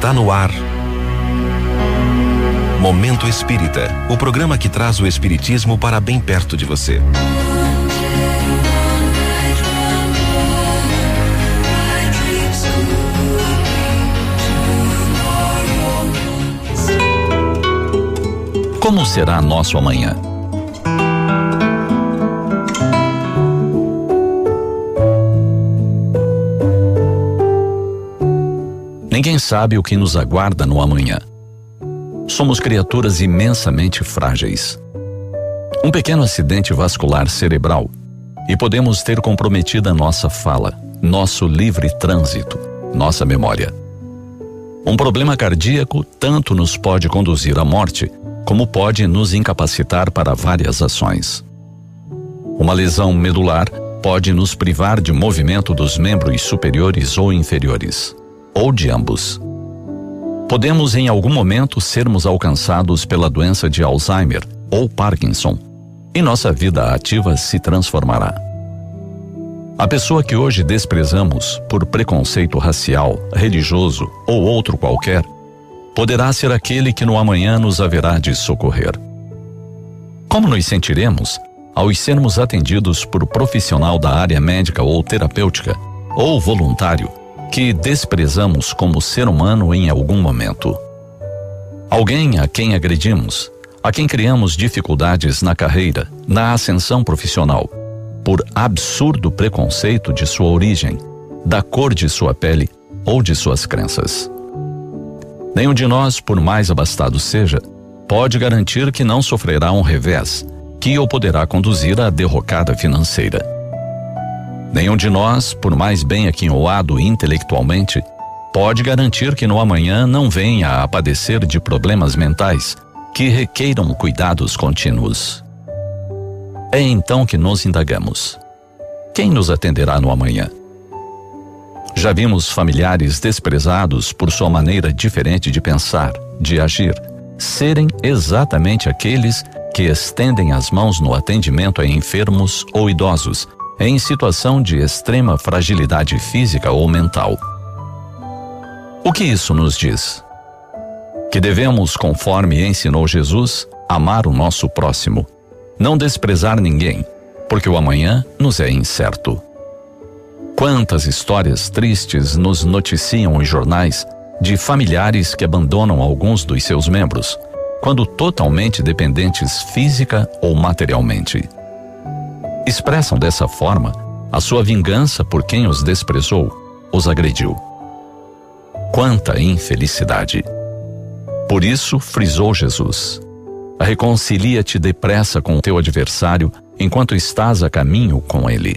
Está no ar. Momento Espírita o programa que traz o Espiritismo para bem perto de você. Como será nosso amanhã? Ninguém sabe o que nos aguarda no amanhã. Somos criaturas imensamente frágeis. Um pequeno acidente vascular cerebral e podemos ter comprometida nossa fala, nosso livre trânsito, nossa memória. Um problema cardíaco tanto nos pode conduzir à morte, como pode nos incapacitar para várias ações. Uma lesão medular pode nos privar de movimento dos membros superiores ou inferiores ou de ambos. Podemos em algum momento sermos alcançados pela doença de Alzheimer ou Parkinson e nossa vida ativa se transformará. A pessoa que hoje desprezamos por preconceito racial, religioso ou outro qualquer, poderá ser aquele que no amanhã nos haverá de socorrer. Como nos sentiremos ao sermos atendidos por profissional da área médica ou terapêutica, ou voluntário, que desprezamos como ser humano em algum momento. Alguém a quem agredimos, a quem criamos dificuldades na carreira, na ascensão profissional, por absurdo preconceito de sua origem, da cor de sua pele ou de suas crenças. Nenhum de nós, por mais abastado seja, pode garantir que não sofrerá um revés que o poderá conduzir à derrocada financeira. Nenhum de nós, por mais bem aquinhoado intelectualmente, pode garantir que no amanhã não venha a padecer de problemas mentais que requeiram cuidados contínuos. É então que nos indagamos: quem nos atenderá no amanhã? Já vimos familiares desprezados por sua maneira diferente de pensar, de agir, serem exatamente aqueles que estendem as mãos no atendimento a enfermos ou idosos em situação de extrema fragilidade física ou mental. O que isso nos diz? Que devemos, conforme ensinou Jesus, amar o nosso próximo, não desprezar ninguém, porque o amanhã nos é incerto. Quantas histórias tristes nos noticiam os jornais de familiares que abandonam alguns dos seus membros, quando totalmente dependentes física ou materialmente expressam dessa forma a sua vingança por quem os desprezou, os agrediu. Quanta infelicidade! Por isso, frisou Jesus: reconcilia-te depressa com o teu adversário enquanto estás a caminho com ele.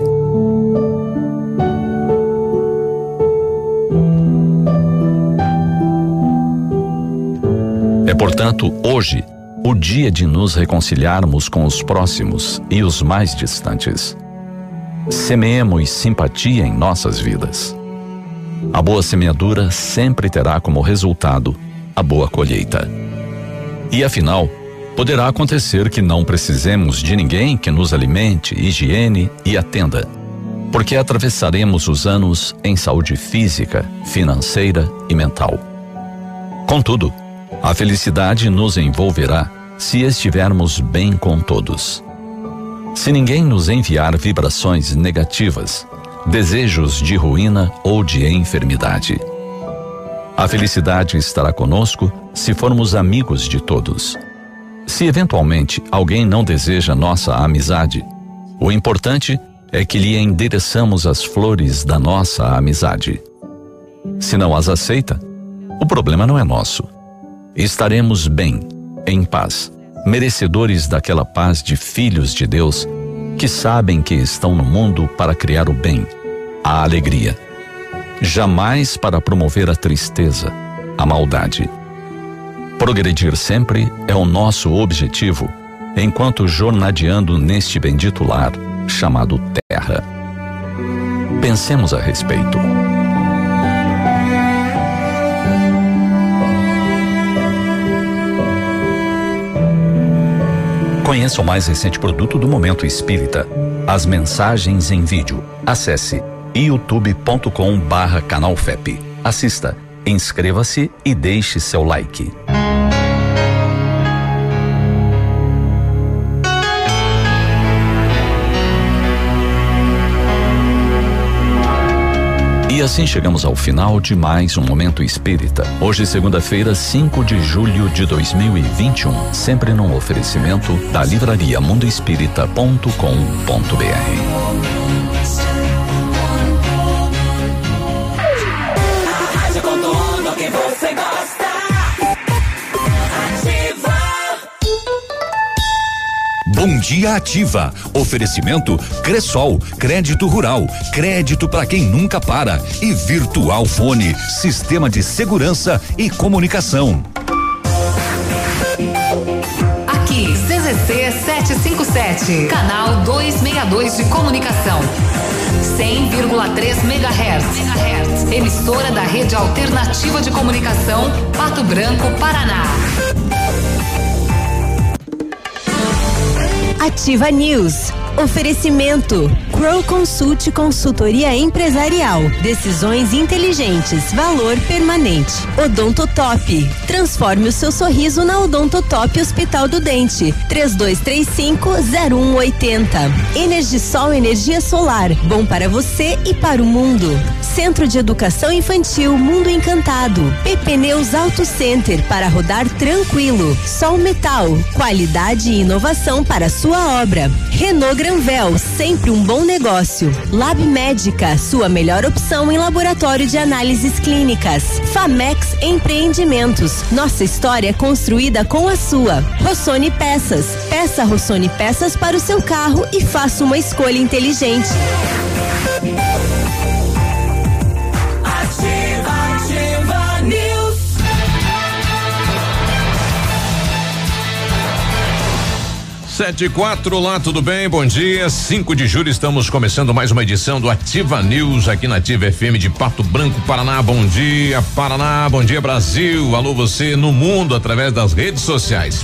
É, portanto, hoje o dia de nos reconciliarmos com os próximos e os mais distantes. Semeemos simpatia em nossas vidas. A boa semeadura sempre terá como resultado a boa colheita. E afinal, poderá acontecer que não precisemos de ninguém que nos alimente, higiene e atenda, porque atravessaremos os anos em saúde física, financeira e mental. Contudo, a felicidade nos envolverá se estivermos bem com todos. Se ninguém nos enviar vibrações negativas, desejos de ruína ou de enfermidade. A felicidade estará conosco se formos amigos de todos. Se eventualmente alguém não deseja nossa amizade, o importante é que lhe endereçamos as flores da nossa amizade. Se não as aceita, o problema não é nosso estaremos bem, em paz, merecedores daquela paz de filhos de Deus que sabem que estão no mundo para criar o bem, a alegria, jamais para promover a tristeza, a maldade. Progredir sempre é o nosso objetivo, enquanto jornadeando neste bendito lar chamado Terra. Pensemos a respeito. Conheça o mais recente produto do Momento Espírita, as mensagens em vídeo. Acesse youtube.com barra canal FEP. Assista Inscreva-se e deixe seu like. Assim chegamos ao final de mais um Momento Espírita. Hoje, segunda-feira, 5 de julho de 2021. Sempre num oferecimento da livraria mundoespírita.com.br. Bom Dia Ativa. Oferecimento Cressol, crédito rural, crédito para quem nunca para e Virtual Fone, sistema de segurança e comunicação. Aqui, CZC 757, canal 262 de comunicação. 100,3 MHz. Emissora da Rede Alternativa de Comunicação, Pato Branco, Paraná. Ativa News. Oferecimento. Crow Consult Consultoria Empresarial. Decisões inteligentes. Valor permanente. Odontotop. Transforme o seu sorriso na Odontotop Hospital do Dente. 3235-0180. Energisol Energia Solar. Bom para você e para o mundo. Centro de Educação Infantil Mundo Encantado. PP Neus Auto Center para rodar tranquilo. Sol Metal. Qualidade e inovação para sua obra. Renault Granvel, sempre um bom negócio. Lab Médica, sua melhor opção em laboratório de análises clínicas. Famex Empreendimentos, nossa história é construída com a sua. Rossoni Peças, peça Rossoni Peças para o seu carro e faça uma escolha inteligente. Sete e quatro, lá tudo bem? Bom dia. 5 de julho estamos começando mais uma edição do Ativa News aqui na Ativa FM de Pato Branco, Paraná. Bom dia, Paraná. Bom dia, Brasil. Alô, você no mundo através das redes sociais.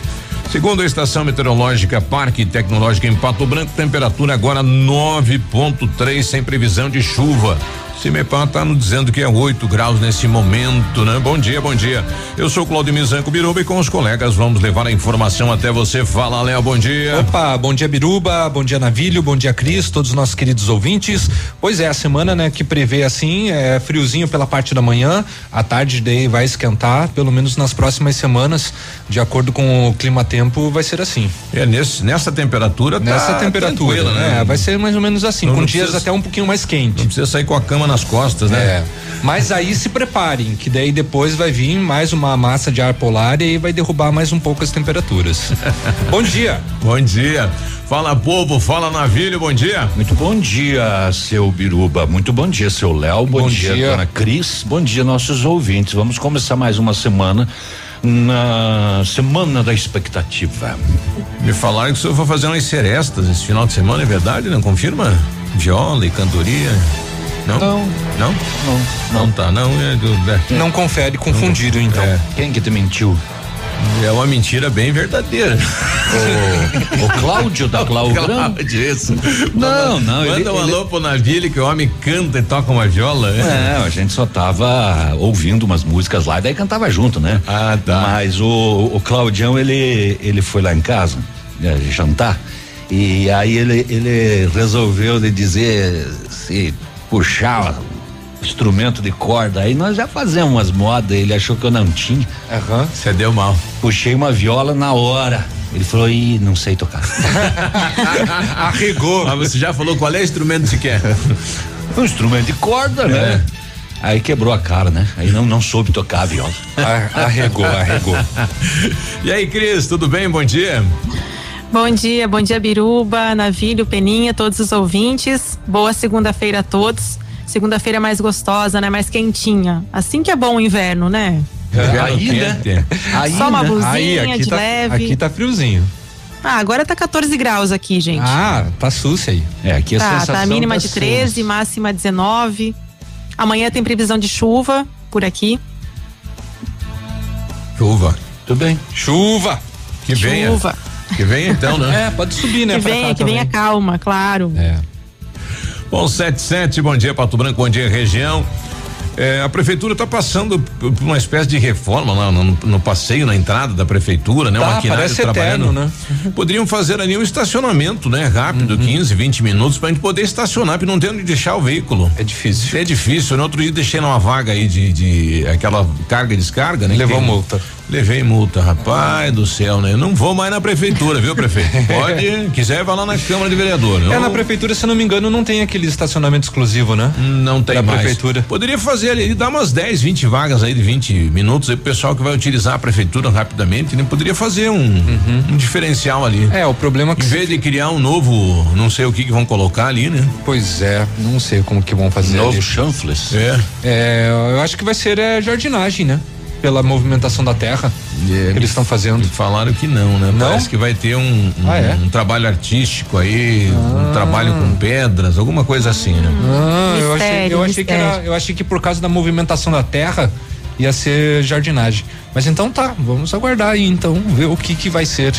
Segundo a estação meteorológica Parque Tecnológico em Pato Branco, temperatura agora 9.3 sem previsão de chuva. Cimepar tá nos dizendo que é 8 graus nesse momento, né? Bom dia, bom dia. Eu sou Claudio Zanco Biruba e com os colegas vamos levar a informação até você. Fala, Léo, bom dia. Opa, bom dia, Biruba, bom dia, Navilho, bom dia, Cris, todos os nossos queridos ouvintes. Pois é, a semana, né, que prevê assim, é friozinho pela parte da manhã, à tarde daí vai esquentar, pelo menos nas próximas semanas, de acordo com o clima-tempo, vai ser assim. É, nesse, nessa temperatura tá Nessa temperatura, né? É, vai ser mais ou menos assim, Não, com não dias precisa- até um pouquinho mais quente. Não precisa sair com a cama nas costas, né? É. Mas aí se preparem, que daí depois vai vir mais uma massa de ar polar e aí vai derrubar mais um pouco as temperaturas. Bom dia. Bom dia. Fala, povo, fala, navilho, bom dia. Muito bom dia, seu Biruba. Muito bom dia, seu Léo. Bom, Bom dia, dia. dona Cris. Bom dia, nossos ouvintes. Vamos começar mais uma semana na semana da expectativa. Me falaram que o senhor vai fazer umas serestas esse final de semana, é verdade? Não confirma? Viola e cantoria? Não? Não. Não? Não, Não tá, não. É, do- é- Não confere, confundiram então. É. Quem que te mentiu? É uma mentira bem verdadeira. O, o Cláudio da Claugrão? Claro disso. Não, não, Manda ele- um ele- alô pro Navilho que o homem canta e toca uma viola. né? Não, a gente só tava ouvindo umas músicas lá e daí cantava junto, né? Ah, tá. Mas o, o Claudião, ele, ele foi lá em casa né, jantar e aí ele, ele resolveu de dizer se puxar instrumento de corda, aí nós já fazemos umas modas, ele achou que eu não tinha. Aham. Você deu mal. Puxei uma viola na hora. Ele falou, ih, não sei tocar. Arregou. Mas você já falou qual é o instrumento que você quer? um instrumento de corda, né? Aí quebrou a cara, né? Aí não, não soube tocar a viola. Ar- Arregou, arregou. E aí, Cris, tudo bem? Bom dia. Bom dia, bom dia Biruba, Navilho, Peninha, todos os ouvintes. Boa segunda-feira a todos. Segunda-feira mais gostosa, né? Mais quentinha. Assim que é bom o inverno, né? Aí, né? Aí, Só uma né? blusinha Aí, aqui de tá, leve. aqui tá friozinho. Ah, agora tá 14 graus aqui, gente. Ah, tá sucia aí. É, aqui a tá, sensação tá a mínima tá de assim, 13, máxima 19. Amanhã tem previsão de chuva por aqui. Chuva. Tudo bem. Chuva. Que venha. Chuva. Que venha então, né? É, pode subir, né? Que venha, que venha calma, claro. É. Bom, 77, bom dia, Pato Branco, bom dia, região. É, a prefeitura está passando por uma espécie de reforma lá no, no passeio, na entrada da prefeitura, né? Tá, o maquinário parece trabalhando. eterno, né? Poderiam fazer ali um estacionamento, né? Rápido, 15, 20 minutos, pra gente poder estacionar, pra não ter onde deixar o veículo. É difícil. É difícil. No outro dia deixei numa vaga aí de, de aquela carga e descarga, né? Levou Que- multa. Levei multa, rapaz do céu, né? Eu não vou mais na prefeitura, viu, prefeito? Pode, quiser, vai lá na Câmara de Vereador. É, Eu- na prefeitura, se eu não me engano, não tem aquele estacionamento exclusivo, né? Não tem Da mais. prefeitura. Poderia fazer ali, dar umas 10, 20 vagas aí de 20 minutos aí pro pessoal que vai utilizar a prefeitura rapidamente, né? Poderia fazer um, um diferencial ali. É, o problema é que. Em vez de criar um novo, não sei o que que vão colocar ali, né? Pois é, não sei como que vão fazer. Novo ali. chanfles. É. É, eu acho que vai ser é, jardinagem, né? Pela movimentação da terra que eles estão fazendo. Falaram que não, né? Não? Parece que vai ter um, um, Ah, é? um trabalho artístico aí, um trabalho com pedras, alguma coisa assim, né? Ah, eu achei, Mistério, eu achei que era, mistério. eu achei que por causa da movimentação da terra ia ser jardinagem. Mas então tá, vamos aguardar aí então, ver o que que vai ser.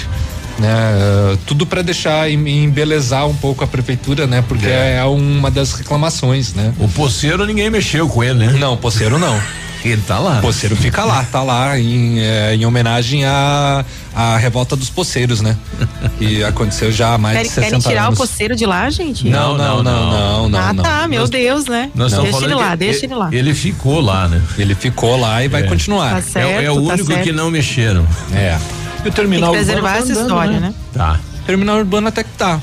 Né, eh, tudo para deixar em- embelezar um pouco a prefeitura, né? Porque é. uma das reclamações, né? O poceiro ninguém mexeu com ele, né? Não, poceiro não. Ele tá lá. Poceiro fica lá, tá lá em, eh, em homenagem à, à revolta dos poceiros, né? Que aconteceu já há mais Querem, de 60 querem tirar anos. o poceiro de lá, gente? Não, não, não, não, não. ah, não. tá, meu Deus, né? Nós deixa ele lá, deixa ele lá. Ele ficou lá, né? Ele ficou lá e vai É. continuar. Tá certo, é, é o tá único certo. que não mexeram. É. E o Tem terminal que preservar urbano essa andando, história, né? Tá. Terminal urbano até que tá.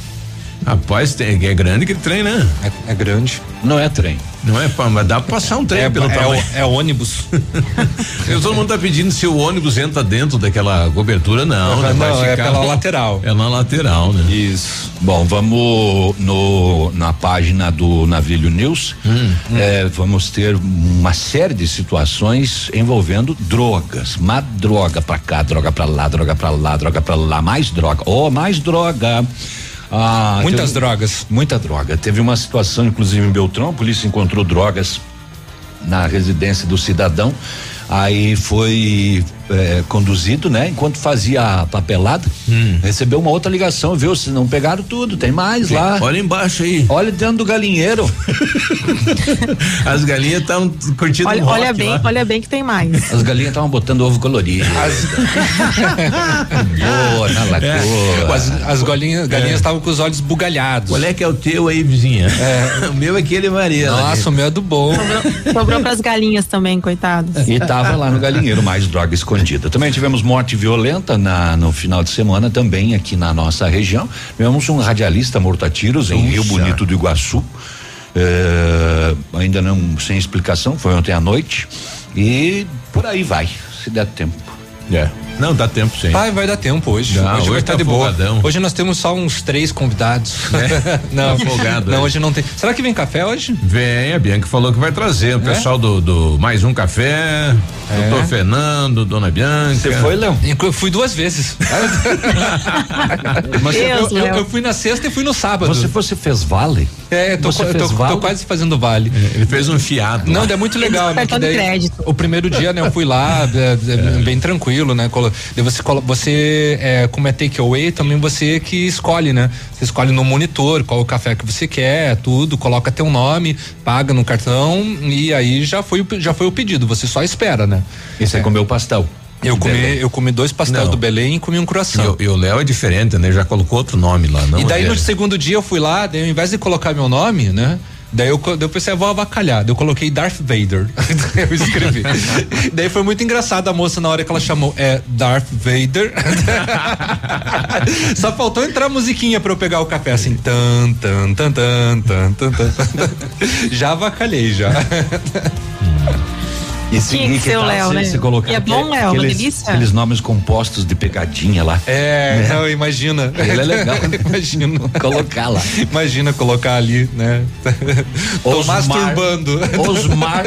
Rapaz, tem, é grande que trem, né? É, é grande. Não é trem. Não é, pá, mas dá pra passar um trem É, pelo é, tamanho. é ônibus. Todo mundo tá pedindo se o ônibus entra dentro daquela cobertura, não. né? Não, é pela lateral. É na lateral, né? Isso. Bom, vamos no, na página do Navilho News. eh, vamos ter uma série de situações envolvendo drogas. Uma droga pra cá, droga pra lá, droga pra lá, droga pra lá, mais droga. Oh, mais droga. Ah, Muitas teve- drogas. Muita droga. Teve uma situação, inclusive, em Beltrão, a polícia encontrou drogas na residência do cidadão. Aí foi eh, conduzido, né? Enquanto fazia a papelada, recebeu uma outra ligação, viu? Se não pegaram tudo, tem mais lá. Olha embaixo aí. Olha dentro do galinheiro. As galinhas estão curtindo Olha, um rock olha bem, lá. olha bem que tem mais. As galinhas estavam botando ovo colorido. Boa, na lagoa. As, as galinhas galinhas estavam com os olhos bugalhados. Qual é que é o teu aí, vizinha? o meu é aquele Maria. Nossa, o meu é do bom. Sobrou pras galinhas também, coitadas. E tava lá no galinheiro mais droga escondida. Também tivemos morte violenta na, no final de semana também aqui na nossa região. Tivemos um radialista morto a tiros em Rio. Bonito do Iguaçu. É, ainda não sem explicação, foi ontem à noite. E por aí vai, se der tempo. É. Não, dá tempo sim. Vai, vai dar tempo hoje. Dá, hoje, hoje vai estar tá de boa. folgadão. Hoje nós temos só uns três convidados. não, Tá folgado não, hoje. hoje não tem. Será que vem café hoje? Vem, a Bianca falou que vai trazer. O pessoal do, do Mais Um Café, doutor Fernando, dona Bianca. Você foi, Léo? Eu fui duas vezes. Mas Deus, eu, eu- eu fui na sexta e fui no sábado. você, você fez vale? É, eu tô, você eu tô- vale? tô quase fazendo vale. Ele fez um fiado. Não, é muito legal, né? Daí crédito. O primeiro dia, né, eu fui lá, é, é, bem tranquilo, né? Daí você, você é, como é take away, também você que escolhe, né? Você escolhe no monitor qual o café que você quer, tudo, coloca teu nome, paga no cartão e aí já foi, já foi o pedido, você só espera, né? E você comeu pastel? Eu comi, Belém. eu comi dois pastéis Não. do Belém e comi um E, croissant. o- e o Léo é diferente, né? Já colocou outro nome lá, não? E daí é. no segundo dia eu fui lá, daí ao invés de colocar meu nome, né? Daí eu, daí eu pensei, ah, vou avacalhar. Daí eu coloquei Darth Vader. eu escrevi. daí foi muito engraçado a moça na hora que ela chamou. É Darth Vader. Só faltou entrar a musiquinha pra eu pegar o café assim. Tan, tan, tan, tan, tan, tan, tan. já avacalhei, já. E se- Tinha que e ser o tal Léo, se- né? se colocar E é bom, Léo, uma aqueles- delícia. Aqueles nomes compostos de pegadinha lá. É, não, imagina. Ele é legal. Imagina. Colocar lá. Imagina colocar ali, né? Tô Osmar. masturbando. Osmar.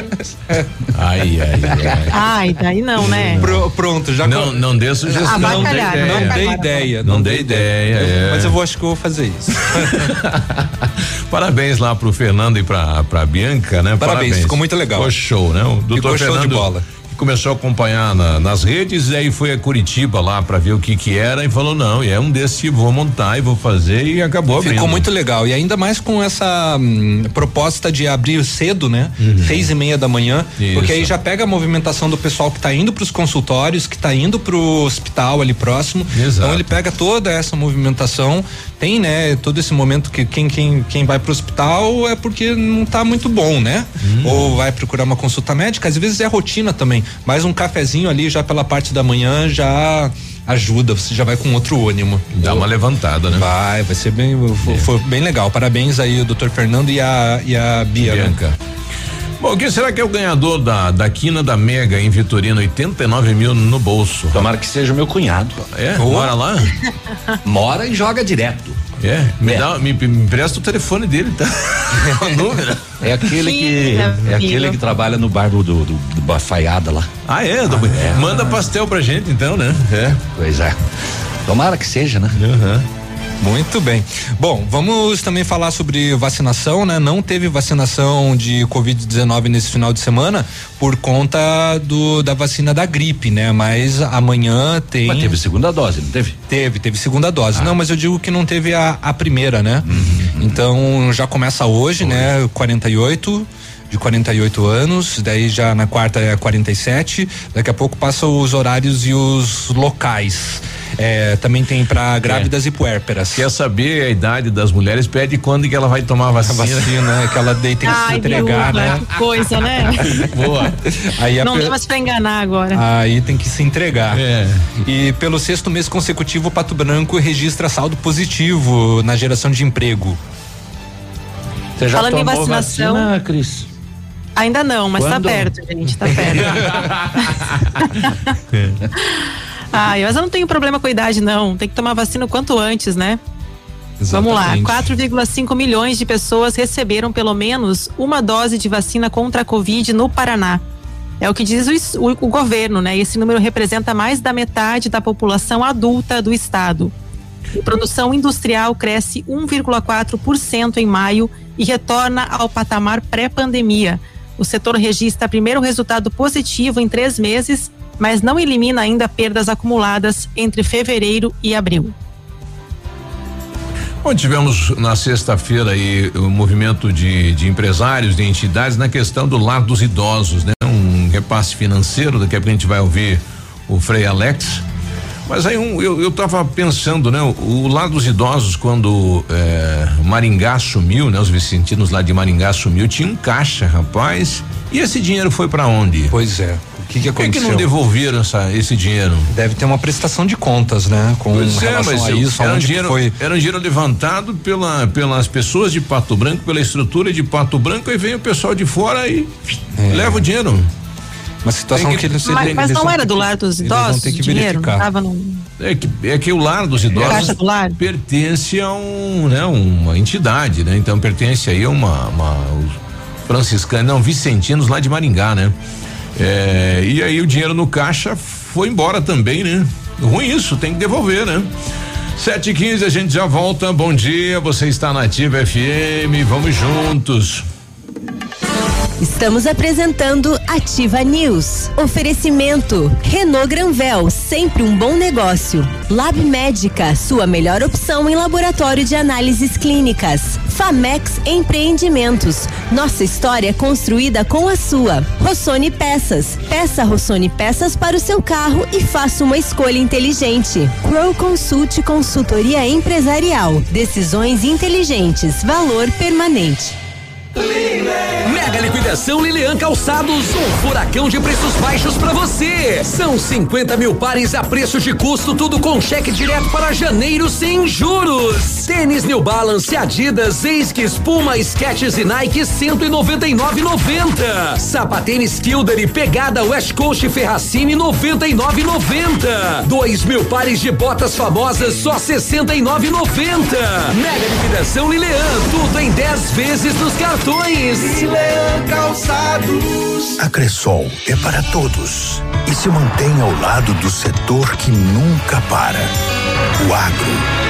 Ai, ai, ai. Ai, daí não, né? Pro- pronto, já Não, não dê sugestão. Ah, não dê ideia. Não Não dei ideia. Não dei ideia, é. Mas eu vou, acho que eu vou fazer isso. Parabéns lá pro Fernando e pra, pra Bianca, né? Parabéns, ficou muito legal. Ficou show, né? O doutor Ficou show de bola. começou a acompanhar na, nas redes e aí foi a Curitiba lá para ver o que que era e falou não, e é um desses que vou montar e vou fazer e acabou Ficou abrindo. muito legal e ainda mais com essa hum, proposta de abrir cedo, né? Seis e meia da manhã, Isso. porque aí já pega a movimentação do pessoal que tá indo pros consultórios, que tá indo pro hospital ali próximo. Exato. Então ele pega toda essa movimentação, tem, né, todo esse momento que quem quem quem vai pro hospital é porque não tá muito bom, né? Ou vai procurar uma consulta médica, às vezes é rotina também, mas um cafezinho ali já pela parte da manhã já ajuda, você já vai com outro ânimo. Dá uma levantada, né? Vai, vai ser bem, foi, foi bem legal. Parabéns aí, o doutor Fernando e a, e a né? Bianca. Bom, quem será que é o ganhador da, da quina da Mega em Vitorino? 89 mil no bolso. Tomara que seja o meu cunhado. É? Boa. Mora lá? Mora e joga direto. É? Me, É. Dá, me, me empresta o telefone dele, tá? A número. É aquele que é aquele que trabalha no bar do, do, do, Bafaiada lá. Ah, é? Manda pastel pra gente, então, né? É. Pois é. Tomara que seja, né? Muito bem. Bom, vamos também falar sobre vacinação, né? Não teve vacinação de Covid-19 nesse final de semana por conta do da vacina da gripe, né? Mas amanhã tem. Mas teve segunda dose, não teve? Teve, teve segunda dose. Não, mas eu digo que não teve a, a primeira, né? Uhum. Então já começa hoje, né? 48 de 48 anos, daí já na quarta é 47, daqui a pouco passam os horários e os locais. É, também tem para grávidas e puérperas. Quer saber a idade das mulheres? Pede quando que ela vai tomar a A vacina. vacina, né? Que ela tem que se entregar, viúva, né? que coisa, né? Boa. Aí Não pe- dá mais pra enganar agora. Aí tem que se entregar. É. E pelo sexto mês consecutivo, Pato Branco registra saldo positivo na geração de emprego. Você já Falando em tomou vacinação- vacina, Cris? Ainda não, mas Quando? tá perto, gente, tá perto. Ai, mas eu não tenho problema com a idade, não. Tem que tomar vacina o quanto antes, né? Vamos lá, Exatamente. 4,5 milhões de pessoas receberam pelo menos uma dose de vacina contra a Covid no Paraná. É o que diz o, o- o governo, né? Esse número representa mais da metade da população adulta do estado. A produção industrial cresce 1,4% em maio e retorna ao patamar pré-pandemia. O setor registra primeiro resultado positivo em três meses, mas não elimina ainda perdas acumuladas entre fevereiro e abril. Bom, tivemos na sexta-feira aí o movimento de, de empresários, de entidades na questão do lar dos idosos, né? Um repasse financeiro, daqui a pouco a gente vai ouvir o Frei Alex. Mas aí um, eu, eu tava pensando, né? O, o lar dos idosos, quando eh, Maringá sumiu, né? Os vicentinos lá de Maringá sumiu, tinha um caixa, rapaz. E esse dinheiro foi para onde? Pois é. O que, que Por que, que aconteceu? não devolveram essa, esse dinheiro? Deve ter uma prestação de contas, né? Com Pois é, relação mas a isso, era, um dinheiro, foi. era um dinheiro levantado pela, pelas pessoas de Pato Branco, pela estrutura de Pato Branco, e vem o pessoal de fora e É. leva o dinheiro. Uma situação Tem que, que- eles Mas, eles mas não era do lar dos eles idosos? ter que dinheiro não verificar. tava no É que, é que o lar dos idosos lar? pertence a um, né, uma entidade, né? Então pertence aí a uma, uma os franciscanos, não, vicentinos lá de Maringá, né? É, e aí o dinheiro no caixa foi embora também, né? Ruim isso, tem que devolver, né? Sete e quinze, a gente já volta. Bom dia, você está na Ativa FM, vamos juntos. Estamos apresentando Ativa News. Oferecimento Renault Granvel, sempre um bom negócio. Lab Médica, sua melhor opção em laboratório de análises clínicas. Famex Empreendimentos, nossa história construída com a sua. Rossoni Peças, peça Rossoni Peças para o seu carro e faça uma escolha inteligente. Crow Consult Consultoria Empresarial, decisões inteligentes, valor permanente. Mega liquidação Lilian Calçados, um furacão de preços baixos pra você. São 50 mil pares a preço de custo, tudo com cheque direto para janeiro sem juros. Tênis New Balance, Adidas, Esquis, Puma, Skechers e Nike 199,90. Sapatênis Kilder e Pegada West Coast Ferracini 99,90. Dois mil pares de botas famosas só 69,90. Mega liquidação Lilian, tudo em 10 vezes nos cartões. A Cressol é para todos e se mantém ao lado do setor que nunca para. O agro.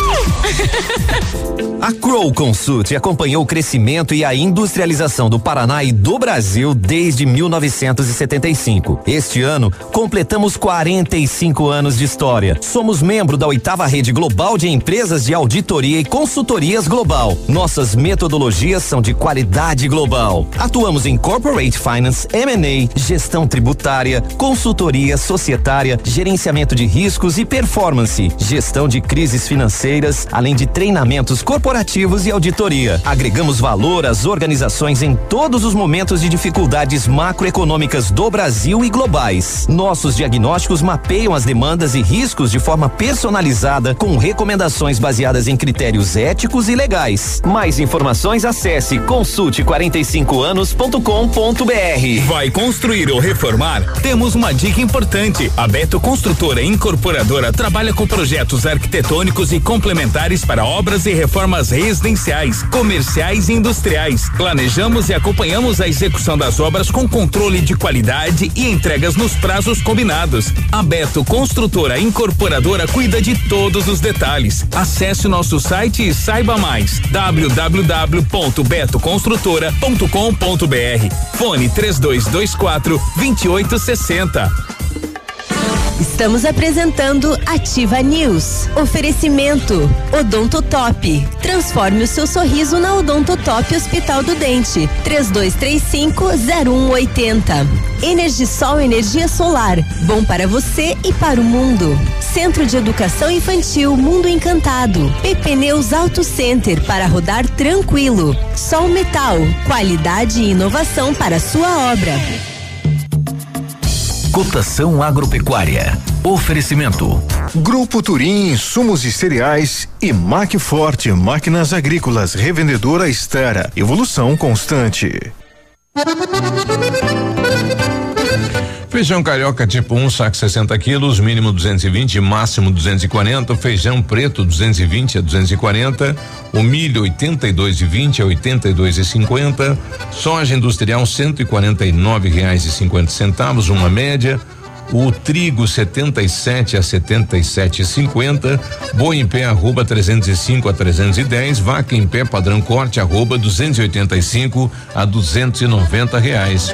A Crow Consult acompanhou o crescimento e a industrialização do Paraná e do Brasil desde 1975. Este ano, completamos 45 anos de história. Somos membro da oitava rede global de empresas de auditoria e consultorias global. Nossas metodologias são de qualidade global. Atuamos em corporate finance, M&A, gestão tributária, consultoria societária, gerenciamento de riscos e performance, gestão de crises financeiras, além de treinamentos corporativos e auditoria. Agregamos valor às organizações em todos os momentos de dificuldades macroeconômicas do Brasil e globais. Nossos diagnósticos mapeiam as demandas e riscos de forma personalizada, com recomendações baseadas em critérios éticos e legais. Mais informações acesse consulte45anos.com.br. Vai construir ou reformar? Temos uma dica importante. A Beto Construtora Incorporadora trabalha com projetos arquitetônicos e complementares para obras e reformas residenciais, comerciais e industriais. Planejamos e acompanhamos a execução das obras com controle de qualidade e entregas nos prazos combinados. A Beto Construtora Incorporadora cuida de todos os detalhes. Acesse nosso site e saiba mais. www.betoconstrutora.com.br. Fone 3224 2860. Estamos apresentando Ativa News. Oferecimento Odontotop. Transforme o seu sorriso na Odontotop Hospital do Dente. 3235-0180. Energisol energia solar. Bom para você e para o mundo. Centro de Educação Infantil Mundo Encantado. PP Neus Auto Center para rodar tranquilo. Sol Metal. Qualidade e inovação para sua obra. Cotação agropecuária. Oferecimento. Grupo Turim, insumos e cereais e Macforte, máquinas agrícolas, revendedora Estera, evolução constante. Feijão carioca tipo 1, um, saco 60 quilos, mínimo 220, máximo 240. Feijão preto 220 a 240. O milho 82,20 a 82,50. Soja industrial 149 reais e 50 centavos, uma média. O trigo 77 a 77,50. Boi em pé arroba 305 a 310. Vaca em pé padrão corte arroba 285 a 290 reais.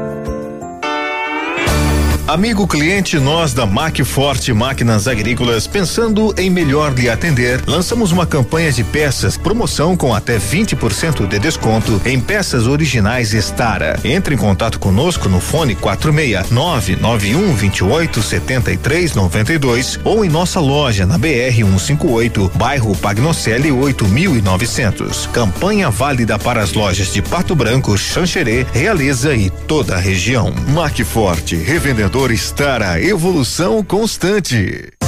Amigo cliente, nós da Macforte Máquinas Agrícolas, pensando em melhor lhe atender, lançamos uma campanha de peças, promoção com até 20% de desconto em peças originais Estara. Entre em contato conosco no fone 46 991 28 73 92 ou em nossa loja na BR 158, bairro Pagnocelli 8900. Campanha válida para as lojas de Pato Branco, Xanxerê, Realiza e toda a região. Macforte, revendedor estar a evolução constante.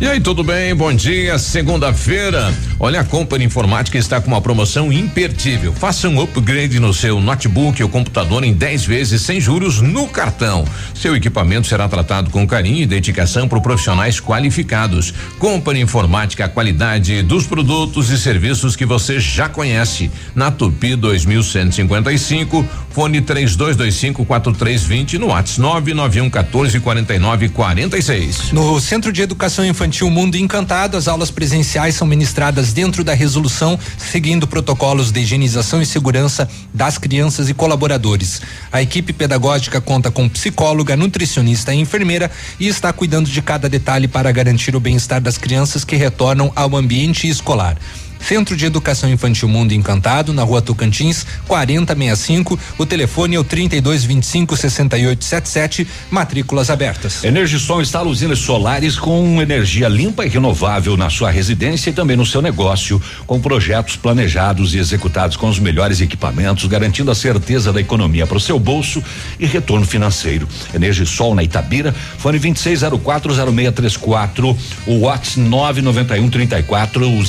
E aí, tudo bem? Bom dia. Segunda-feira. Olha, a Company Informática está com uma promoção imperdível. Faça um upgrade no seu notebook ou computador em 10 vezes sem juros no cartão. Seu equipamento será tratado com carinho e dedicação por profissionais qualificados. Company Informática, a qualidade dos produtos e serviços que você já conhece. Na Tupi 2155, fone 3225 4320 no WhatsApp 991 14 49 46. No Centro de Educação Infantil Mundo Encantado, as aulas presenciais são ministradas dentro da resolução, seguindo protocolos de higienização e segurança das crianças e colaboradores. A equipe pedagógica conta com psicóloga, nutricionista e enfermeira e está cuidando de cada detalhe para garantir o bem-estar das crianças que retornam ao ambiente escolar. Centro de Educação Infantil Mundo Encantado, na rua Tocantins, 4065. O telefone é o 3225 6877. Matrículas abertas. Energisol instala usinas solares com energia limpa e renovável na sua residência e também no seu negócio, com projetos planejados e executados com os melhores equipamentos, garantindo a certeza da economia para o seu bolso e retorno financeiro. Energisol na Itabira, fone 26040634, o WhatsApp 991 34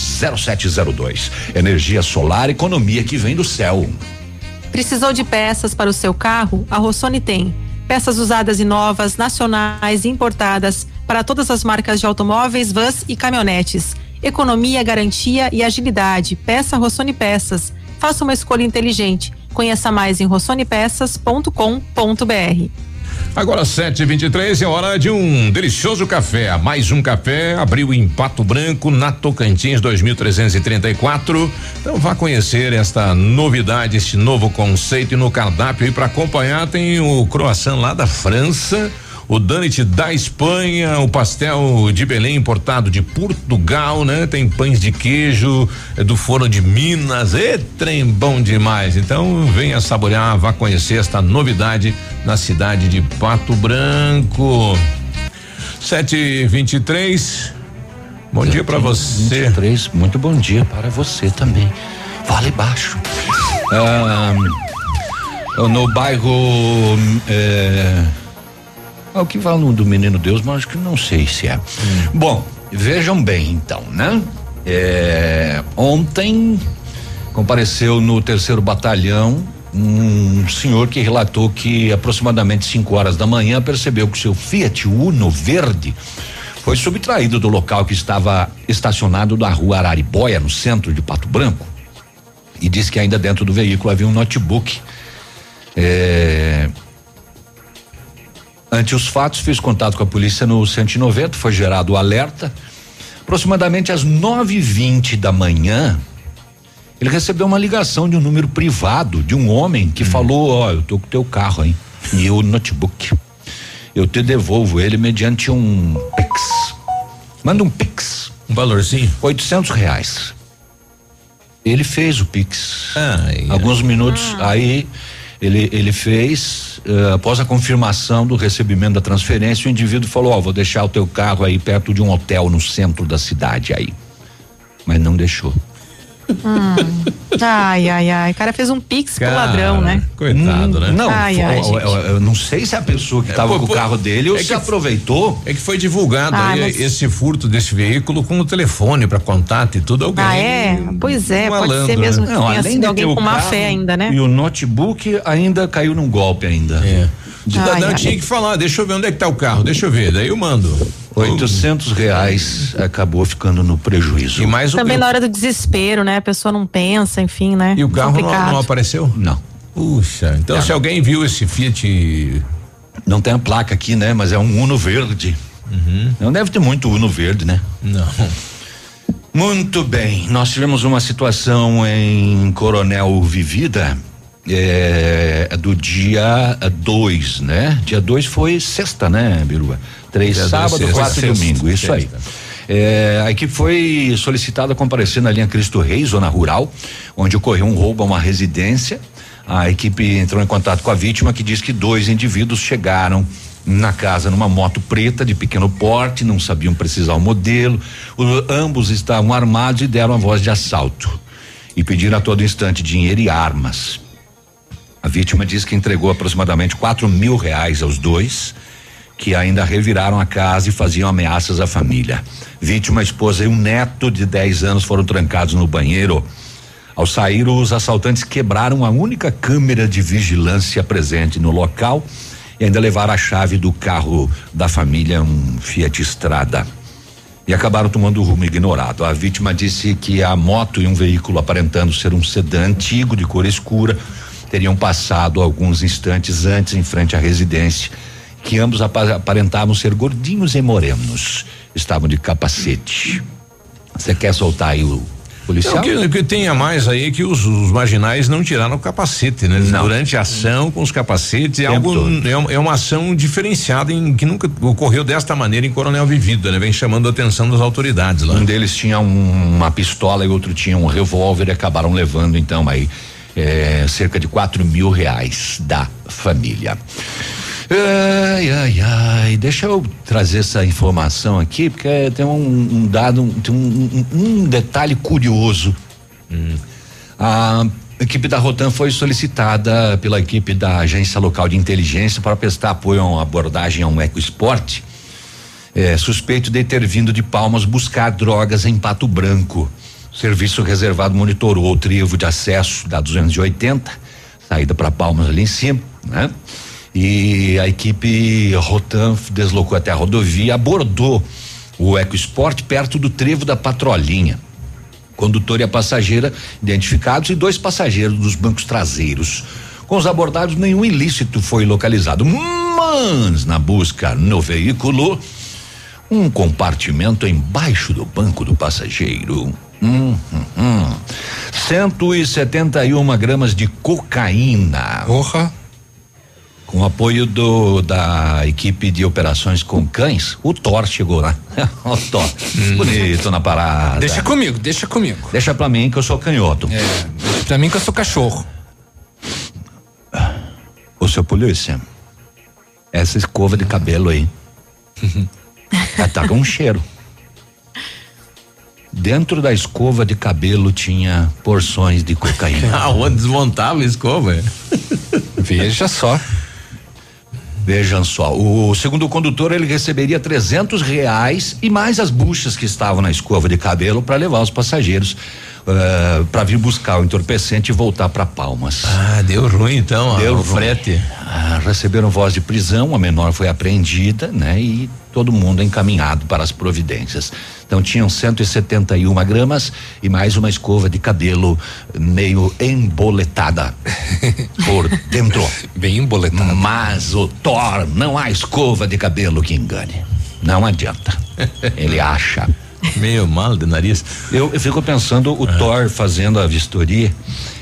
0702. Energia solar, economia que vem do céu. Precisou de peças para o seu carro? A Rossoni tem. Peças usadas e novas, nacionais e importadas para todas as marcas de automóveis, vans e caminhonetes. Economia, garantia e agilidade. Peça Rossoni Peças. Faça uma escolha inteligente. Conheça mais em rossonepeças.com.br. Agora 7h23 é hora de um delicioso café. Mais um café abriu em Pato Branco, na Tocantins 2334. Então vá conhecer esta novidade, este novo conceito e no cardápio. E para acompanhar tem o croissant lá da França o Danit da Espanha, o pastel de Belém importado de Portugal, né? Tem pães de queijo é do forno de Minas, e trem bom demais. Então venha saborear, vá conhecer esta novidade na cidade de Pato Branco. 723. Bom dia para você. 23, muito bom dia para você também. Fale baixo. Ah, no bairro é o que falam do menino Deus, mas acho que não sei se é. Hum. Bom, vejam bem então, né? É, ontem compareceu no terceiro batalhão um senhor que relatou que aproximadamente 5 horas da manhã percebeu que seu Fiat Uno verde foi subtraído do local que estava estacionado na rua Araribóia, no centro de Pato Branco. E disse que ainda dentro do veículo havia um notebook. É, Ante os fatos, fiz contato com a polícia no 190, foi gerado o alerta. Aproximadamente às 9h20 da manhã, ele recebeu uma ligação de um número privado de um homem que hum. falou: Ó, oh, eu tô com teu carro aí e o notebook. Eu te devolvo ele mediante um Pix. Manda um Pix. Um valorzinho? 800 reais. Ele fez o Pix. Alguns minutos ah. aí ele, ele fez, uh, após a confirmação do recebimento da transferência, o indivíduo falou: Ó, oh, vou deixar o teu carro aí perto de um hotel no centro da cidade aí. Mas não deixou. Hum. Ai, ai, ai. O cara fez um pix cara, pro ladrão, né? Coitado, hum, né? Não, ai, ai, eu, eu, eu, não sei se a pessoa que estava é, com o carro dele ou é se aproveitou. É que foi divulgado ah, aí mas... esse furto desse veículo com o telefone para contato e tudo. Alguém. Ah, é? Pois é, um pode ser mesmo né? que tenha sido alguém com má fé ainda, né? E o notebook ainda caiu num golpe ainda. É. Cidadão tinha que falar, deixa eu ver onde é que tá o carro, deixa eu ver, daí eu mando. Oitocentos reais acabou ficando no prejuízo. E mais Também na hora do desespero, né? A pessoa não pensa, enfim, né? E o carro não, não, apareceu? Não. Puxa, então é. se alguém viu esse Fiat. Não tem a placa aqui, né? Mas é um Uno verde. Uhum. Não deve ter muito Uno verde, né? Não. Muito bem, nós tivemos uma situação em Coronel Vivida é, do dia 2, né? Dia 2 foi sexta, né, Birua? Três dia sábado, dois, quatro sexta, domingo, sexta. isso aí. É, a equipe foi solicitada a comparecer na linha Cristo Rei, zona rural, onde ocorreu um roubo a uma residência. A equipe entrou em contato com a vítima que diz que dois indivíduos chegaram na casa numa moto preta de pequeno porte, não sabiam precisar o modelo. O, ambos estavam armados e deram a voz de assalto e pediram a todo instante dinheiro e armas. A vítima diz que entregou aproximadamente quatro mil reais aos dois, que ainda reviraram a casa e faziam ameaças à família. Vítima, esposa e um neto de 10 anos foram trancados no banheiro. Ao sair, os assaltantes quebraram a única câmera de vigilância presente no local e ainda levaram a chave do carro da família, um Fiat Strada. E acabaram tomando o rumo ignorado. A vítima disse que a moto e um veículo aparentando ser um sedã antigo de cor escura teriam passado alguns instantes antes em frente à residência, que ambos aparentavam ser gordinhos e morenos. Estavam de capacete. Você quer soltar aí o policial. O que, o que tem a mais aí é que os, os marginais não tiraram o capacete, né? Não. Durante a ação com os capacetes, é algo, é, é uma ação diferenciada em que nunca ocorreu desta maneira em Coronel Vivida, né? Vem chamando a atenção das autoridades lá. Um deles tinha um- uma pistola e outro tinha um revólver e acabaram levando então aí é, cerca de quatro mil reais da família. Ai, ai, ai, deixa eu trazer essa informação aqui, porque tem um, um dado, um- tem um, um- detalhe curioso. A equipe da Rotan foi solicitada pela equipe da Agência Local de Inteligência para prestar apoio a uma abordagem a um ecoesporte é, suspeito de ter vindo de Palmas buscar drogas em Pato Branco. Serviço reservado monitorou o trevo de acesso da 280, saída para Palmas ali em cima, né? E a equipe Rotan deslocou até a rodovia, abordou o EcoSport perto do trevo da Patrolinha. Condutor e a passageira identificados e dois passageiros dos bancos traseiros. Com os abordados, nenhum ilícito foi localizado. Mas, na busca no veículo, um compartimento embaixo do banco do passageiro. Hum, hum, hum. 171 gramas de cocaína. Porra. Com apoio do da equipe de operações com cães, o Thor chegou lá. o Thor. Bonito na parada. Deixa comigo, deixa comigo. Deixa pra mim que eu sou canhoto. É, deixa pra mim que eu sou cachorro. Ô, seu polícia, essa escova de cabelo aí. já tá com um cheiro. Dentro da escova de cabelo tinha porções de cocaína. Aonde desmontava a escova? Veja só. Vejam só, o segundo condutor ele receberia trezentos reais e mais as buchas que estavam na escova de cabelo para levar os passageiros para vir buscar o entorpecente e voltar para Palmas. Ah, deu ruim então, Deu o frete. Ah, receberam voz de prisão, a menor foi apreendida, né? E todo mundo encaminhado para as providências. Então tinham 171 gramas e mais uma escova de cabelo meio emboletada por dentro. Bem emboletada. Mas o Thor não há escova de cabelo que engane. Não adianta. Ele acha. Meio mal de nariz. Eu, eu fico pensando o Thor fazendo a vistoria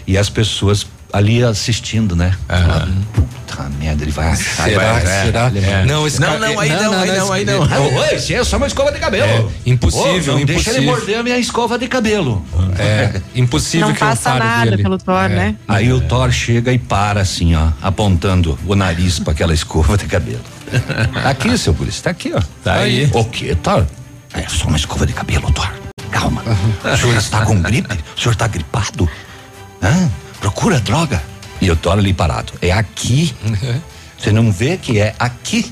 e as pessoas ali assistindo, né? Falando, Puta merda, ele vai achar. Será? vai, Será? é. Não, esse Não, cara- não, aí não, não, não, aí não, não, aí não. Ah, Oi, isso é só uma escova de cabelo. É, impossível, Ô, não Deixa ele impossível. morder a minha escova de cabelo. É, impossível Não que passa pare nada dele. pelo Thor, É. né? Aí o Thor chega e para assim, ó, apontando o nariz para aquela escova de cabelo. Tá aqui, seu polícia, tá aqui, ó. Tá aí. O que, Thor? É só uma escova de cabelo, Thor. Calma. O senhor está com gripe? O senhor está gripado? Hã? Procura droga. E o Thor ali parado. É aqui. Você não vê que é aqui?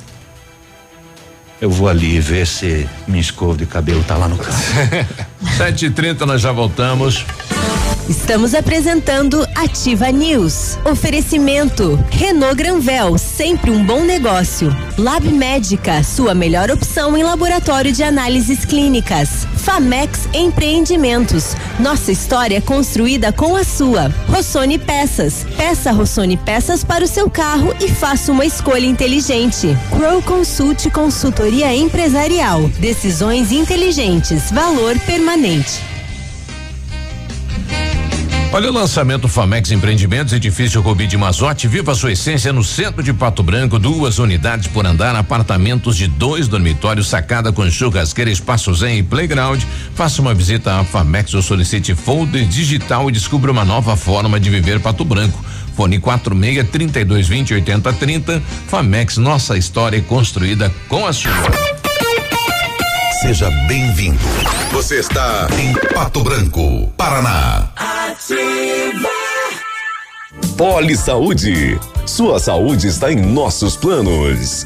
Eu vou ali ver se minha escova de cabelo tá lá no carro. Sete e trinta nós já voltamos. Estamos apresentando Ativa News. Oferecimento Renault Granvel, sempre um bom negócio. Lab Médica, sua melhor opção em laboratório de análises clínicas. Famex Empreendimentos, nossa história construída com a sua. Rossoni Peças, peça Rossoni Peças para o seu carro e faça uma escolha inteligente. Crow Consult Consultoria Empresarial, decisões inteligentes, valor permanente. Olha o lançamento Famex Empreendimentos, edifício Rubi de Mazote, viva sua essência no centro de Pato Branco, duas unidades por andar, apartamentos de dois dormitórios, sacada com churrasqueira, espaço zen e playground. Faça uma visita à Famex ou solicite folder digital e descubra uma nova forma de viver Pato Branco. Fone 46 32 20 80 30. Famex, nossa história é construída com a sua. Seja bem-vindo. Você está em Pato Branco, Paraná. Poli Saúde. Sua saúde está em nossos planos.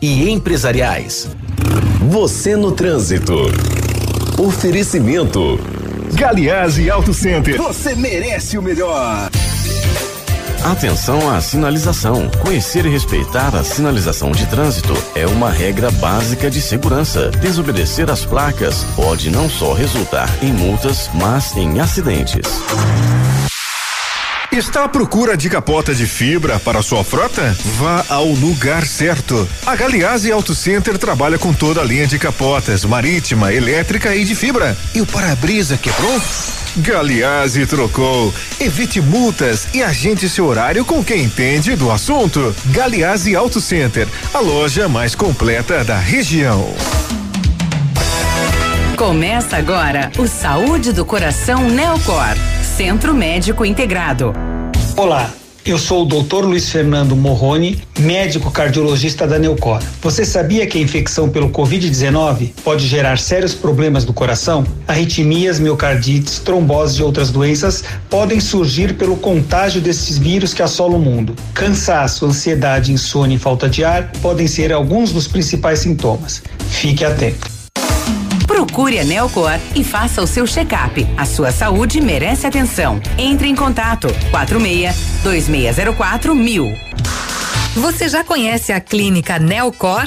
e empresariais. Você no trânsito. Oferecimento. Galiase Auto Center. Você merece o melhor. Atenção à sinalização. Conhecer e respeitar a sinalização de trânsito é uma regra básica de segurança. Desobedecer às placas pode não só resultar em multas, mas em acidentes. Está à procura de capota de fibra para sua frota? Vá ao lugar certo. A Galiase Auto Center trabalha com toda a linha de capotas, marítima, elétrica e de fibra. E o para-brisa quebrou? Galiase trocou. Evite multas e agende seu horário com quem entende do assunto. Galiase Auto Center, a loja mais completa da região. Começa agora o Saúde do Coração Neocor, Centro Médico Integrado. Olá, eu sou o Dr. Luiz Fernando Morrone, médico cardiologista da Neucor. Você sabia que a infecção pelo Covid-19 pode gerar sérios problemas do coração? Arritmias, miocardites, trombose e outras doenças podem surgir pelo contágio desses vírus que assolam o mundo. Cansaço, ansiedade, insônia e falta de ar podem ser alguns dos principais sintomas. Fique atento. Procure a Neocor e faça o seu check-up. A sua saúde merece atenção. Entre em contato 46 2604 mil. Você já conhece a clínica Neocor?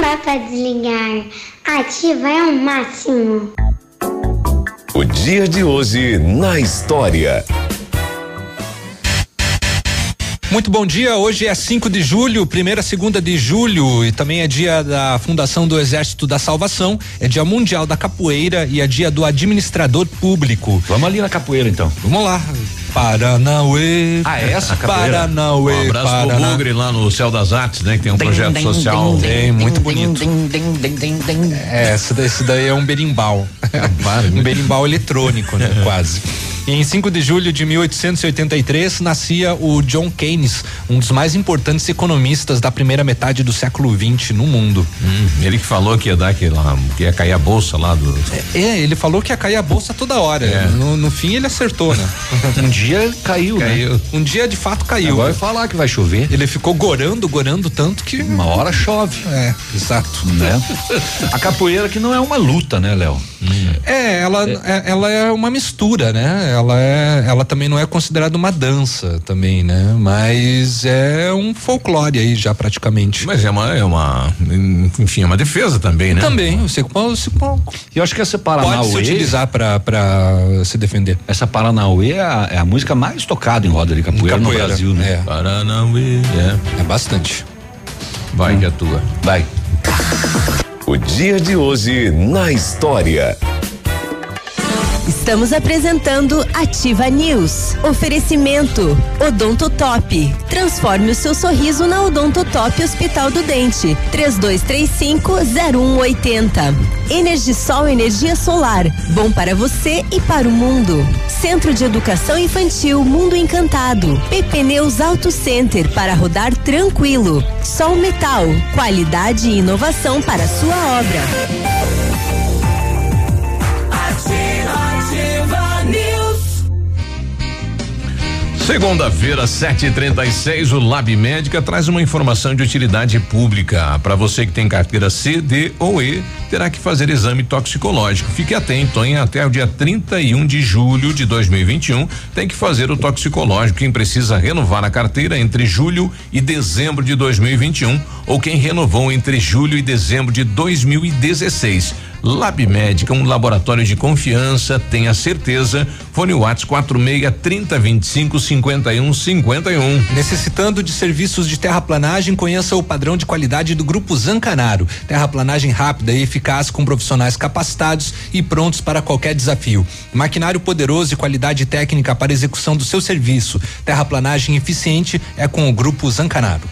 dá pra desligar. Ativa é o máximo. O dia de hoje na história. Muito bom dia. Hoje é 5 de julho, primeira segunda de julho, e também é dia da Fundação do Exército da Salvação, é dia mundial da capoeira e é dia do administrador público. Vamos ali na capoeira então. Vamos lá. Paranauê. Ah, é essa capoeira? Paranauê. Um abraço pro Paraná. Bugre lá no Céu das Artes, né? Que tem um projeto social. Tem, muito bonito. É, esse daí, esse daí é um berimbau. um berimbau eletrônico, né? Quase. E em 5 de julho de 1883 nascia o John Keynes, um dos mais importantes economistas da primeira metade do século XX no mundo. Hum, ele que falou que ia dar que, lá, que ia cair a bolsa lá do. É, ele falou que ia cair a bolsa toda hora. É. No, no fim ele acertou, né? Um dia caiu, Caiu. né? Um dia de fato caiu. Agora vai falar que vai chover. Ele ficou gorando, gorando tanto que. Uma hora chove. É, exato. Né? A capoeira que não é uma luta, né, Léo? É, ela é. ela é uma mistura, né? Ela é, ela também não é considerada uma dança também, né? Mas é um folclore aí já praticamente. Mas é uma, é uma, enfim, é uma defesa também, né? Também, você você Eu acho que essa pode se Paranauê. utilizar pra, pra se defender. Essa Paranauê é a, é a música mais tocada em roda de capoeira, Capoeira, no Brasil, né? é. Paranauê. É. É bastante. Vai que é tua. Vai. O dia de hoje na história. Estamos apresentando Ativa News. Oferecimento Odonto Top. Transforme o seu sorriso na Odonto Top Hospital do Dente. 3235-0180. Energisol Energia Solar. Bom para você e para o mundo. Centro de Educação Infantil Mundo Encantado. PP Neus Auto Center para rodar tranquilo. Sol Metal. Qualidade e inovação para sua obra. Segunda-feira, 7h36, o Lab Médica traz uma informação de utilidade pública. Para você que tem carteira C, D ou E, terá que fazer exame toxicológico. Fique atento, hein? Até o dia 31 de julho de 2021, tem que fazer o toxicológico. Quem precisa renovar a carteira entre julho e dezembro de 2021, ou quem renovou entre julho e dezembro de 2016. Lab Médica, um laboratório de confiança, tenha certeza. Fone Whats 46 30 25 51 51. Necessitando de serviços de terraplanagem, conheça o padrão de qualidade do Grupo Zancanaro. Terraplanagem rápida e eficaz com profissionais capacitados e prontos para qualquer desafio. Maquinário poderoso e qualidade técnica para execução do seu serviço. Terraplanagem eficiente é com o Grupo Zancanaro.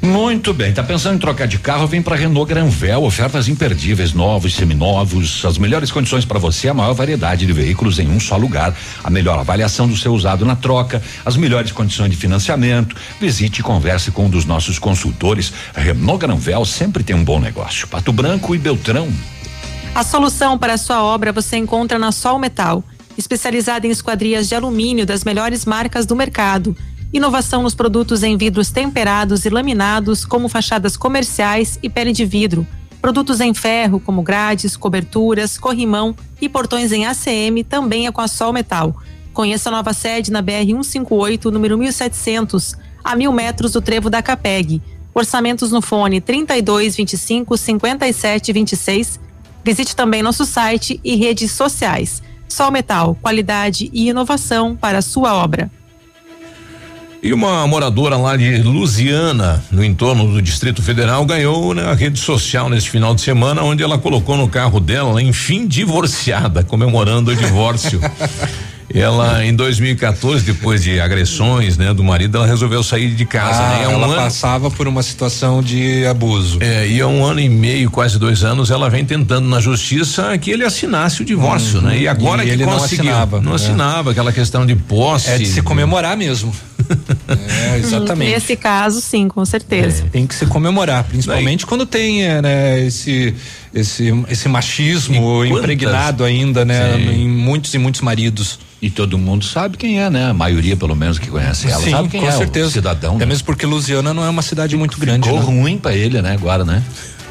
Muito bem, tá pensando em trocar de carro? Vem para Renault Granvel, ofertas imperdíveis, novos, seminovos, as melhores condições para você, a maior variedade de veículos em um só lugar, a melhor avaliação do seu usado na troca, as melhores condições de financiamento. Visite e converse com um dos nossos consultores. Renault Granvel sempre tem um bom negócio. Pato Branco e Beltrão. A solução para a sua obra você encontra na Sol Metal, especializada em esquadrias de alumínio das melhores marcas do mercado. Inovação nos produtos em vidros temperados e laminados, como fachadas comerciais e pele de vidro. Produtos em ferro, como grades, coberturas, corrimão e portões em ACM, também é com a Sol Metal. Conheça a nova sede na BR 158, número 1700, a mil metros do trevo da Capeg. Orçamentos no fone 32 25 57 26. Visite também nosso site e redes sociais. Sol Metal, qualidade e inovação para a sua obra. E uma moradora lá de Lusiana, no entorno do Distrito Federal, ganhou na rede social nesse final de semana, onde ela colocou no carro dela, enfim, divorciada, comemorando o divórcio. Ela, em 2014, depois de agressões, né, do marido, ela resolveu sair de casa, ah, né? ela um passava por uma situação de abuso. É, e há um ano e meio, quase dois anos, ela vem tentando na justiça que ele assinasse o divórcio, uhum. né? E agora e que ele conseguiu, não assinava. não é. assinava aquela questão de posse. É de se comemorar mesmo. é, exatamente. Nesse caso, sim, com certeza. É, tem que se comemorar, principalmente Daí. quando tem é, né, esse, esse, esse machismo impregnado ainda, né, sim. em muitos e muitos maridos. E todo mundo sabe quem é, né? A maioria, pelo menos, que conhece ela, Sim, sabe quem com é certeza. o cidadão. Até mesmo porque Lusiana não é uma cidade muito grande. Ficou né? ruim pra ele, né? Agora, né?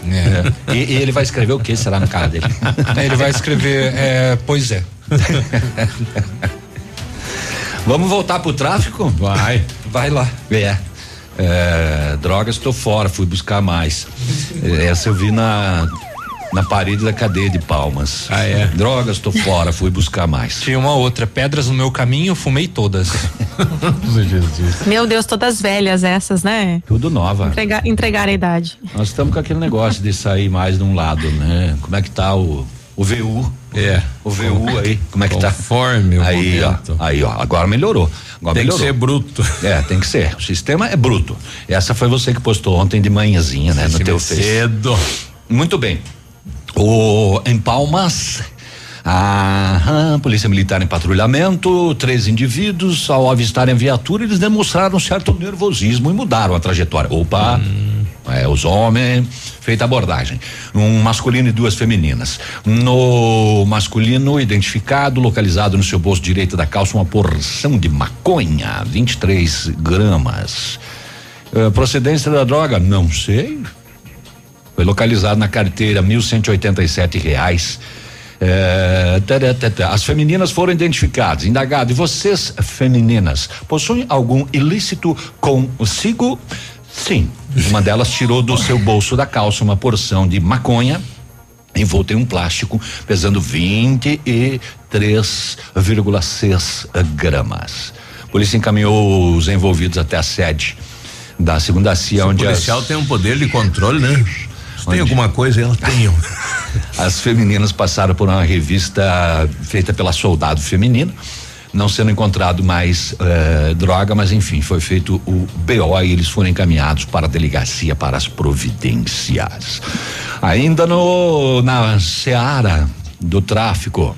É. E, e, ele vai escrever o que será no carro dele? ele vai escrever, é, pois é. Vamos voltar pro tráfico? Vai. Vai lá. É. é drogas, tô fora, fui buscar mais. Essa eu vi na na parede da cadeia de palmas. Ah, é? Drogas, tô fora, fui buscar mais. Tinha uma outra, pedras no meu caminho, fumei todas. meu Deus, todas velhas essas, né? Tudo nova. Entregar, entregar a idade. Nós estamos com aquele negócio de sair mais de um lado, né? Como é que tá o o VU. É. O VU aí, como é que tá? Conforme aí, ó, aí, ó, agora melhorou. Agora tem melhorou. que ser bruto. É, tem que ser. O sistema é bruto. Essa foi você que postou ontem de manhãzinha, né? No teu Face. Cedo. Muito bem. O, em Palmas, a Polícia Militar em patrulhamento, três indivíduos, ao avistarem a viatura, eles demonstraram certo nervosismo e mudaram a trajetória. Opa! Hum. É, os homens, feita abordagem. Um masculino e duas femininas. No masculino, identificado, localizado no seu bolso direito da calça, uma porção de maconha, 23 gramas. Uh, procedência da droga? Não sei. Foi localizado na carteira e sete reais. É, as femininas foram identificadas, indagado. E vocês, femininas, possuem algum ilícito consigo? Sim. Uma delas tirou do seu bolso da calça uma porção de maconha envolta em um plástico pesando 23,6 gramas. A polícia encaminhou os envolvidos até a sede da segunda CIA, o onde o policial as, tem um poder de controle, né? Tem alguma coisa, elas têm. As femininas passaram por uma revista feita pela Soldado Feminino, não sendo encontrado mais eh, droga, mas enfim, foi feito o BO e eles foram encaminhados para a delegacia para as providências. Ainda no na seara do tráfico,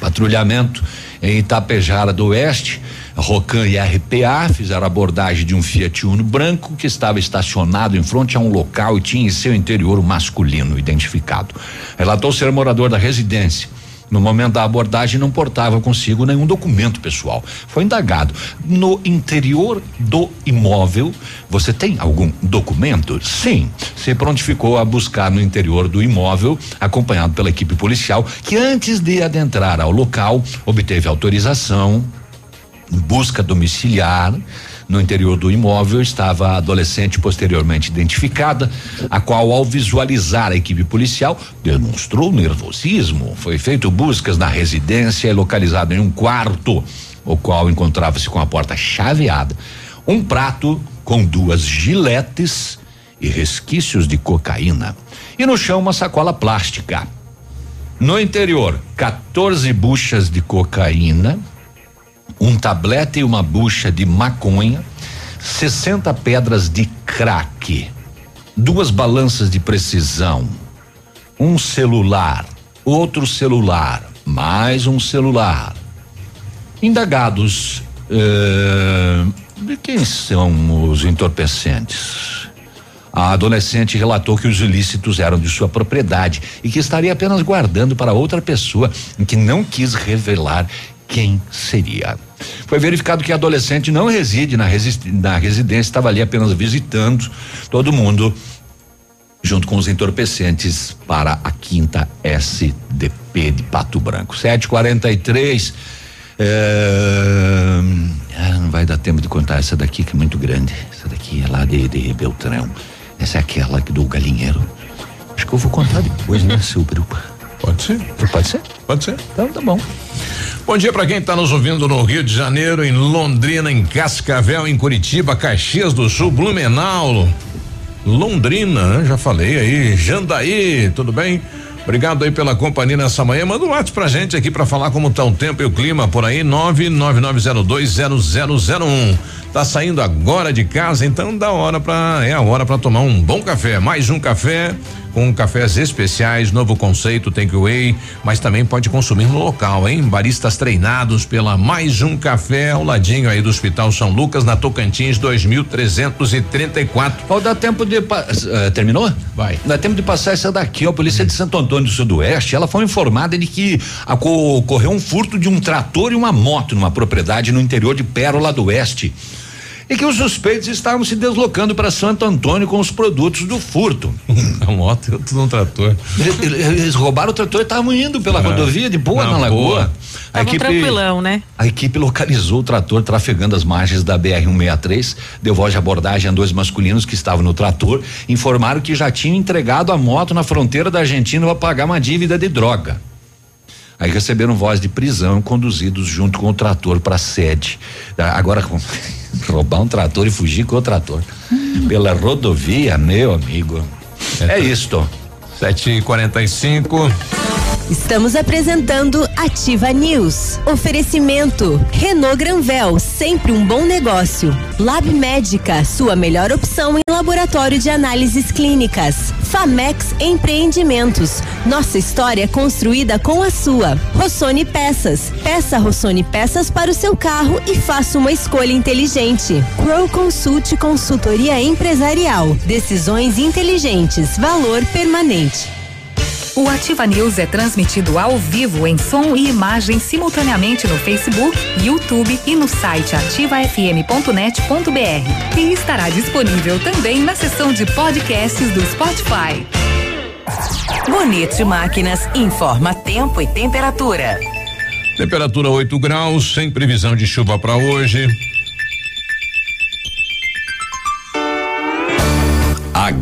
patrulhamento em Itapejara do Oeste, Rocan e RPA fizeram abordagem de um Fiat Uno branco que estava estacionado em frente a um local e tinha em seu interior um masculino identificado. Relatou ser morador da residência. No momento da abordagem, não portava consigo nenhum documento pessoal. Foi indagado. No interior do imóvel, você tem algum documento? Sim. Se prontificou a buscar no interior do imóvel, acompanhado pela equipe policial, que antes de adentrar ao local, obteve autorização, busca domiciliar no interior do imóvel estava a adolescente posteriormente identificada, a qual, ao visualizar a equipe policial, demonstrou nervosismo. Foi feito buscas na residência, localizado em um quarto, o qual encontrava-se com a porta chaveada, um prato com duas giletes e resquícios de cocaína. E no chão uma sacola plástica. No interior, 14 buchas de cocaína, um tablete e uma bucha de maconha, 60 pedras de crack, duas balanças de precisão, um celular, outro celular, mais um celular. Indagados, eh, de quem são os entorpecentes? A adolescente relatou que os ilícitos eram de sua propriedade e que estaria apenas guardando para outra pessoa, que não quis revelar quem seria. Foi verificado que a adolescente não reside na, na residência, estava ali apenas visitando todo mundo, junto com os entorpecentes, para a quinta SDP de Pato Branco. 743. É, ah, não vai dar tempo de contar essa daqui que é muito grande. Essa daqui é lá de, de Beltrão. Essa é aquela do galinheiro. Acho que eu vou contar depois, né, seu Brupa? Pode ser. Pode ser? Pode ser. Então tá bom. Bom dia para quem está nos ouvindo no Rio de Janeiro, em Londrina, em Cascavel, em Curitiba, Caxias do Sul, Blumenau, Londrina, né? já falei aí, Jandaí, tudo bem? Obrigado aí pela companhia nessa manhã. Manda um WhatsApp pra gente aqui para falar como tá o tempo e o clima por aí, 999020001. Tá saindo agora de casa, então dá hora para é a hora para tomar um bom café. Mais um café com cafés especiais, novo conceito takeaway, mas também pode consumir no local, hein? Baristas treinados pela Mais Um Café ao ladinho aí do Hospital São Lucas, na Tocantins 2334. Ó, dá tempo de. Uh, terminou? Vai. Dá tempo de passar essa daqui, ó. A polícia de Santo Antônio do Sudoeste, ela foi informada de que ocorreu um furto de um trator e uma moto numa propriedade no interior de Pérola do Oeste e que os suspeitos estavam se deslocando para Santo Antônio com os produtos do furto. A moto e outro no trator. Eles, roubaram o trator e estavam indo pela é. rodovia de boa na, na lagoa. A equipe, tranquilão, né? A equipe localizou o trator trafegando as margens da BR 163, deu voz de abordagem a dois masculinos que estavam no trator, informaram que já tinham entregado a moto na fronteira da Argentina para pagar uma dívida de droga. Aí receberam voz de prisão, conduzidos junto com o trator para a sede. Ah, agora, roubar um trator e fugir com o trator. Pela rodovia, meu amigo. É, é isto. 7h45. Estamos apresentando Ativa News. Oferecimento Renault Granvel, sempre um bom negócio. Lab Médica, sua melhor opção em laboratório de análises clínicas. Famex Empreendimentos, nossa história construída com a sua. Rossoni Peças, peça Rossoni Peças para o seu carro e faça uma escolha inteligente. Crow Consult Consultoria Empresarial, decisões inteligentes, valor permanente. O Ativa News é transmitido ao vivo em som e imagem simultaneamente no Facebook, YouTube e no site ativafm.net.br. E estará disponível também na seção de podcasts do Spotify. Bonito Máquinas informa tempo e temperatura. Temperatura 8 graus, sem previsão de chuva para hoje.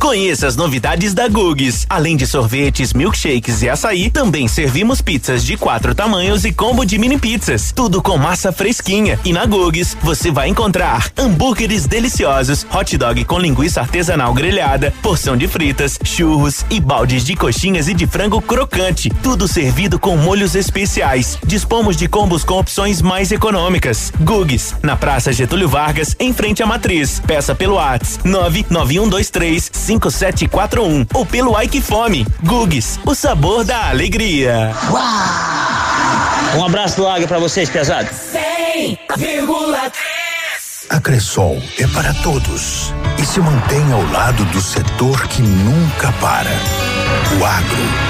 Conheça as novidades da Gugs. Além de sorvetes, milkshakes e açaí, também servimos pizzas de quatro tamanhos e combo de mini pizzas. Tudo com massa fresquinha. E na Gugs você vai encontrar hambúrgueres deliciosos, hot dog com linguiça artesanal grelhada, porção de fritas, churros e baldes de coxinhas e de frango crocante. Tudo servido com molhos especiais. Dispomos de combos com opções mais econômicas. Gugs, na Praça Getúlio Vargas, em frente à Matriz. Peça pelo WhatsApp 99123 5741 ou pelo Ike Fome. Gugs, o sabor da alegria. Um abraço do Águia pra vocês, pesado. 100,3 A Cressol é para todos e se mantém ao lado do setor que nunca para. O agro.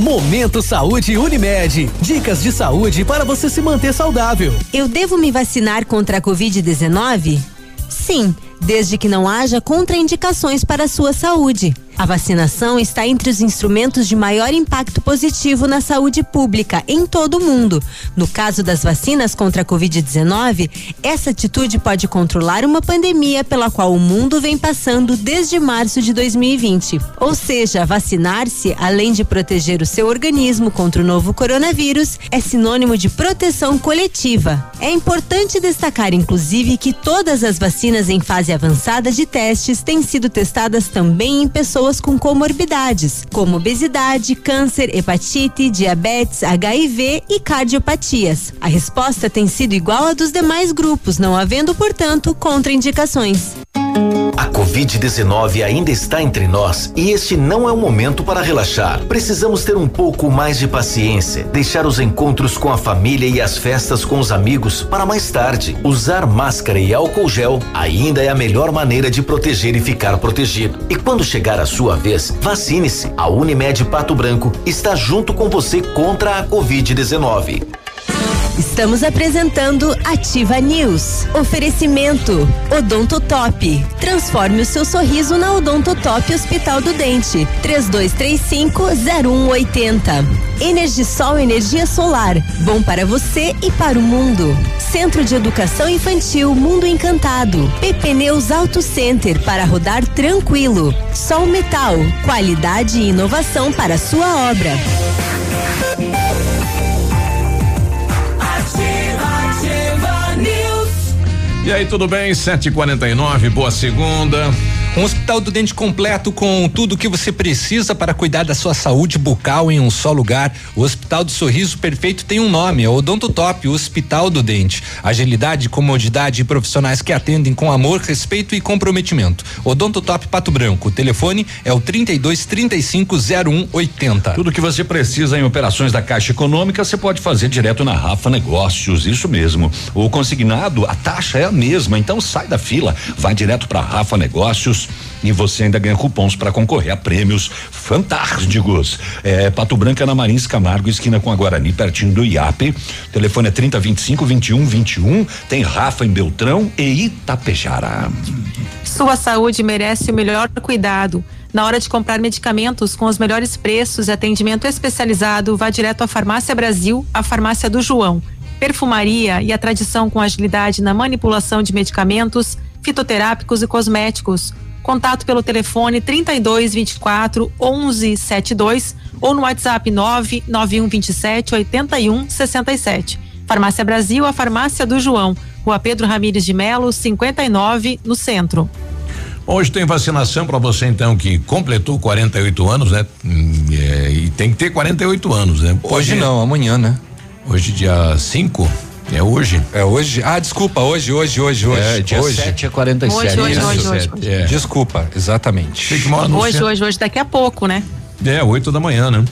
Momento Saúde Unimed. Dicas de saúde para você se manter saudável. Eu devo me vacinar contra a Covid-19? Sim, desde que não haja contraindicações para a sua saúde. A vacinação está entre os instrumentos de maior impacto positivo na saúde pública em todo o mundo. No caso das vacinas contra a Covid-19, essa atitude pode controlar uma pandemia pela qual o mundo vem passando desde março de 2020. Ou seja, vacinar-se, além de proteger o seu organismo contra o novo coronavírus, é sinônimo de proteção coletiva. É importante destacar, inclusive, que todas as vacinas em fase avançada de testes têm sido testadas também em pessoas com comorbidades, como obesidade, câncer, hepatite, diabetes, HIV e cardiopatias. A resposta tem sido igual à dos demais grupos, não havendo, portanto, contraindicações. A Covid-19 ainda está entre nós e este não é o momento para relaxar. Precisamos ter um pouco mais de paciência, deixar os encontros com a família e as festas com os amigos para mais tarde. Usar máscara e álcool gel ainda é a melhor maneira de proteger e ficar protegido. E quando chegar a sua vez, vacine-se. A Unimed Pato Branco está junto com você contra a Covid-19. Estamos apresentando Ativa News. Oferecimento Odontotop. Transforme o seu sorriso na Odontotop Hospital do Dente. 3235-0180. Energisol Energia Solar. Bom para você e para o mundo. Centro de Educação Infantil Mundo Encantado. PP Neus Auto Center para rodar tranquilo. Sol Metal. Qualidade e inovação para sua obra. E aí, tudo bem? 7h49, boa segunda. Um hospital do dente completo com tudo o que você precisa para cuidar da sua saúde bucal em um só lugar. O Hospital do Sorriso Perfeito tem um nome, é o Odonto Top, o Hospital do Dente. Agilidade, comodidade e profissionais que atendem com amor, respeito e comprometimento. Odonto Top Pato Branco. O telefone é o 32 35 01 80. Tudo que você precisa em operações da Caixa Econômica você pode fazer direto na Rafa Negócios, isso mesmo. O consignado, a taxa é a mesma, então sai da fila, vai direto para Rafa Negócios e você ainda ganha cupons para concorrer a prêmios fantásticos. É, Pato Branca na Marins Camargo, esquina com a Guarani, pertinho do IAP. Telefone é 3025 21 21. Tem Rafa em Beltrão e Itapejara. Sua saúde merece o melhor cuidado. Na hora de comprar medicamentos com os melhores preços e atendimento especializado, vá direto à Farmácia Brasil, a farmácia do João. Perfumaria e a tradição com agilidade na manipulação de medicamentos, fitoterápicos e cosméticos. Contato pelo telefone 32 24 11 72 ou no WhatsApp 991 27 81 67. Farmácia Brasil, a farmácia do João. Rua Pedro Ramires de Melo, 59, no centro. Hoje tem vacinação para você então que completou 48 anos, né? Hum, é, e tem que ter 48 anos, né? Hoje não, amanhã, né? Hoje dia 5? É hoje? É hoje? Ah, desculpa, hoje, hoje, hoje, hoje. É, dia hoje. 7 é 47. Hoje, hoje, hoje, hoje, hoje. É. Desculpa, exatamente. Hoje, centro. hoje, hoje, daqui a pouco, né? É, 8 da manhã, né?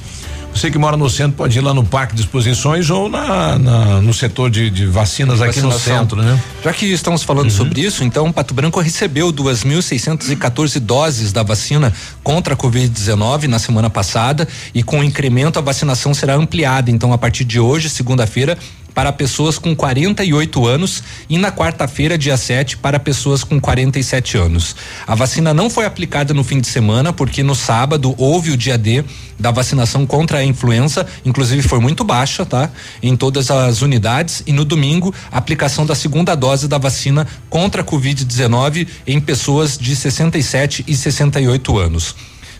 Você que mora no centro pode ir lá no Parque de Exposições ou na, na- no setor de, de vacinas aqui no centro, né? Já que estamos falando sobre isso, então Pato Branco recebeu 2.614 doses da vacina contra a Covid-19 na semana passada e com o incremento a vacinação será ampliada. Então, a partir de hoje, segunda-feira, para pessoas com 48 anos e na quarta-feira, dia 7, para pessoas com 47 anos. A vacina não foi aplicada no fim de semana, porque no sábado houve o dia D da vacinação contra a influenza, inclusive foi muito baixa, tá? Em todas as unidades e no domingo aplicação da segunda dose da vacina contra a Covid-19 em pessoas de 67 e 68 anos.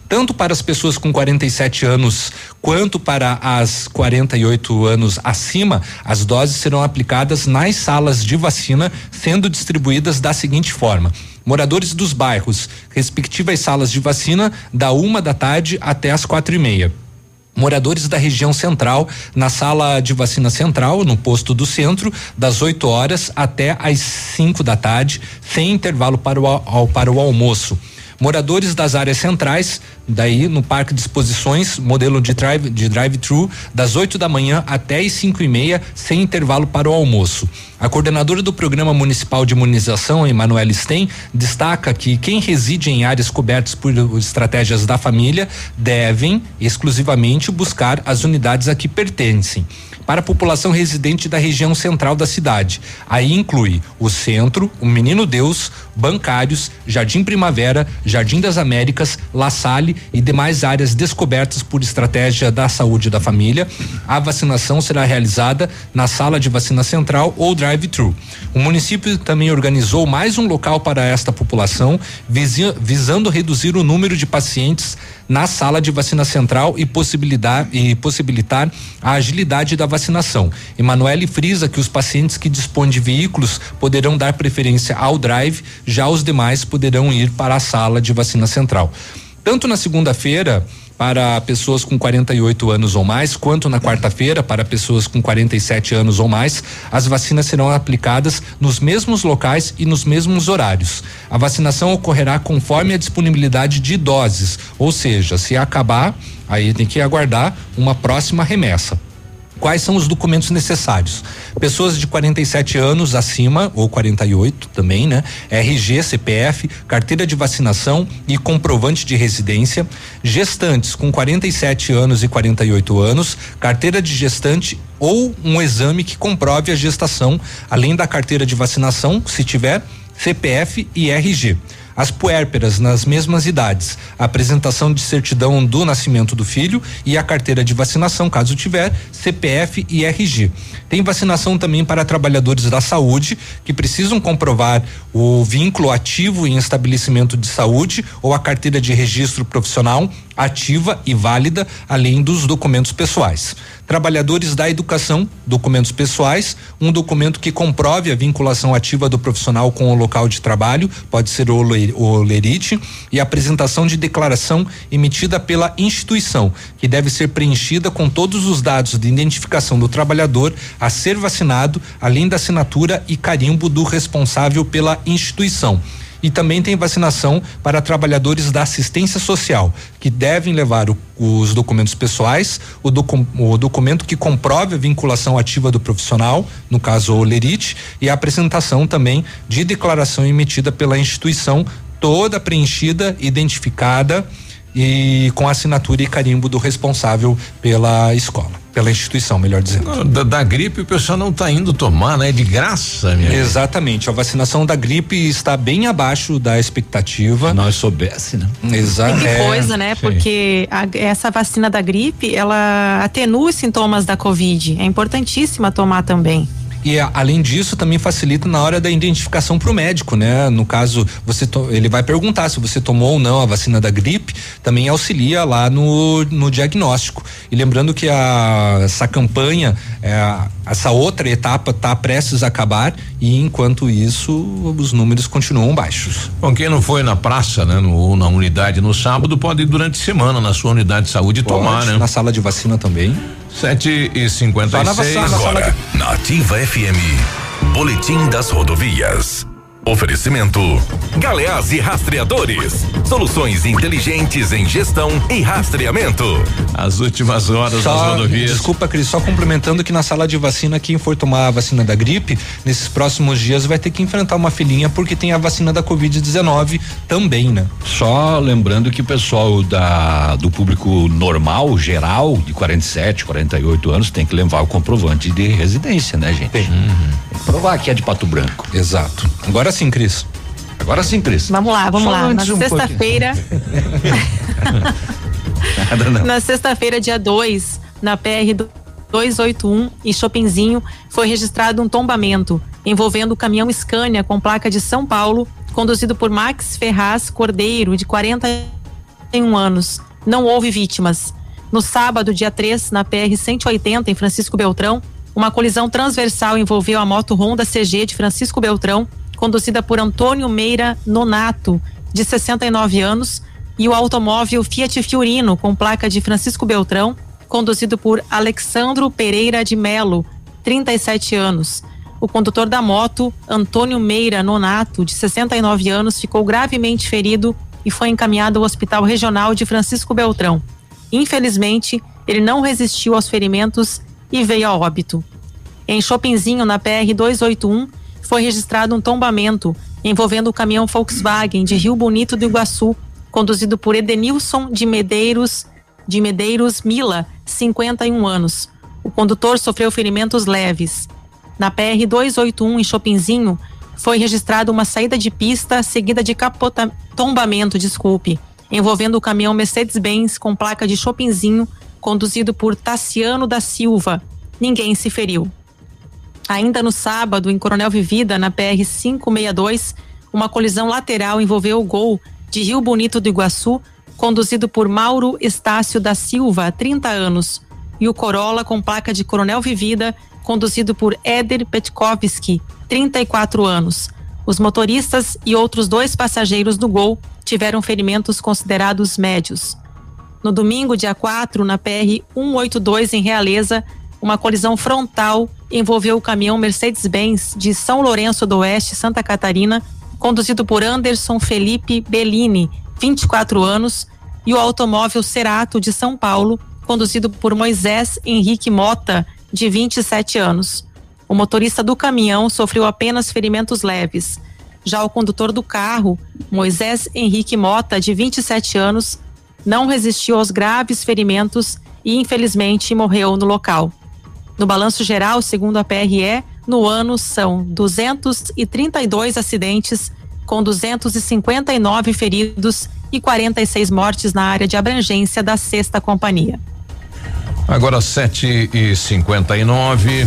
Tanto para as pessoas com 47 anos quanto para as 48 anos acima, as doses serão aplicadas nas salas de vacina, sendo distribuídas da seguinte forma: moradores dos bairros, respectivas salas de vacina, da uma da tarde até as quatro e meia. Moradores da região central, na sala de vacina central, no posto do centro, das 8 horas até às 5 da tarde, sem intervalo para o, para o almoço. Moradores das áreas centrais, daí no Parque de Exposições, modelo de drive de drive-thru, das 8 da manhã até as 5 e meia, sem intervalo para o almoço. A coordenadora do Programa Municipal de Imunização, Emanuele Stein, destaca que quem reside em áreas cobertas por estratégias da família devem exclusivamente buscar as unidades a que pertencem. Para a população residente da região central da cidade, aí inclui o centro, o Menino Deus, bancários, Jardim Primavera, Jardim das Américas, La Salle e demais áreas descobertas por estratégia da saúde da família. A vacinação será realizada na sala de vacina central ou drive-thru. O município também organizou mais um local para esta população, visando reduzir o número de pacientes na sala de vacina central e possibilitar, e possibilitar a agilidade da vacinação. Emanuele frisa que os pacientes que dispõem de veículos poderão dar preferência ao drive, já os demais poderão ir para a sala de vacina central. Tanto na segunda-feira, para pessoas com 48 anos ou mais, quanto na quarta-feira, para pessoas com 47 anos ou mais, as vacinas serão aplicadas nos mesmos locais e nos mesmos horários. A vacinação ocorrerá conforme a disponibilidade de doses, ou seja, se acabar, aí tem que aguardar uma próxima remessa. Quais são os documentos necessários? Pessoas de 47 anos acima, ou 48 também, né? RG, CPF, carteira de vacinação e comprovante de residência. Gestantes com 47 anos e 48 anos, carteira de gestante ou um exame que comprove a gestação, além da carteira de vacinação, se tiver, CPF e RG. As puérperas nas mesmas idades, a apresentação de certidão do nascimento do filho e a carteira de vacinação, caso tiver, CPF e RG. Tem vacinação também para trabalhadores da saúde que precisam comprovar o vínculo ativo em estabelecimento de saúde ou a carteira de registro profissional ativa e válida, além dos documentos pessoais. Trabalhadores da educação, documentos pessoais, um documento que comprove a vinculação ativa do profissional com o local de trabalho, pode ser o, le- lerite, e apresentação de declaração emitida pela instituição, que deve ser preenchida com todos os dados de identificação do trabalhador a ser vacinado, além da assinatura e carimbo do responsável pela instituição. E também tem vacinação para trabalhadores da assistência social, que devem levar o- os documentos pessoais, o, docu- o documento que comprove a vinculação ativa do profissional, no caso o lerite, e a apresentação também de declaração emitida pela instituição, toda preenchida, identificada e com assinatura e carimbo do responsável pela escola, pela instituição, melhor dizendo. Da, da gripe o pessoal não está indo tomar, né? De graça, minha gente. Exatamente. A vacinação da gripe está bem abaixo da expectativa. Nós soubesse, né? Exato. Que coisa, né? Porque a- essa vacina da gripe, ela atenua os sintomas da Covid. É importantíssima tomar também. E a- além disso, também facilita na hora da identificação para o médico, né? No caso, você to- ele vai perguntar se você tomou ou não a vacina da gripe, também auxilia lá no, no diagnóstico. E lembrando que a, essa campanha, é, essa outra etapa está prestes a acabar e enquanto isso os números continuam baixos. Bom, quem não foi na praça, né? No, ou na unidade no sábado, pode ir durante a semana na sua unidade de saúde tomar, Pode, né? Na sala de vacina também. 7 e 56 Agora, na Ativa FM, Boletim das Rodovias. Oferecimento Galeás e Rastreadores. Soluções inteligentes em gestão e rastreamento. As últimas horas Só, das rodovias. Desculpa, Cris, só complementando que na sala de vacina, quem for tomar a vacina da gripe, nesses próximos dias vai ter que enfrentar uma filinha porque tem a vacina da Covid-19 também, né? Só lembrando que o pessoal da do público normal, geral, de 47, 48 anos, tem que levar o comprovante de residência, né, gente? Tem. Que provar que é de Pato Branco. Exato. Agora sim, Cris. Agora sim, Cris. Vamos lá, vamos Só lá. Na um sexta-feira. Na sexta-feira, dia 2, na PR 281 e Chopinzinho, foi registrado um tombamento envolvendo o caminhão Scania com placa de São Paulo, conduzido por Max Ferraz Cordeiro, de 41 anos. Não houve vítimas. No sábado, dia 3, na PR 180, em Francisco Beltrão, uma colisão transversal envolveu a moto Honda CG de Francisco Beltrão, conduzida por Antônio Meira Nonato, de 69 anos, e o automóvel Fiat Fiorino, com placa de Francisco Beltrão, conduzido por Alexandro Pereira de Melo, 37 anos. O condutor da moto, Antônio Meira Nonato, de 69 anos, ficou gravemente ferido e foi encaminhado ao Hospital Regional de Francisco Beltrão. Infelizmente, ele não resistiu aos ferimentos e veio a óbito. Em Chopinzinho, na PR 281, foi registrado um tombamento envolvendo o caminhão Volkswagen de Rio Bonito do Iguaçu, conduzido por Edenilson de Medeiros de Medeiros Mila, 51 anos. O condutor sofreu ferimentos leves. Na PR 281 em Chopinzinho, foi registrada uma saída de pista seguida de capota tombamento, desculpe, envolvendo o caminhão Mercedes-Benz com placa de Chopinzinho, conduzido por Tassiano da Silva. Ninguém se feriu. Ainda no sábado, em Coronel Vivida, na PR 562, uma colisão lateral envolveu o Gol de Rio Bonito do Iguaçu, conduzido por Mauro Estácio da Silva, 30 anos, e o Corolla com placa de Coronel Vivida, conduzido por Éder Petkovski, 34 anos. Os motoristas e outros dois passageiros do Gol tiveram ferimentos considerados médios. No domingo, dia 4, na PR 182 em Realeza, uma colisão frontal envolveu o caminhão Mercedes-Benz de São Lourenço do Oeste, Santa Catarina, conduzido por Anderson Felipe Bellini, 24 anos, e o automóvel Cerato de São Paulo, conduzido por Moisés Henrique Mota, de 27 anos. O motorista do caminhão sofreu apenas ferimentos leves. Já o condutor do carro, Moisés Henrique Mota, de 27 anos, não resistiu aos graves ferimentos e infelizmente morreu no local. No balanço geral, segundo a PRE, no ano são 232 acidentes, com 259 feridos e 46 mortes na área de abrangência da sexta companhia. Agora 7 e 59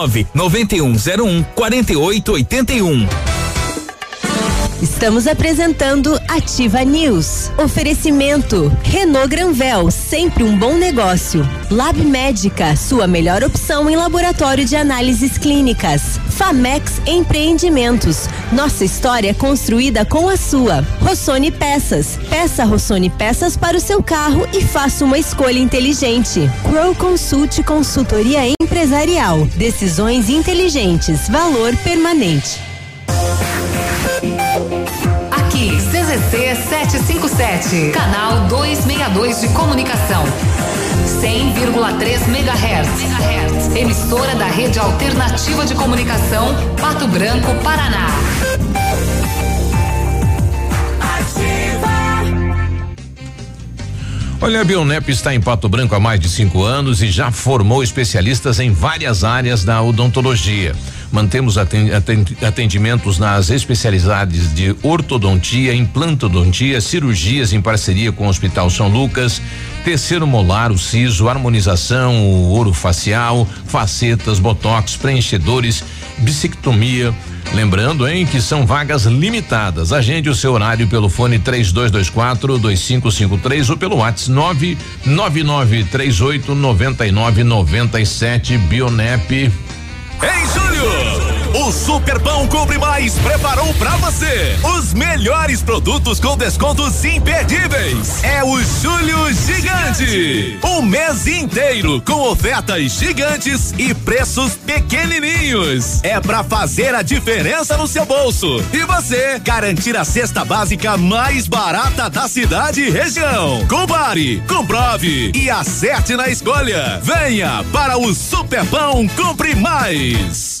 9101 4881. Estamos apresentando Ativa News. Oferecimento Renault Granvel, sempre um bom negócio. Lab Médica, sua melhor opção em laboratório de análises clínicas. Famex Empreendimentos, nossa história construída com a sua. Rossoni Peças, peça Rossoni Peças para o seu carro e faça uma escolha inteligente. Crow Consult Consultoria Empresarial, decisões inteligentes, valor permanente. CZC 757, canal 262 de comunicação. 100,3 MHz. Emissora da Rede Alternativa de Comunicação, Pato Branco, Paraná. Olha, a Bionep está em Pato Branco há mais de cinco anos e já formou especialistas em várias áreas da odontologia. Mantemos aten- aten- atendimentos nas especialidades de ortodontia, implantodontia, cirurgias em parceria com o Hospital São Lucas, terceiro molar, o siso, harmonização, o ouro facial, facetas, botox, preenchedores, bissectomia. Lembrando, hein, que são vagas limitadas. Agende o seu horário pelo fone 3224 2553 ou pelo WhatsApp 99938 9997 Bionep. Em julho, o Super Pão Compre Mais preparou pra você os melhores produtos com descontos imperdíveis. É o Julho Gigante. Um mês inteiro com ofertas gigantes e preços pequenininhos. É pra fazer a diferença no seu bolso e você garantir a cesta básica mais barata da cidade e região. Compare, comprove e acerte na escolha. Venha para o Super Pão Compre Mais.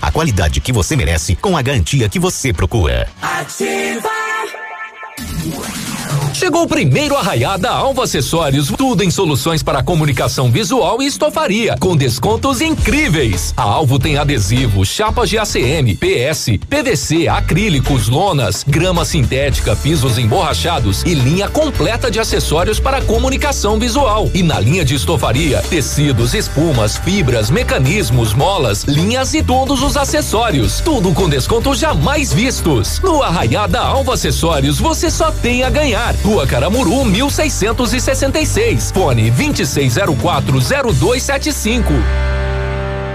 a qualidade que você merece com a garantia que você procura. Ativa. Chegou o primeiro arraiá da Alva Acessórios, tudo em soluções para comunicação visual e estofaria, com descontos incríveis. A Alvo tem adesivo, chapas de ACM, PS, PVC, acrílicos, lonas, grama sintética, pisos emborrachados e linha completa de acessórios para comunicação visual. E na linha de estofaria, tecidos, espumas, fibras, mecanismos, molas, linhas e todos os acessórios. Tudo com descontos jamais vistos. No arraiá da Alva Acessórios, você só tem a ganhar. Rua Caramuru, 1666. Fone 26040275.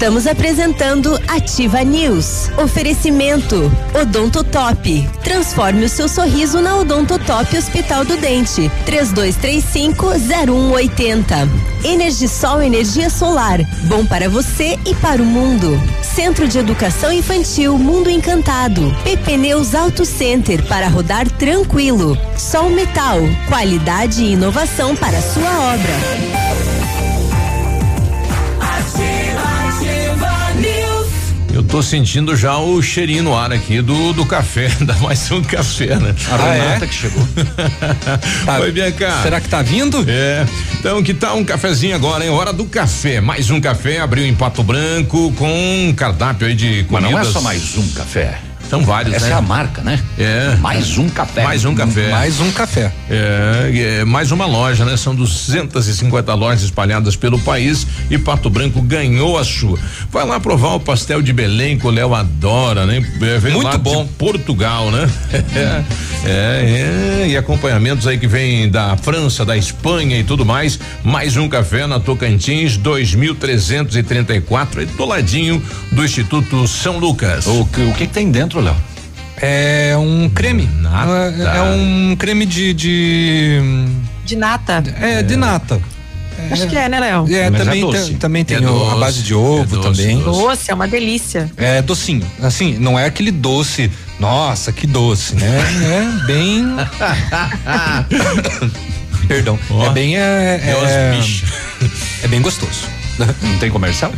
Estamos apresentando Ativa News. Oferecimento Odonto Top. Transforme o seu sorriso na Odonto Top Hospital do Dente. 3235-0180. Energisol Energia Solar. Bom para você e para o mundo. Centro de Educação Infantil Mundo Encantado. PP Neus Auto Center para rodar tranquilo. Sol Metal. Qualidade e inovação para sua obra. Tô sentindo já o cheirinho no ar aqui do, do café, dá mais um café, né? A Renata que chegou. Oi, Bianca. Será que tá vindo? É. Então, que tal um cafezinho agora, hein? Hora do café. Mais um café, abriu em Pato Branco com um cardápio aí de Mas comidas. não é só mais um café. São vários, Essa né? é a marca, né? É. Mais um café. Mais um café. Mais um café. É, é, mais uma loja, né? São 250 lojas espalhadas pelo país e Pato Branco ganhou a sua. Vai lá provar o pastel de Belém que o Léo adora, né? É, veio Muito bom. Portugal, né? É, é, e acompanhamentos aí que vem da França, da Espanha e tudo mais. Mais um café na Tocantins 2334, aí do ladinho do Instituto São Lucas. O que, o que tem dentro, Léo? É um creme. Nada. É, é um creme de. de De nata. é, de nata. Acho que é, né, Léo? É, Mas é também, doce. tem, também tem É doce, a base de é ovo doce, também. doce. É uma delícia. É docinho. Assim, não é aquele doce. Nossa, que doce, né? É bem. Perdão. Ó, é bem. É, é é, é bem gostoso. Não tem comercial?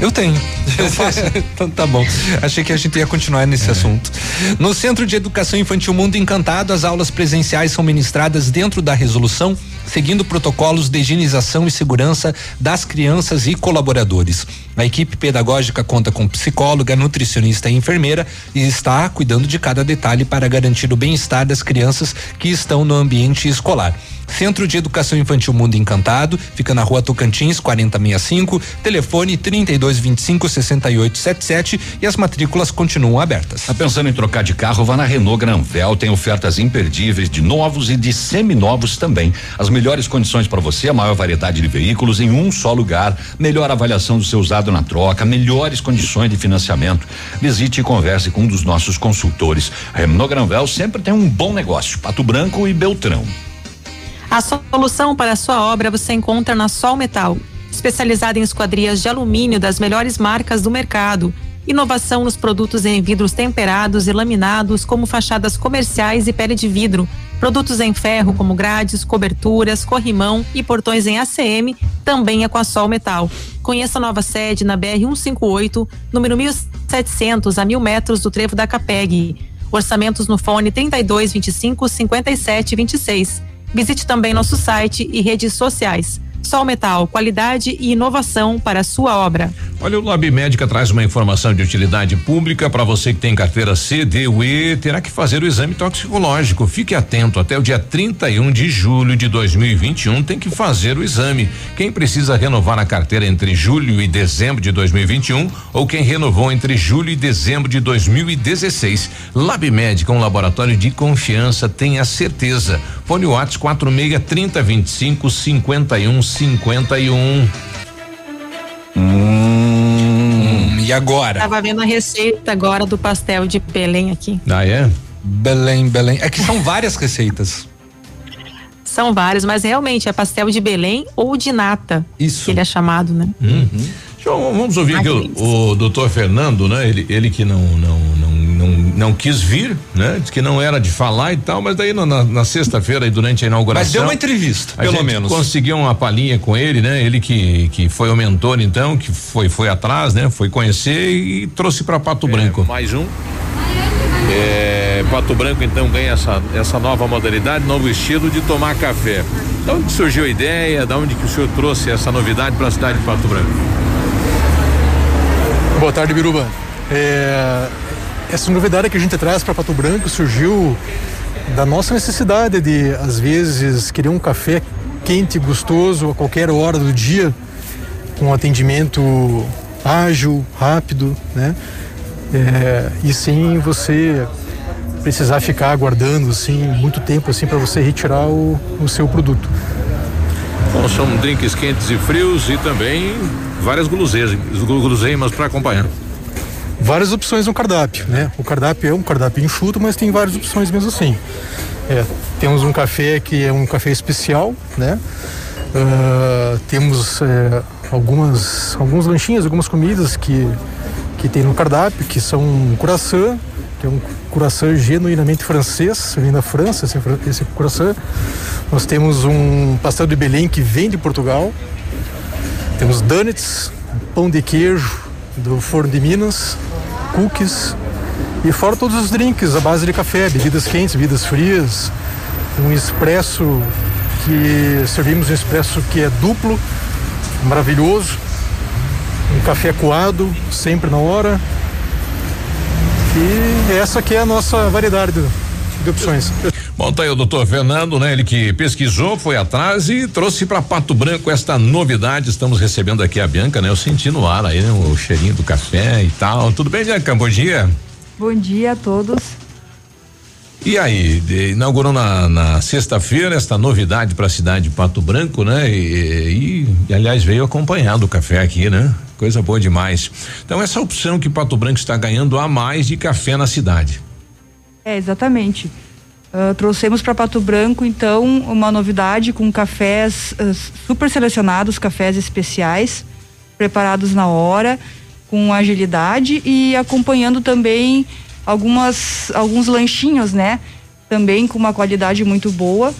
Eu tenho. então tá bom. Achei que a gente ia continuar nesse assunto. No Centro de Educação Infantil Mundo Encantado, as aulas presenciais são ministradas dentro da resolução, seguindo protocolos de higienização e segurança das crianças e colaboradores. A equipe pedagógica conta com psicóloga, nutricionista e enfermeira e está cuidando de cada detalhe para garantir o bem-estar das crianças que estão no ambiente escolar. Centro de Educação Infantil Mundo Encantado, fica na rua Tocantins, 4065, telefone 3225 6877 e as matrículas continuam abertas. Tá pensando em trocar de carro? Vá na Renault Granvel, tem ofertas imperdíveis de novos e de seminovos também. As melhores condições para você, a maior variedade de veículos em um só lugar, melhor avaliação do seu usado na troca, melhores condições de financiamento. Visite e converse com um dos nossos consultores. Renault Granvel sempre tem um bom negócio. Pato Branco e Beltrão. A solução para a sua obra você encontra na Sol Metal, especializada em esquadrias de alumínio das melhores marcas do mercado. Inovação nos produtos em vidros temperados e laminados, como fachadas comerciais e pele de vidro. Produtos em ferro, como grades, coberturas, corrimão e portões em ACM, também é com a Sol Metal. Conheça a nova sede na BR 158, número 1700, a mil metros do trevo da Capeg. Orçamentos no fone 3225 5726. Visite também nosso site e redes sociais. Sol Metal, qualidade e inovação para a sua obra. Olha, o Lab Médica traz uma informação de utilidade pública para você que tem carteira C, D ou E, terá que fazer o exame toxicológico. Fique atento, até o dia 31 de julho de 2021 tem que fazer o exame. Quem precisa renovar a carteira entre julho e dezembro de 2021 ou quem renovou entre julho e dezembro de 2016. Lab Médica, um laboratório de confiança, tenha certeza. Fone WhatsApp 46 30 25 51 51. Hum, e agora? Tava vendo a receita agora do pastel de Belém aqui. Ah, é? Belém, Belém. É que são várias receitas. São vários, mas realmente é pastel de Belém ou de nata. Isso. Que ele é chamado, né? Uhum. Então, vamos ouvir aqui o, o doutor Fernando, né? Ele, ele que não, não, não, não, quis vir, né? Diz que não era de falar e tal, mas daí na, na sexta-feira e durante a inauguração. Mas deu uma entrevista, a pelo gente menos. Conseguiu uma palhinha com ele, né? Ele que, que foi o mentor, então, que foi, foi atrás, né? Foi conhecer e trouxe para Pato Branco. Mais um. É, Pato Branco então ganha essa, essa nova modalidade, novo estilo de tomar café. Da onde surgiu a ideia? Da onde que o senhor trouxe essa novidade para a cidade de Pato Branco? Boa tarde, Biruba. É, essa novidade que a gente traz para Pato Branco surgiu da nossa necessidade de, às vezes, querer um café quente gostoso a qualquer hora do dia, com atendimento ágil, rápido, né? É, e sem você precisar ficar aguardando assim muito tempo assim para você retirar o, o seu produto. Bom, são drinks quentes e frios e também várias guloseimas para acompanhar. Várias opções no cardápio, né? O cardápio é um cardápio enxuto, mas tem várias opções mesmo assim. É, temos um café que é um café especial, né? Uh, temos é, algumas alguns lanchinhos, algumas comidas que que tem no cardápio, que são um croissant, que é um croissant genuinamente francês, vem da França esse, esse croissant. Nós temos um pastel de Belém que vem de Portugal. Temos donuts, pão de queijo do forno de Minas, cookies e fora todos os drinks à base de café, bebidas quentes, bebidas frias, um expresso que servimos um expresso que é duplo, maravilhoso, um café coado, sempre na hora. E essa aqui é a nossa variedade de, opções. Bom, tá aí o doutor Fernando, né? Ele que pesquisou, foi atrás e trouxe para Pato Branco esta novidade. Estamos recebendo aqui a Bianca, né? Eu senti no ar aí, né? O cheirinho do café e tal. Tudo bem, Bianca? Bom dia. Bom dia a todos. E aí, de, inaugurou na, na sexta-feira esta novidade para a cidade de Pato Branco, né? E, e, e, aliás, veio acompanhado o café aqui, né? Coisa boa demais. Então, essa opção que Pato Branco está ganhando a mais de café na cidade. É, exatamente. Uh, trouxemos para Pato Branco, então, uma novidade com cafés uh, super selecionados, cafés especiais, preparados na hora, com agilidade e acompanhando também algumas alguns lanchinhos, né? Também com uma qualidade muito boa.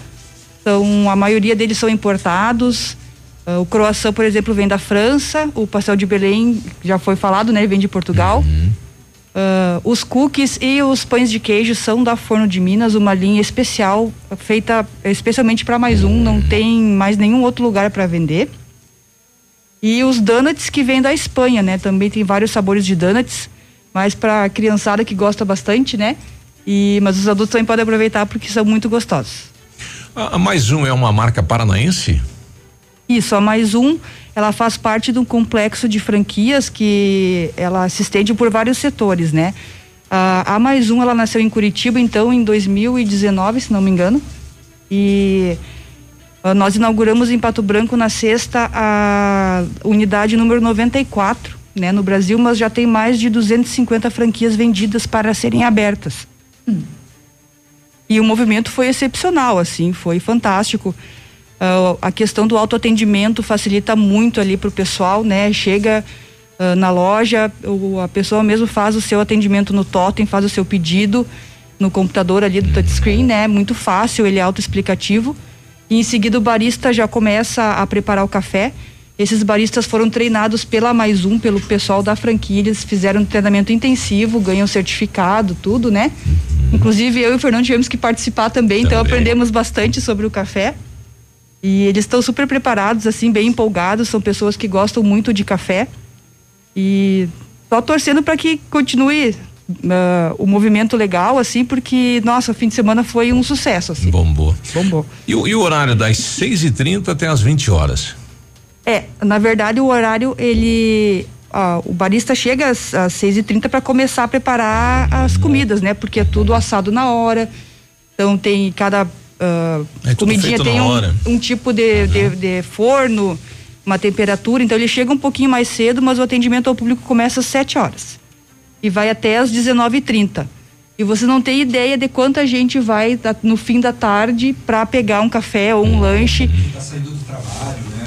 Então, a maioria deles são importados. Uh, o croissant, por exemplo, vem da França. O pastel de Belém já foi falado, né? Ele vem de Portugal. Uhum. Uh, os cookies e os pães de queijo são da Forno de Minas, uma linha especial feita especialmente para mais um. Não tem mais nenhum outro lugar para vender. E os donuts que vêm da Espanha, né? Também tem vários sabores de donuts mais para criançada que gosta bastante, né? E mas os adultos também podem aproveitar porque são muito gostosos. A, a mais um é uma marca paranaense? Isso, a mais um, ela faz parte de um complexo de franquias que ela se estende por vários setores, né? A, a mais um, ela nasceu em Curitiba, então, em 2019, se não me engano. E ah, nós inauguramos em Pato Branco na sexta a unidade número 94, né, no Brasil, mas já tem mais de 250 franquias vendidas para serem abertas. E o movimento foi excepcional, assim, foi fantástico. Uh, a questão do autoatendimento facilita muito ali para o pessoal, né? Chega uh, na loja, o, a pessoa mesmo faz o seu atendimento no totem, faz o seu pedido no computador ali do touchscreen, né? Muito fácil, ele é autoexplicativo. E em seguida o barista já começa a preparar o café. Esses baristas foram treinados pela Mais Um, pelo pessoal da franquia, eles fizeram um treinamento intensivo, ganham certificado, tudo, né? Inclusive eu e o Fernando tivemos que participar também, então Também. aprendemos bastante sobre o café. E eles estão super preparados, assim, bem empolgados, são pessoas que gostam muito de café. E só torcendo para que continue ah, o movimento legal, assim, porque, nossa, o fim de semana foi um sucesso, assim. Bombou. Bombou. E, o- e o horário das 6 e 30 até as 20 horas? É, na verdade o horário, ele. o barista chega às, às 6h30 para começar a preparar as comidas, né? Porque é tudo assado na hora. Então tem cada ah, É tudo comidinha tem um, hora. um tipo de, de, de forno, uma temperatura. Então ele chega um pouquinho mais cedo, mas o atendimento ao público começa às 7 horas. E vai até às 19h30. E você não tem ideia de quanta gente vai no fim da tarde para pegar um café ou um lanche. E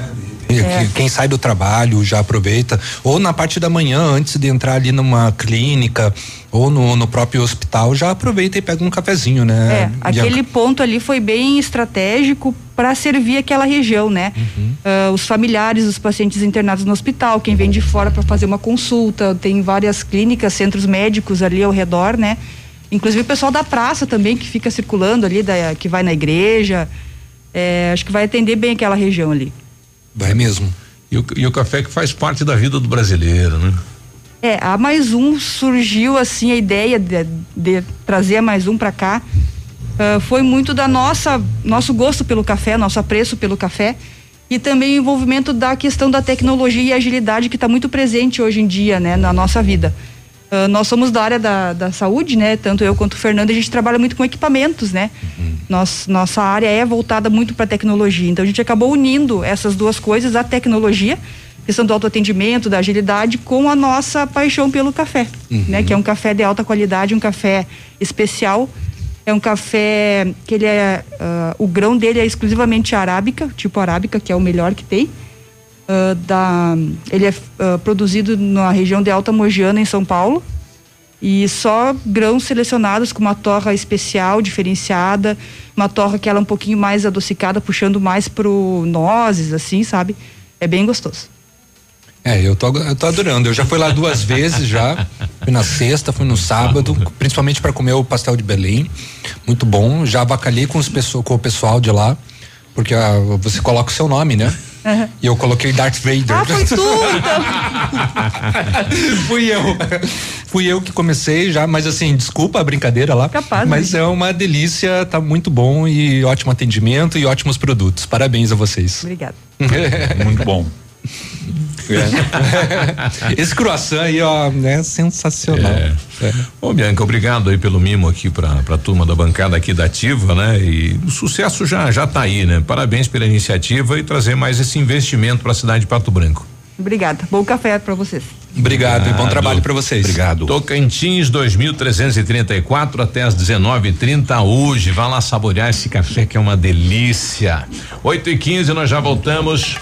É. que- Quem sai do trabalho já aproveita. Ou na parte da manhã, antes de entrar ali numa clínica ou no, no próprio hospital, já aproveita e pega um cafezinho, né? É, aquele ponto ali foi bem estratégico para servir aquela região, né? Ah, os familiares dos pacientes internados no hospital, quem vem de fora para fazer uma consulta, tem várias clínicas, centros médicos ali ao redor, né? Inclusive o pessoal da praça também que fica circulando ali, da, que vai na igreja, é, acho que vai atender bem aquela região ali. Vai mesmo. E o, e o café que faz parte da vida do brasileiro, né? É, a mais um surgiu assim a ideia de, de trazer a mais um para cá. ah, foi muito da nossa nosso gosto pelo café, nosso apreço pelo café e também o envolvimento da questão da tecnologia e agilidade que está muito presente hoje em dia, né, na nossa vida. Ah, nós somos da área da, da saúde, né? Tanto eu quanto o Fernando, a gente trabalha muito com equipamentos, né? Nós, nossa área é voltada muito para tecnologia. Então a gente acabou unindo essas duas coisas, a tecnologia, questão do autoatendimento, da agilidade, com a nossa paixão pelo café, né? Que é um café de alta qualidade, um café especial. É um café que ele é. ah, o grão dele é exclusivamente arábica, tipo arábica, que é o melhor que tem. Ah, da, ele é ah, produzido na região de Alta Mogiana, em São Paulo. E só grãos selecionados com uma torra especial, diferenciada, uma torra que ela é um pouquinho mais adocicada, puxando mais pro nozes, assim, sabe? É bem gostoso. É, eu tô, eu tô adorando. Eu já fui lá duas vezes já. Fui na sexta, fui no sábado, principalmente para comer o pastel de Belém. Muito bom. Já avacalhei com, os pessoa, com o pessoal de lá, porque ah, você coloca o seu nome, né? E eu coloquei Darth Vader. Ah, foi tu, então. Fui eu. Fui eu que comecei já, mas assim, desculpa a brincadeira lá. Capaz, mas né? é uma delícia, tá muito bom e ótimo atendimento e ótimos produtos. Parabéns a vocês. Obrigada. muito bom. Esse croissant aí, ó, é sensacional. É. Ô, Bianca, obrigado aí pelo mimo aqui pra, pra turma da bancada aqui da Ativa, né? E o sucesso já, já tá aí, né? Parabéns pela iniciativa e trazer mais esse investimento pra cidade de Pato Branco. Obrigada. Bom café para vocês. Obrigado, e bom trabalho pra vocês. Obrigado. Tocantins 2334 até as 19:30 hoje. Vá lá saborear esse café que é uma delícia. 8 e 15 nós já voltamos.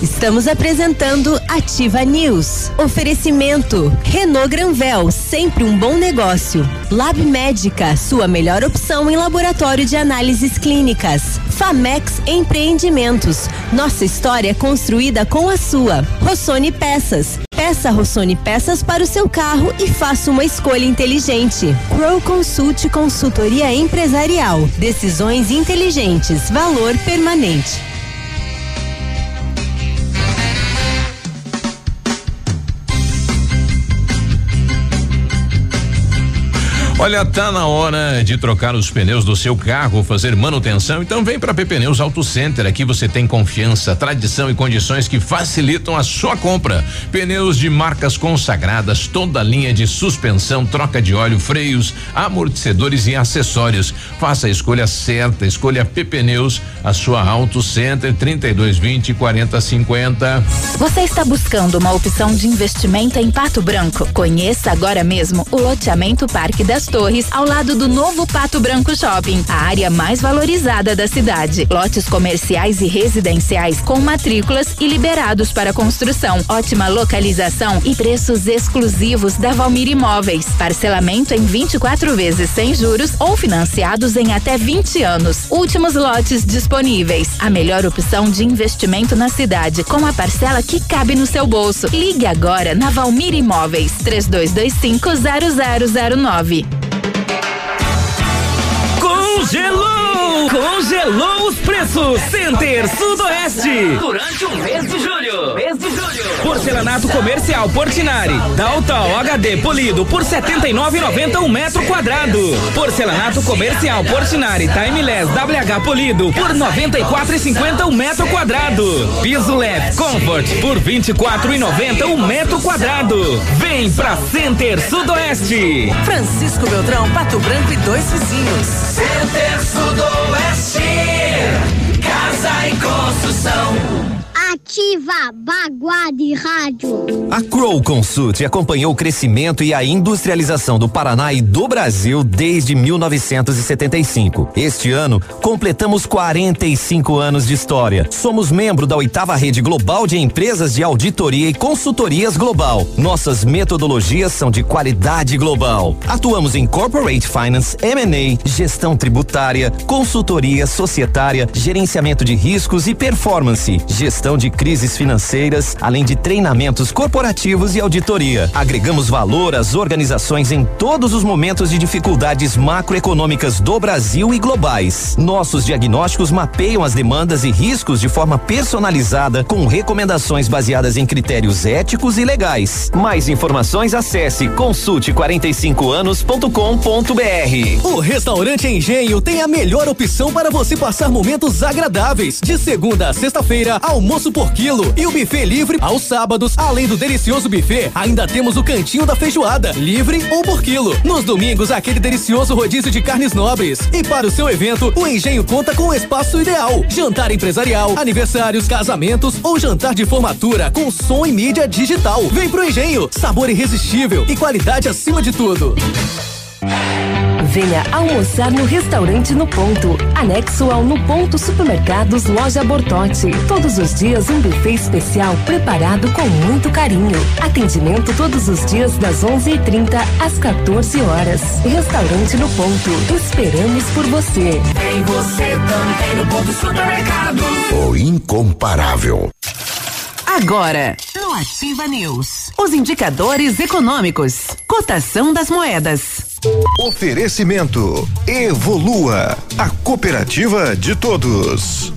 Estamos apresentando Ativa News. Oferecimento Renault Granvel, sempre um bom negócio. Lab Médica, sua melhor opção em laboratório de análises clínicas. Famex Empreendimentos, nossa história construída com a sua. Rossoni Peças, peça Rossoni Peças para o seu carro e faça uma escolha inteligente. Crow Consult Consultoria Empresarial, decisões inteligentes, valor permanente. Olha, tá na hora de trocar os pneus do seu carro, fazer manutenção, então vem para Pneus Auto Center. Aqui você tem confiança, tradição e condições que facilitam a sua compra. Pneus de marcas consagradas, toda a linha de suspensão, troca de óleo, freios, amortecedores e acessórios. Faça a escolha certa, escolha Pneus, a sua Auto Center 3220 4050. Você está buscando uma opção de investimento em Pato Branco? Conheça agora mesmo o loteamento Parque das Torres, ao lado do novo Pato Branco Shopping, a área mais valorizada da cidade. Lotes comerciais e residenciais com matrículas e liberados para construção. Ótima localização e preços exclusivos da Valmir Imóveis. Parcelamento em 24 vezes sem juros ou financiados em até 20 anos. Últimos lotes disponíveis. A melhor opção de investimento na cidade, com a parcela que cabe no seu bolso. Ligue agora na Valmir Imóveis 3225 0009. Gelu! Congelou! Congelou os preços! Center Sudoeste! Durante o mês de julho! Mês de julho! Porcelanato comercial Portinari, Dalton HD polido por 79,90 um metro quadrado. Porcelanato comercial Portinari Timeless WH polido por 94,50 um metro quadrado. Piso leve Comfort por 24,90 um metro quadrado. Vem pra Center Sudoeste. Francisco Beltrão, Pato Branco e dois vizinhos. Center Sudoeste, Casa e Construção. Ativa Baguá de Rádio. A Crow Consult acompanhou o crescimento e a industrialização do Paraná e do Brasil desde 1975. Este ano, completamos 45 anos de história. Somos membro da oitava rede global de empresas de auditoria e consultorias global. Nossas metodologias são de qualidade global. Atuamos em corporate finance, M&A, gestão tributária, consultoria societária, gerenciamento de riscos e performance, gestão de crises financeiras, além de treinamentos corporativos e auditoria. Agregamos valor às organizações em todos os momentos de dificuldades macroeconômicas do Brasil e globais. Nossos diagnósticos mapeiam as demandas e riscos de forma personalizada, com recomendações baseadas em critérios éticos e legais. Mais informações acesse consulte45anos.com.br. O restaurante Engenho tem a melhor opção para você passar momentos agradáveis. De segunda a sexta-feira, almoço por quilo e o buffet livre aos sábados. Além do delicioso buffet, ainda temos o cantinho da feijoada, livre ou por quilo. Nos domingos, aquele delicioso rodízio de carnes nobres. E para o seu evento, o Engenho conta com o espaço ideal: jantar empresarial, aniversários, casamentos ou jantar de formatura com som e mídia digital. Vem pro Engenho, sabor irresistível e qualidade acima de tudo. Venha almoçar no restaurante No Ponto, anexo ao No Ponto Supermercados Loja Bortote. Todos os dias um buffet especial preparado com muito carinho. Atendimento todos os dias das 11:30 às 14 horas. Restaurante No Ponto. Esperamos por você. Tem você também no Ponto Supermercado. O incomparável. Agora, no Ativa News, os indicadores econômicos, cotação das moedas. Oferecimento Evolua, a cooperativa de todos.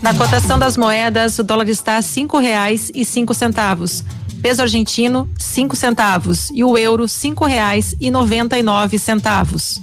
Na cotação das moedas, o dólar está a cinco reais e cinco centavos. Peso argentino, cinco centavos. E o euro, cinco reais e noventa e nove centavos.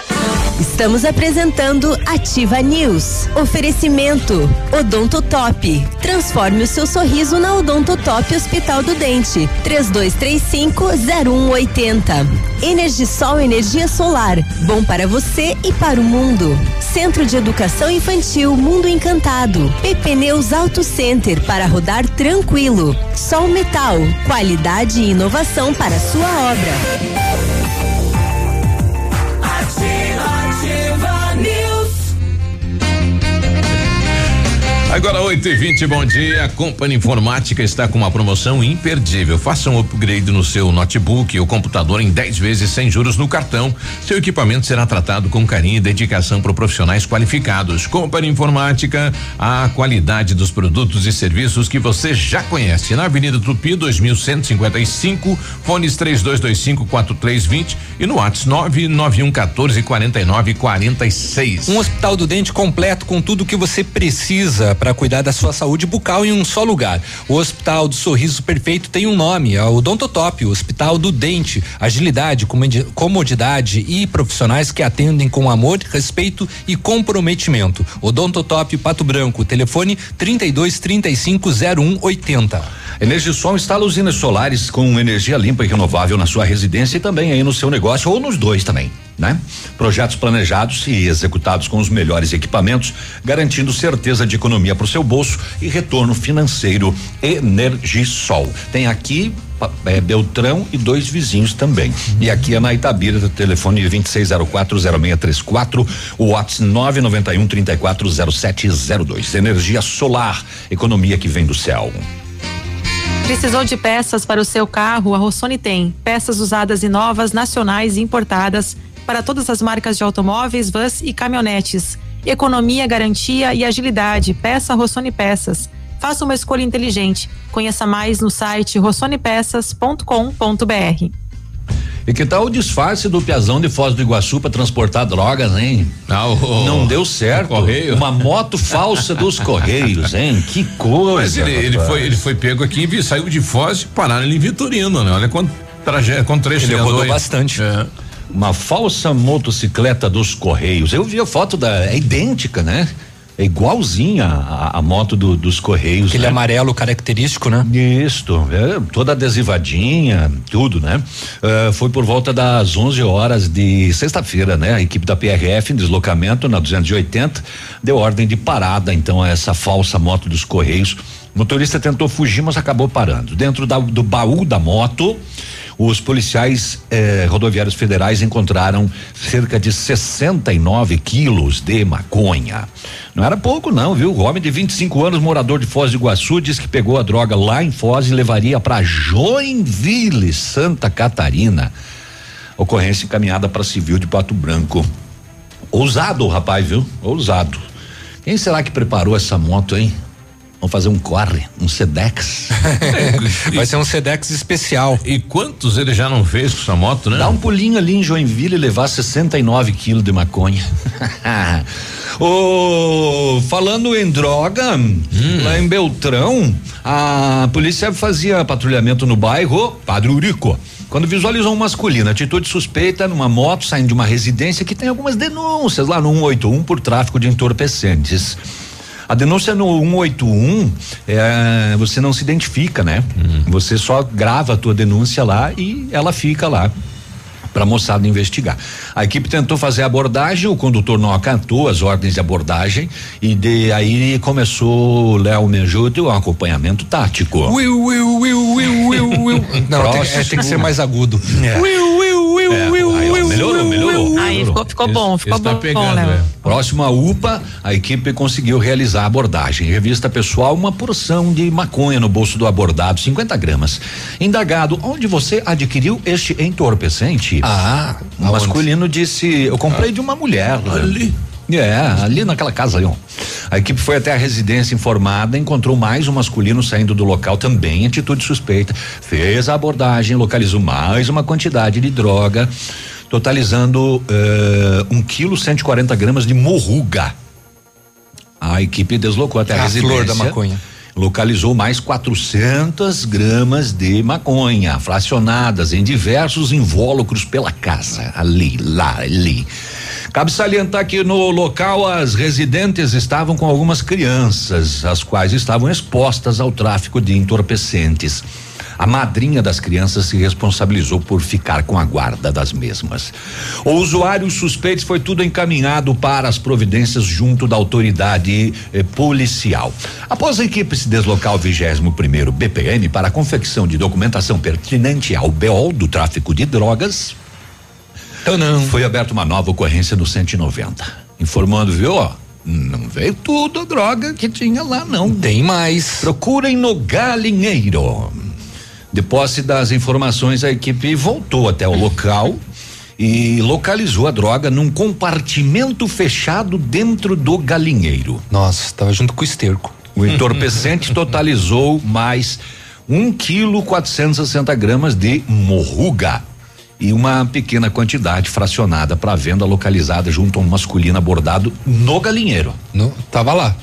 Estamos apresentando Ativa News. Oferecimento Odontotop. Transforme o seu sorriso na Odontotop Hospital do Dente. 3235-0180. Energisol Energia Solar. Bom para você e para o mundo. Centro de Educação Infantil Mundo Encantado. PP Neus Auto Center para rodar tranquilo. Sol Metal. Qualidade e inovação para sua obra. Agora 8 e 20 bom dia. A Company Informática está com uma promoção imperdível. Faça um upgrade no seu notebook ou computador em 10 vezes sem juros no cartão. Seu equipamento será tratado com carinho e dedicação por profissionais qualificados. Company Informática, a qualidade dos produtos e serviços que você já conhece. Na Avenida Tupi, 2155, fones 3225 4320 e no WhatsApp 99114 49 46. Um hospital do dente completo com tudo que você precisa para cuidar da sua saúde bucal em um só lugar. O Hospital do Sorriso Perfeito tem um nome, é o Odontotop, o Hospital do Dente. Agilidade, comodi- comodidade e profissionais que atendem com amor, respeito e comprometimento. Odontotop Pato Branco, telefone 32 35 01 80. Energisol instala usinas solares com energia limpa e renovável na sua residência e também aí no seu negócio ou nos dois também, né? Projetos planejados e executados com os melhores equipamentos, garantindo certeza de economia para o seu bolso e retorno financeiro. Energisol. Tem aqui é, Beltrão e dois vizinhos também. E aqui é na Itabira, telefone 26040634, o WhatsApp 991 340702. Energia solar, economia que vem do céu. Precisou de peças para o seu carro? A Rossoni tem. Peças usadas e novas, nacionais e importadas para todas as marcas de automóveis, vans e caminhonetes. Economia, garantia e agilidade. Peça Rossoni Peças. Faça uma escolha inteligente. Conheça mais no site rossonepeças.com.br. E que tal o disfarce do Piazão de Foz do Iguaçu para transportar drogas, hein? Não deu certo. Correio. Uma moto falsa dos Correios, hein? Que coisa. Mas ele, ele foi, ele foi pego aqui e saiu de Foz e pararam ele em Vitorino, né? Olha quanto trajeto, quanto trecho Ele rodou aí. bastante. É. Uma falsa motocicleta dos Correios. Eu vi a foto da. É idêntica, né? É igualzinha a, a moto do- dos Correios. Aquele né? amarelo característico, né? Isto, é, toda adesivadinha, tudo, né? Ah, foi por volta das 11 horas de sexta-feira, né? A equipe da PRF em deslocamento na 280 deu ordem de parada, então, a essa falsa moto dos Correios. O motorista tentou fugir, mas acabou parando. Dentro da- do baú da moto, os policiais eh, rodoviários federais encontraram cerca de 69 quilos de maconha. Não era pouco, não, viu? O homem de 25 anos, morador de Foz do Iguaçu, diz que pegou a droga lá em Foz e levaria para Joinville, Santa Catarina. Ocorrência encaminhada para civil de Pato Branco. Ousado rapaz, viu? Ousado. Quem será que preparou essa moto, hein? Vamos fazer um corre, um Sedex. Vai ser um Sedex especial. E quantos ele já não fez com essa moto, né? Dá um pulinho ali em Joinville e levar 69 quilos de maconha. Ô, falando em droga, lá em Beltrão, a polícia fazia patrulhamento no bairro Padre Urico. Quando visualizou um masculino, atitude suspeita numa moto saindo de uma residência que tem algumas denúncias lá no 181 por tráfico de entorpecentes. A denúncia no 181, é, você não se identifica, né? Você só grava a tua denúncia lá e ela fica lá para a moçada investigar. A equipe tentou fazer a abordagem, o condutor não acatou as ordens de abordagem e de aí começou Léo me ajude o acompanhamento tático. Will, will, will, will, will, will. Não, tem, é, tem que ser mais agudo. É. Will, will, will, É, will, melhorou, melhorou. Aí ficou, ficou bom, ficou Esse tá bom, pegando, Léo. é. Próximo à UPA, a equipe conseguiu realizar a abordagem. Revista pessoal, uma porção de maconha no bolso do abordado, 50 gramas. Indagado, onde você adquiriu este entorpecente? Ah, o masculino disse: Eu comprei de uma mulher. Ali. É, ali naquela casa ali, ó. A equipe foi até a residência informada, encontrou mais um masculino saindo do local também em atitude suspeita. Fez a abordagem, localizou mais uma quantidade de droga, totalizando eh, um quilo 140 gramas de morruga. A equipe deslocou até a, A residência. flor da maconha. Localizou mais 400 gramas de maconha, fracionadas em diversos invólucros pela casa. Ali, lá, ali. Cabe salientar que no local as residentes estavam com algumas crianças, as quais estavam expostas ao tráfico de entorpecentes. A madrinha das crianças se responsabilizou por ficar com a guarda das mesmas. O usuário suspeito foi tudo encaminhado para as providências junto da autoridade eh, policial. Após a equipe se deslocar ao 21 primeiro BPM para a confecção de documentação pertinente ao BO do tráfico de drogas, foi aberta uma nova ocorrência no 190. Informando, viu? ó, Não veio tudo a droga que tinha lá, não. Tem mais. Procurem no galinheiro. De posse das informações, a equipe voltou até o local e localizou a droga num compartimento fechado dentro do galinheiro. Nossa, estava junto com o esterco. O entorpecente totalizou mais um quilo 460 gramas de morruga e uma pequena quantidade fracionada para venda localizada junto a um masculino abordado no galinheiro. No, tava lá.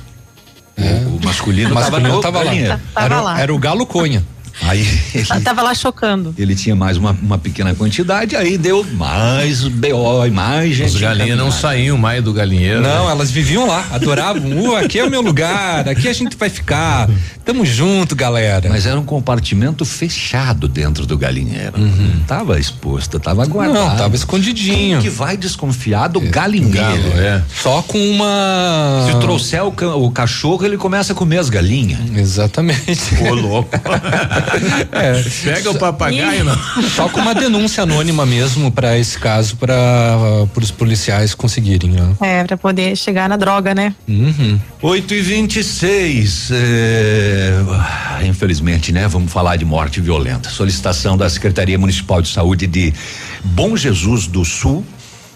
O, o masculino, O masculino tava, tava no lá. galinheiro. Tava era, lá. era o galo conha. Aí ele, Ela tava lá chocando. ele tinha mais uma, uma pequena quantidade, aí deu mais BO e mais gente. Os galinhas não saíam mais do galinheiro. Não, né? elas viviam lá, adoravam. Uh, aqui é o meu lugar, aqui a gente vai ficar. Tamo junto, galera. Mas era um compartimento fechado dentro do galinheiro. Não tava exposto, tava guardado. Não, tava escondidinho. Quem que vai desconfiar do galinheiro? Galo, é. Só com uma. Se trouxer o, o cachorro, ele começa a comer as galinhas. Exatamente. Ô, louco. É. Pega o papagaio, não. Só com uma denúncia anônima mesmo para esse caso, para os policiais conseguirem. Né? É, pra poder chegar na droga, né? Uhum. 8 e 26 é, ah, infelizmente, né? Vamos falar de morte violenta. Solicitação da Secretaria Municipal de Saúde de Bom Jesus do Sul.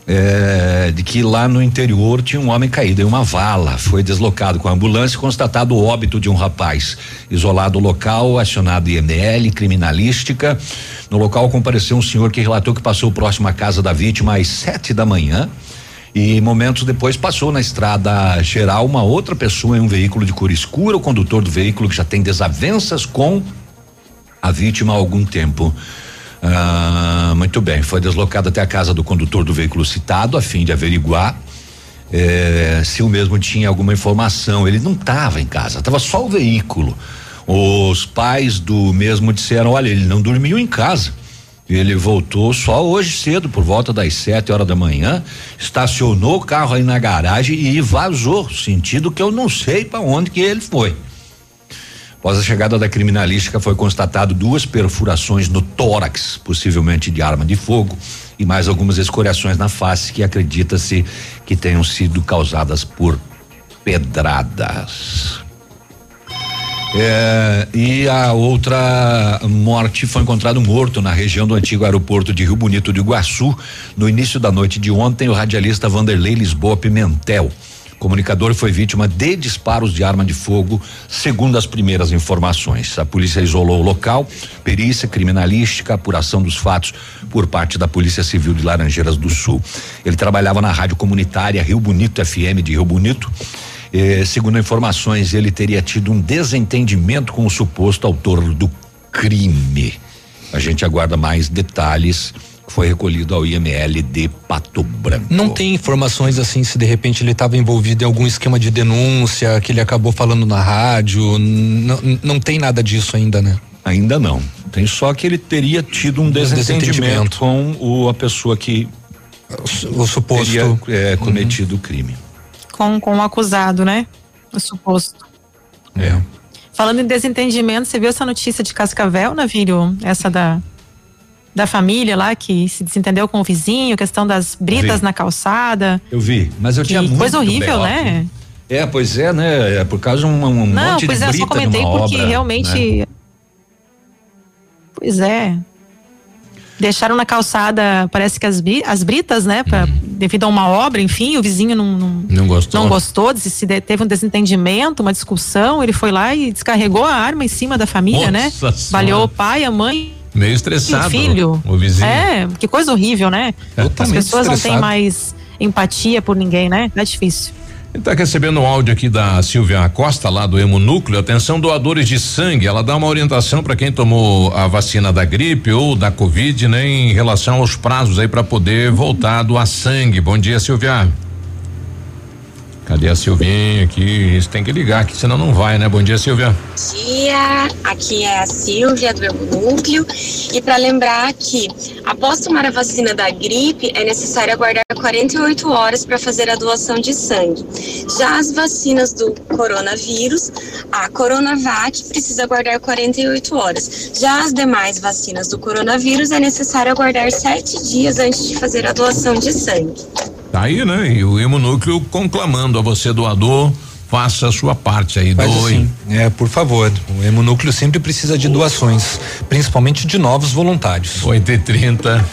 É, de que lá no interior tinha um homem caído em uma vala. Foi deslocado com a ambulância e constatado o óbito de um rapaz. Isolado o local, acionado IML, criminalística. No local compareceu um senhor que relatou que passou próximo à casa da vítima às sete da manhã. E momentos depois passou na estrada geral uma outra pessoa em um veículo de cor escura, o condutor do veículo que já tem desavenças com a vítima há algum tempo. Ah, muito bem, foi deslocado até a casa do condutor do veículo citado a fim de averiguar eh, se o mesmo tinha alguma informação. Ele não estava em casa, estava só o veículo. Os pais do mesmo disseram: olha, ele não dormiu em casa. Ele voltou só hoje cedo, por volta das sete horas da manhã, estacionou o carro aí na garagem e vazou, sentido que eu não sei para onde que ele foi. Após a chegada da criminalística, foi constatado duas perfurações no tórax, possivelmente de arma de fogo, e mais algumas escoriações na face que acredita-se que tenham sido causadas por pedradas. É, e a outra morte foi encontrado morto na região do antigo aeroporto de Rio Bonito de Iguaçu. No início da noite de ontem, o radialista Vanderlei Lisboa Pimentel. Comunicador foi vítima de disparos de arma de fogo, segundo as primeiras informações. A polícia isolou o local, perícia criminalística, apuração dos fatos por parte da Polícia Civil de Laranjeiras do Sul. Ele trabalhava na rádio comunitária Rio Bonito FM de Rio Bonito. Eh, segundo informações, ele teria tido um desentendimento com o suposto autor do crime. A gente aguarda mais detalhes. Foi recolhido ao IML de Pato Branco. Não tem informações assim se de repente ele estava envolvido em algum esquema de denúncia que ele acabou falando na rádio. Não, não tem nada disso ainda, né? Ainda não. Tem só que ele teria tido um desentendimento, desentendimento. com o, a pessoa que o, suposto teria é, cometido o crime. Com, com o acusado, né? O suposto. É. Falando em desentendimento, você viu essa notícia de Cascavel, Navírio? Essa da, da família lá que se desentendeu com o vizinho, questão das britas Vi. na calçada. Eu vi, mas eu Que tinha muito coisa horrível, né? É, pois é, né? É por causa de um, um Não, monte pois de é, eu brita só comentei porque obra, realmente. né? Pois é. Deixaram na calçada, parece que as, as britas, né? Pra, Devido a uma obra, enfim, o vizinho não, não, Não gostou. não gostou, disse- se teve um desentendimento, uma discussão, ele foi lá e descarregou a arma em cima da família, né? Nossa Senhora. Baleou o pai, a mãe Meio e o estressado. filho. O vizinho. É, que coisa horrível, né? As Totalmente pessoas não têm estressado. mais empatia por ninguém, né? É difícil. Está recebendo um áudio aqui da Silvia Costa, lá do Hemonúcleo. Atenção, doadores de sangue. Ela dá uma orientação para quem tomou a vacina da gripe ou da Covid, né, em relação aos prazos aí para poder voltar a doar sangue. Bom dia, Silvia. Cadê a Silvinha aqui? Isso tem que ligar, que senão não vai, né? Bom dia, Silvia. dia, aqui é a Silvia do Núcleo e para lembrar que após tomar a vacina da gripe é necessário aguardar 48 horas para fazer a doação de sangue. Já as vacinas do coronavírus, a Coronavac precisa aguardar 48 horas. Já as demais vacinas do coronavírus é necessário aguardar 7 dias antes de fazer a doação de sangue. Tá aí, né? E o Hemonúcleo conclamando a você, doador, faça a sua parte aí, Faz doe. assim, é, por favor. O Hemonúcleo sempre precisa de doações, principalmente de novos voluntários. 8 e 30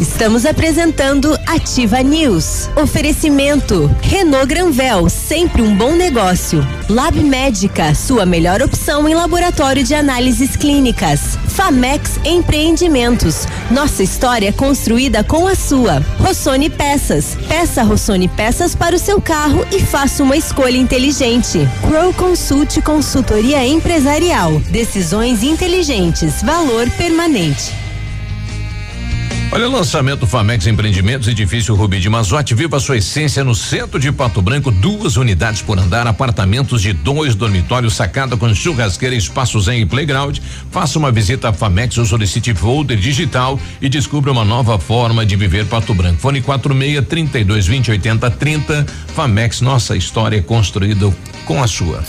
Estamos apresentando Ativa News. Oferecimento Renault Granvel, sempre um bom negócio. Lab Médica, sua melhor opção em laboratório de análises clínicas. Famex Empreendimentos, nossa história construída com a sua. Rossoni Peças, peça Rossoni Peças para o seu carro e faça uma escolha inteligente. Crow Consult Consultoria Empresarial, decisões inteligentes, valor permanente. Olha, lançamento Famex Empreendimentos, edifício Rubi de Mazote, viva sua essência no centro de Pato Branco, duas unidades por andar, apartamentos de dois dormitórios, sacada com churrasqueira, espaços em playground. Faça uma visita à Famex ou solicite folder digital e descubra uma nova forma de viver Pato Branco. Fone 46 32 20 80 30. Famex, nossa história é construída com a sua.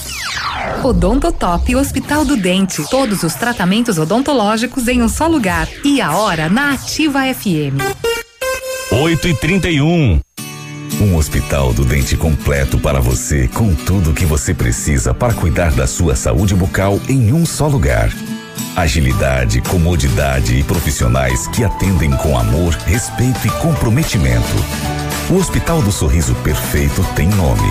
Odontotop Hospital do Dente. Todos os tratamentos odontológicos em um só lugar. E a hora na Ativa FM. 8 e 31 um hospital do dente completo para você, com tudo o que você precisa para cuidar da sua saúde bucal em um só lugar. Agilidade, comodidade e profissionais que atendem com amor, respeito e comprometimento. O Hospital do Sorriso Perfeito tem nome.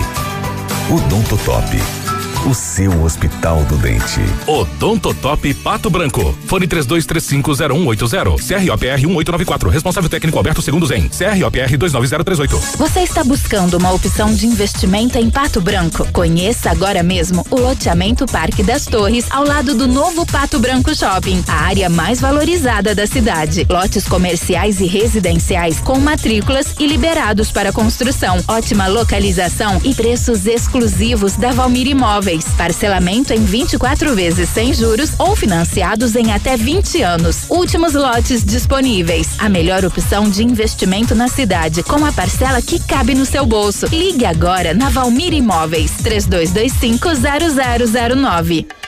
Odontotop. O seu Hospital do Dente. Odontotop Pato Branco. Fone 32350180. CROPR 1894. Responsável técnico Alberto Segundo Zen. CROPR 29038. Você está buscando uma opção de investimento em Pato Branco? Conheça agora mesmo o loteamento Parque das Torres, ao lado do novo Pato Branco Shopping, a área mais valorizada da cidade. Lotes comerciais e residenciais com matrículas e liberados para construção. Ótima localização e preços exclusivos da Valmir Imóveis. Parcelamento em 24 vezes sem juros ou financiados em até 20 anos. Últimos lotes disponíveis. A melhor opção de investimento na cidade, com a parcela que cabe no seu bolso. Ligue agora na Valmir Imóveis 32250009.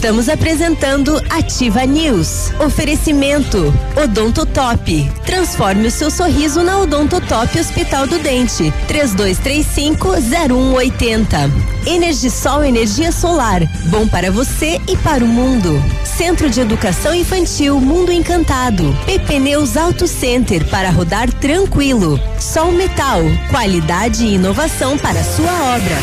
Estamos apresentando Ativa News. Oferecimento Odontotop. Transforme o seu sorriso na Odontotop Hospital do Dente. 32350180. Energisol energia solar. Bom para você e para o mundo. Centro de Educação Infantil Mundo Encantado. PP Neus Auto Center para rodar tranquilo. Sol Metal. Qualidade e inovação para sua obra.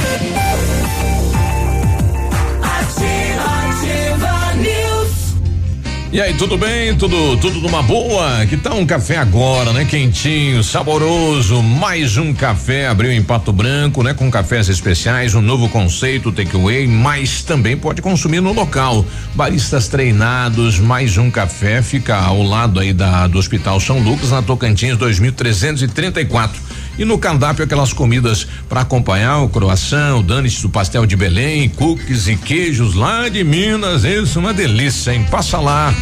E aí, tudo bem? Tudo tudo numa boa? Que tal um café agora, né? Quentinho, saboroso. Mais um café abriu em Pato Branco, né? Com cafés especiais, um novo conceito takeaway, mas também pode consumir no local. Baristas treinados, mais um café fica ao lado aí da do Hospital São Lucas, na Tocantins 2334. E no cardápio aquelas comidas para acompanhar o croissant, o danis do pastel de Belém, cookies e queijos lá de Minas. Isso, uma delícia, hein? Passa lá.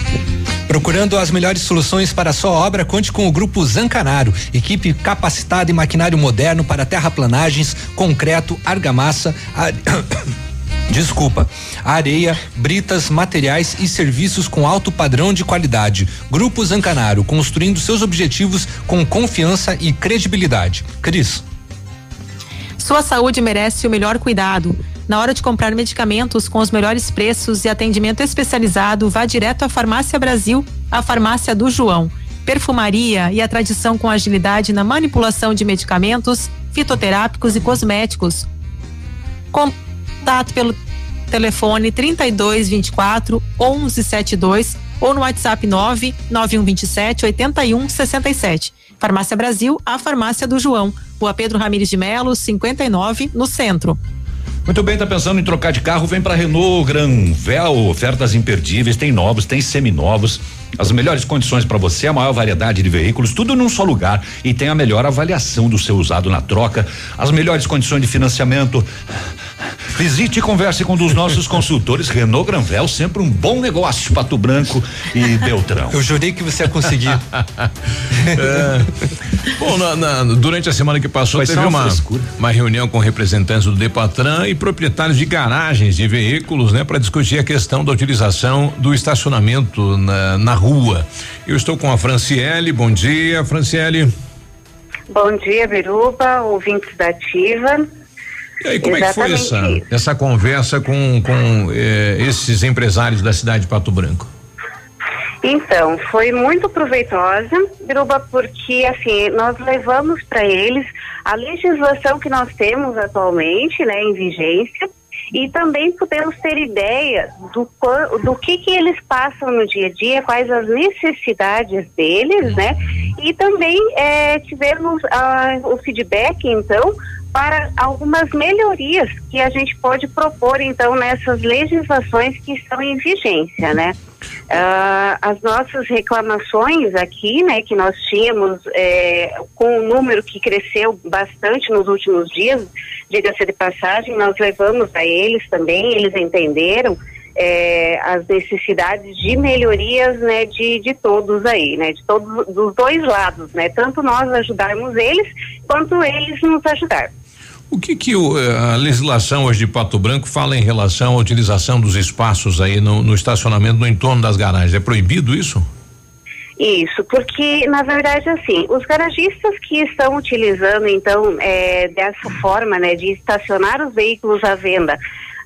Procurando as melhores soluções para a sua obra, conte com o Grupo Zancanaro, equipe capacitada em maquinário moderno para terraplanagens, concreto, argamassa, ar... Desculpa. Areia, britas, materiais e serviços com alto padrão de qualidade. Grupo Zancanaro, construindo seus objetivos com confiança e credibilidade. Cris. Sua saúde merece o melhor cuidado. Na hora de comprar medicamentos com os melhores preços e atendimento especializado, vá direto à Farmácia Brasil, a farmácia do João. Perfumaria e a tradição com agilidade na manipulação de medicamentos, fitoterápicos e cosméticos. Contato pelo telefone 32 24 11 72 ou no WhatsApp 9 9127 81 67. Farmácia Brasil, a farmácia do João. Rua Pedro Ramires de Melo, 59, no centro. Muito bem, tá pensando em trocar de carro? Vem para Renault Granvel, ofertas imperdíveis, tem novos, tem seminovos. As melhores condições para você, a maior variedade de veículos, tudo num só lugar e tem a melhor avaliação do seu usado na troca, as melhores condições de financiamento. Visite e converse com um dos nossos consultores Renault Granvel, sempre um bom negócio, Pato Branco e Beltrão. Eu jurei que você ia conseguir. é. Bom, na, na, durante a semana que passou Vai teve uma uma, frescura. uma reunião com representantes do Depatran e proprietários de garagens de veículos, né, para discutir a questão da utilização do estacionamento na, na rua. Eu estou com a Franciele, bom dia, Franciele. Bom dia, Biruba, ouvintes da Ativa. E aí, como Exatamente é que foi essa, essa conversa com, com eh, esses empresários da cidade de Pato Branco? Então, foi muito proveitosa, Biruba, porque assim, nós levamos para eles a legislação que nós temos atualmente, né, em vigência, e também podemos ter ideia do, do que, que eles passam no dia a dia, quais as necessidades deles, né? E também é, tivemos ah, o feedback, então, para algumas melhorias que a gente pode propor, então, nessas legislações que estão em vigência, né? Uh, as nossas reclamações aqui, né, que nós tínhamos é, com um número que cresceu bastante nos últimos dias, diga-se de passagem, nós levamos a eles também, eles entenderam é, as necessidades de melhorias, né, de, de todos aí, né, de todos, dos dois lados, né, tanto nós ajudarmos eles, quanto eles nos ajudar. O que que o, eh, a legislação hoje de Pato Branco fala em relação à utilização dos espaços aí no, no estacionamento no entorno das garagens? É proibido isso? Isso, porque na verdade assim, os garagistas que estão utilizando então é, dessa forma, né, de estacionar os veículos à venda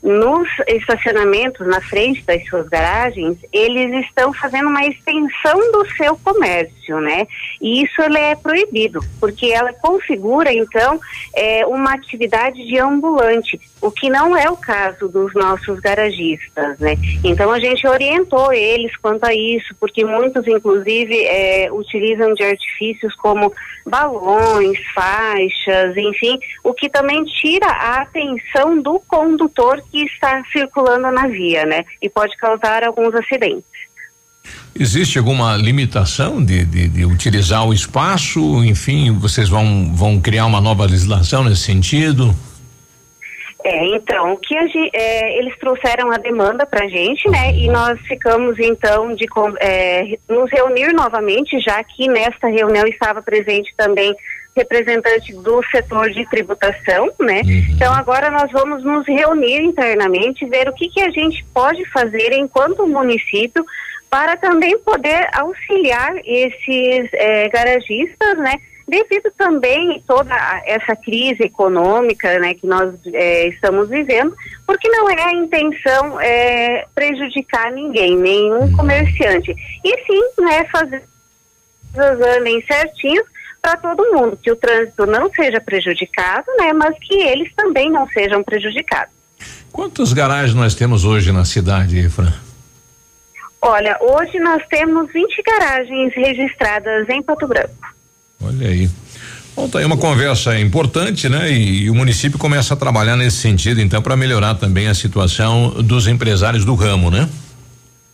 nos estacionamentos na frente das suas garagens, eles estão fazendo uma extensão do seu comércio, né? E isso ele é proibido, porque ela configura então é, uma atividade de ambulante, o que não é o caso dos nossos garagistas, né? Então a gente orientou eles quanto a isso, porque muitos inclusive é, utilizam de artifícios como balões, faixas, enfim, o que também tira a atenção do condutor que está circulando na via, né? E pode causar alguns acidentes. Existe alguma limitação de, de, de, utilizar o espaço? Enfim, vocês vão, vão criar uma nova legislação nesse sentido? É, então, o que gente, é, eles trouxeram a demanda para a gente, né? E nós ficamos então de é, nos reunir novamente, já que nesta reunião estava presente também representante do setor de tributação, né? Uhum. Então agora nós vamos nos reunir internamente, ver o que que a gente pode fazer enquanto município para também poder auxiliar esses é, garagistas, né? Devido também toda essa crise econômica, né, que nós é, estamos vivendo, porque não é a intenção é, prejudicar ninguém, nenhum uhum. comerciante, e sim, né, fazer as andem certinhos para todo mundo, que o trânsito não seja prejudicado, né, mas que eles também não sejam prejudicados. Quantas garagens nós temos hoje na cidade, Fran? Olha, hoje nós temos 20 garagens registradas em Pato Branco. Olha aí. Bom, tá aí uma conversa importante, né? E, e o município começa a trabalhar nesse sentido, então, para melhorar também a situação dos empresários do ramo, né?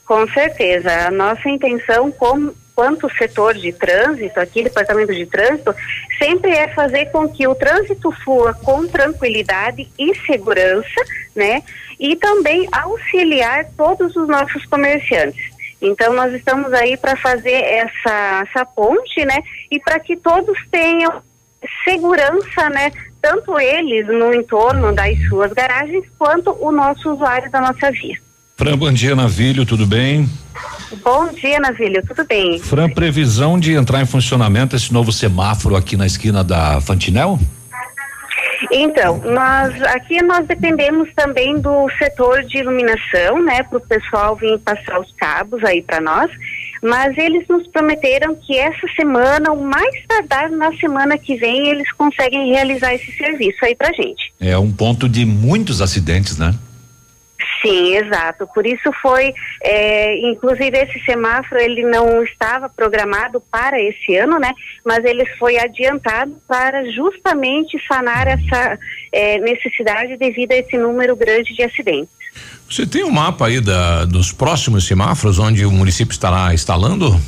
Com certeza. A nossa intenção, como quanto setor de trânsito, aqui, departamento de trânsito, sempre é fazer com que o trânsito flua com tranquilidade e segurança, né? E também auxiliar todos os nossos comerciantes. Então nós estamos aí para fazer essa, essa ponte, né? E para que todos tenham segurança, né? Tanto eles no entorno das suas garagens, quanto o nosso usuário da nossa via. Fran, bom dia, Navilho, tudo bem? Bom dia, Navilho, tudo bem? Fran, previsão de entrar em funcionamento esse novo semáforo aqui na esquina da Fantinel? Então, nós aqui nós dependemos também do setor de iluminação, né, para o pessoal vir passar os cabos aí para nós. Mas eles nos prometeram que essa semana, o mais tardar na semana que vem, eles conseguem realizar esse serviço aí para gente. É um ponto de muitos acidentes, né? Sim, exato. Por isso foi, é, inclusive esse semáforo ele não estava programado para esse ano, né? Mas ele foi adiantado para justamente sanar essa é, necessidade devido a esse número grande de acidentes. Você tem um mapa aí da, dos próximos semáforos onde o município estará instalando?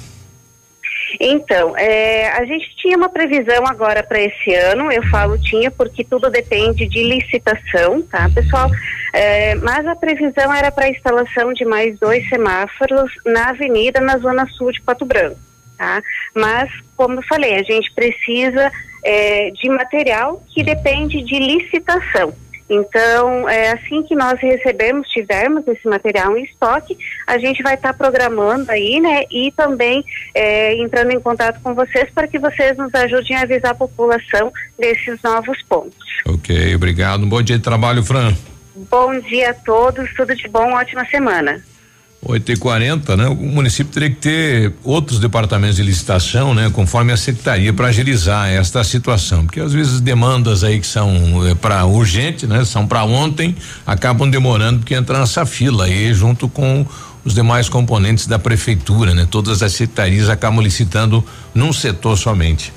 Então, é, a gente tinha uma previsão agora para esse ano, eu falo tinha porque tudo depende de licitação, tá, pessoal? É, mas a previsão era para a instalação de mais dois semáforos na avenida, na zona sul de Pato Branco, tá? Mas, como eu falei, a gente precisa é, de material que depende de licitação. Então, é assim que nós recebemos, tivermos esse material em estoque, a gente vai estar programando aí, né? E também é, entrando em contato com vocês para que vocês nos ajudem a avisar a população desses novos pontos. Ok, obrigado. Um bom dia de trabalho, Fran. Bom dia a todos, tudo de bom, ótima semana. 8 e 40 né? O município teria que ter outros departamentos de licitação, né? Conforme a secretaria para agilizar esta situação, porque às vezes demandas aí que são é, para urgente, né? São para ontem, acabam demorando porque entra nessa fila aí junto com os demais componentes da prefeitura, né? Todas as secretarias acabam licitando num setor somente.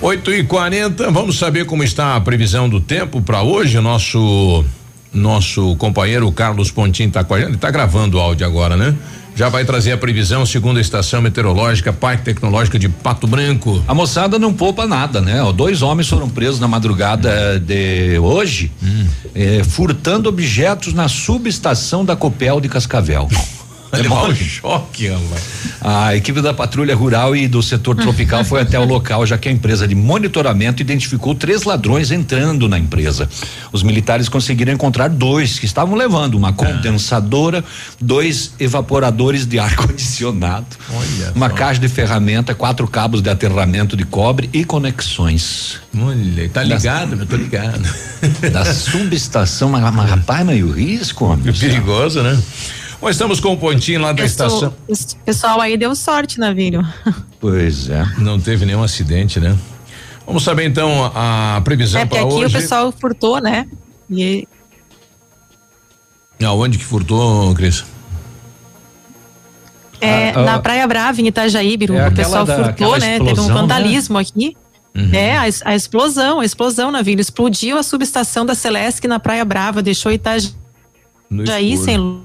8 e 40 vamos saber como está a previsão do tempo para hoje, o nosso nosso companheiro Carlos Pontinho está com a gente, está gravando o áudio agora, né? Já vai trazer a previsão segundo a estação meteorológica Parque Tecnológico de Pato Branco. A moçada não poupa nada, né? Ó, dois homens foram presos na madrugada de hoje, Hum. eh, furtando objetos na subestação da Copel de Cascavel. Vai levar um choque, rapaz. A equipe da Patrulha Rural e do setor tropical foi até o local, já que a empresa de monitoramento identificou três ladrões entrando na empresa. Os militares conseguiram encontrar dois que estavam levando uma condensadora, dois evaporadores de ar condicionado, uma caixa de ferramenta, quatro cabos de aterramento de cobre e conexões. Olha, tá ligado, eu tô ligado. Da subestação, mas, mas rapaz, mas e o risco, homem? É perigoso, né? Bom, estamos com o pontinho lá da estação. Esse pessoal aí deu sorte, Navírio. Pois é. Não teve nenhum acidente, né? Vamos saber então a previsão É, porque para aqui hoje. o pessoal furtou, né? E Aonde que furtou, Cris? é, Ah, ah, na Praia Brava, em Itajaí, Biru, É o pessoal da- furtou, né? Teve um explosão, né? vandalismo aqui. Uhum. É, a, a explosão, a explosão, Navírio. Explodiu a subestação da Celesc na Praia Brava, deixou Itajaí sem luz,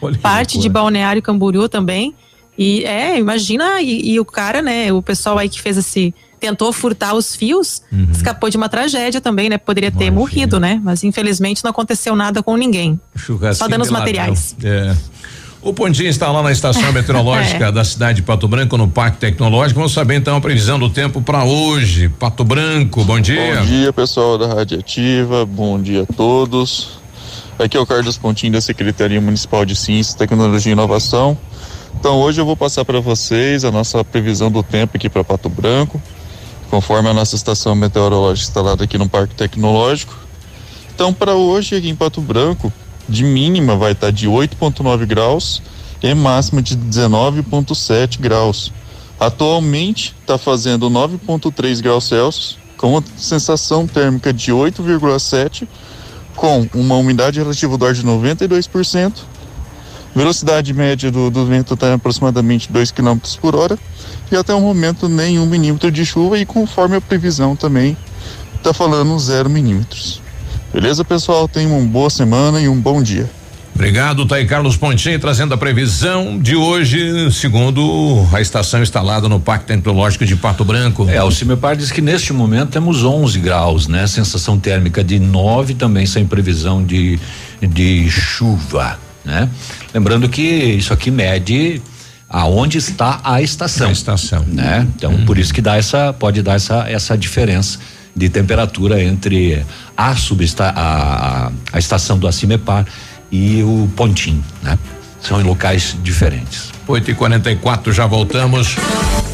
Olha parte de. Balneário Camboriú também. E é, imagina, e, e o cara, né, o pessoal aí que fez esse. Tentou furtar os fios, Uhum. escapou de uma tragédia também, né? Poderia ter morrido, né? Mas infelizmente não aconteceu nada com ninguém. Só danos materiais. É. O Pontinho está lá na estação meteorológica É. da cidade de Pato Branco, no Parque Tecnológico. Vamos saber então a previsão do tempo para hoje. Pato Branco, bom dia. Bom dia, pessoal da Rádio Ativa. Bom dia a todos. Aqui é o Carlos Pontinho da Secretaria Municipal de Ciência, Tecnologia e Inovação. Então, hoje eu vou passar para vocês a nossa previsão do tempo aqui para Pato Branco, conforme a nossa estação meteorológica instalada aqui no Parque Tecnológico. Então, para hoje aqui em Pato Branco, de mínima vai estar de 8,9 graus e máxima de 19,7 graus. Atualmente está fazendo 9,3 graus Celsius, com a sensação térmica de 8,7, com uma umidade relativa do ar de 92%, velocidade média do, do vento está aproximadamente 2 km por hora, e até o momento nenhum milímetro de chuva, e conforme a previsão também está falando 0 milímetros. Beleza, pessoal? Tenham uma boa semana e um bom dia. Obrigado, tá aí Carlos Pontinho trazendo a previsão de hoje, segundo a estação instalada no Parque Tecnológico de Pato Branco. É, o Cimepar diz que neste momento temos 11 graus, né? Sensação térmica de 9 também sem previsão de de chuva, né? Lembrando que isso aqui mede aonde está a estação. A estação. Né? Então, por isso que dá essa pode dar essa essa diferença de temperatura entre a subesta a, a, a estação do Acimepar e o Pontim, né? São em locais diferentes. 8 e 44 já voltamos.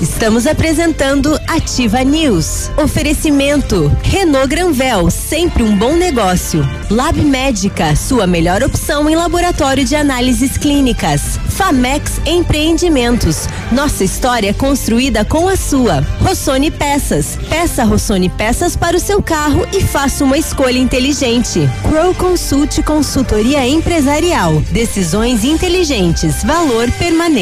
Estamos apresentando Ativa News. Oferecimento Renault Granvel, sempre um bom negócio. Lab Médica, sua melhor opção em laboratório de análises clínicas. Famex Empreendimentos, nossa história construída com a sua. Rossoni Peças, peça Rossoni Peças para o seu carro e faça uma escolha inteligente. Crow Consult Consultoria Empresarial, decisões inteligentes, valor permanente.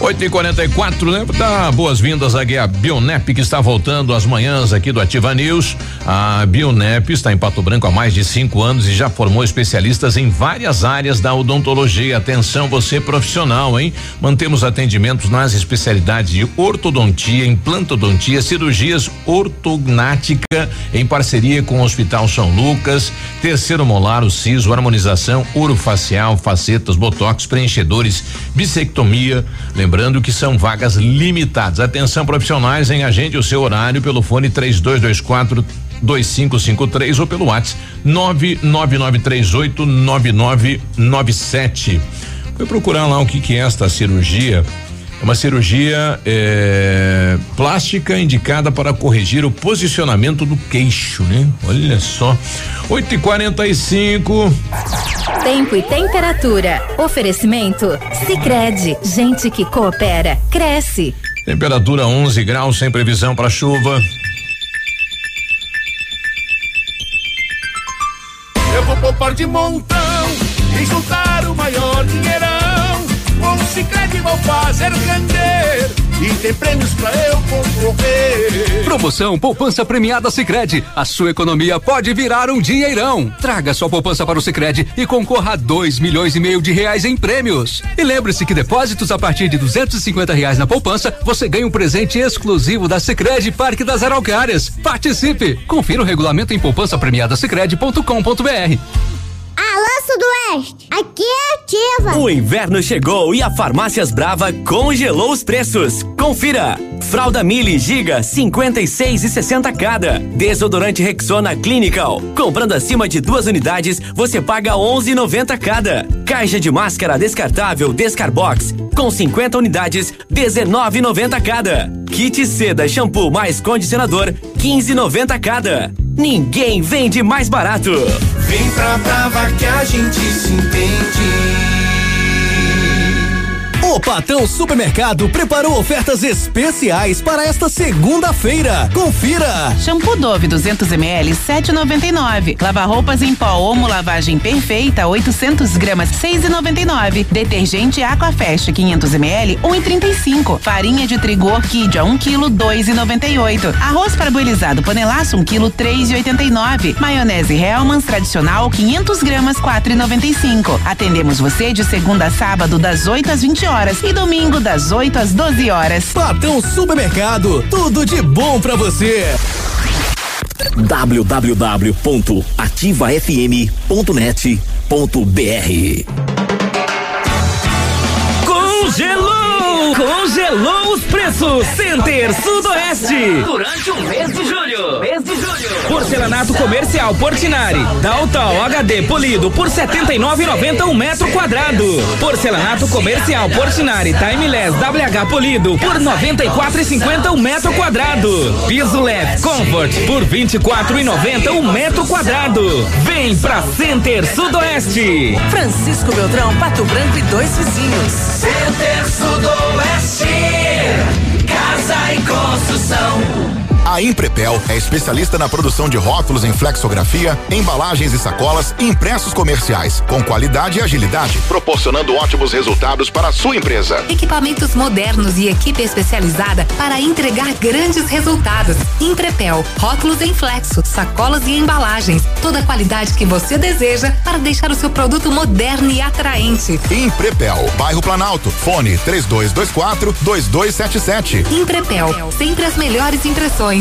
8 e 44 né? Dá boas-vindas aqui a Bionep, que está voltando às manhãs aqui do Ativa News. A Bionep está em Pato Branco há mais de cinco anos e já formou especialistas em várias áreas da odontologia. Atenção, você profissional, hein? Mantemos atendimentos nas especialidades de ortodontia, implantodontia, cirurgias ortognática em parceria com o Hospital São Lucas, terceiro molar, o siso, harmonização orofacial, facetas, botox, preenchedores, bissectomia. Lembrando que são vagas limitadas. Atenção profissionais em agende o seu horário pelo fone 3224 2553 ou pelo WhatsApp 99938 9997. Fui procurar lá o que que é esta cirurgia. Uma cirurgia é, plástica indicada para corrigir o posicionamento do queixo, né? Olha só. 8 e 45 Tempo e temperatura. Oferecimento? Sicredi Gente que coopera, cresce. Temperatura 11 graus, sem previsão para chuva. Eu vou poupar de montão e juntar o maior dinheirão. Cicred vou fazer render e tem prêmios pra eu concorrer. Promoção Poupança Premiada Sicredi. A sua economia pode virar um dinheirão. Traga sua poupança para o Sicredi e concorra a dois milhões e meio de reais em prêmios. E lembre-se que depósitos a partir de duzentos e cinquenta reais na poupança, você ganha um presente exclusivo da Sicredi Parque das Araucárias. Participe! Confira o regulamento em poupança premiada Alô, Sudoeste! Aqui é ativa! O inverno chegou e a Farmácias Brava congelou os preços. Confira! Fralda Mili Giga 56 e 60 cada. Desodorante Rexona Clinical. Comprando acima de duas unidades, você paga 11,90 cada. Caixa de máscara descartável Descarbox com 50 unidades, 19,90 cada. Kit seda shampoo mais condicionador 15,90 cada. Ninguém vende mais barato. Vem pra Brava que a gente se entende. O Patão Supermercado preparou ofertas especiais para esta segunda-feira. Confira! Shampoo Dove 200 ml 7,99. Lava roupas em pó Omo lavagem perfeita 800 gramas 6,99. Detergente Aquafest 500 ml 1,35. Farinha de trigo Orquídea 1 kg 2,98. Arroz parboilizado panelaço 1 kg 3,89. Maionese Hellmann's tradicional 500 gramas 4,95. Atendemos você de segunda a sábado das 8 às 20 horas e domingo das 8 às 12 horas. Patão Supermercado, tudo de bom pra você. www.ativafm.net.br Congelou! Congelou os preços! Center Sudoeste! Durante o mês de julho! Mês de julho! Porcelanato comercial Portinari, Daltal HD polido por 79,90 um metro quadrado. Porcelanato comercial Portinari Timeless WH polido por 94,50 um metro quadrado. Piso leve Comfort por 24,90 um metro quadrado. Vem pra Center Sudoeste. Francisco Beltrão, Pato Branco e dois vizinhos. Center Sudoeste. Casa e construção. A Imprepel é especialista na produção de rótulos em flexografia, embalagens e sacolas e impressos comerciais, com qualidade e agilidade, proporcionando ótimos resultados para a sua empresa. Equipamentos modernos e equipe especializada para entregar grandes resultados. Imprepel, rótulos em flexo, sacolas e embalagens. Toda a qualidade que você deseja para deixar o seu produto moderno e atraente. Imprepel, bairro Planalto, fone 3224 2277. Imprepel, sempre as melhores impressões.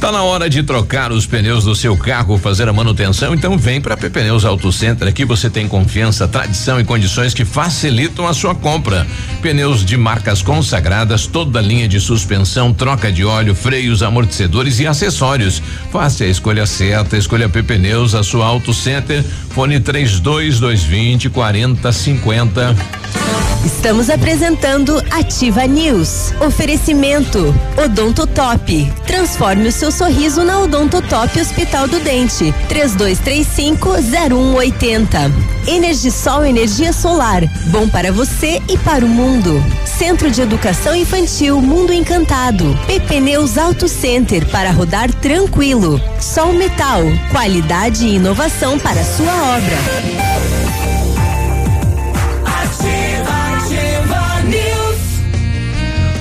Tá na hora de trocar os pneus do seu carro, fazer a manutenção, então vem para PP Pneus Auto Center. Aqui você tem confiança, tradição e condições que facilitam a sua compra. Pneus de marcas consagradas, toda a linha de suspensão, troca de óleo, freios, amortecedores e acessórios. Faça a escolha certa, escolha PP Pneus, a sua Auto Center. Fone 3220 4050. Estamos apresentando Ativa News. Oferecimento Odonto Top. Transforme o seu sorriso na Odonto Top Hospital do Dente. 3235-0180. Energisol Energia Solar. Bom para você e para o mundo. Centro de Educação Infantil Mundo Encantado. PP Neus Auto Center para rodar tranquilo. Sol Metal. Qualidade e inovação para sua obra.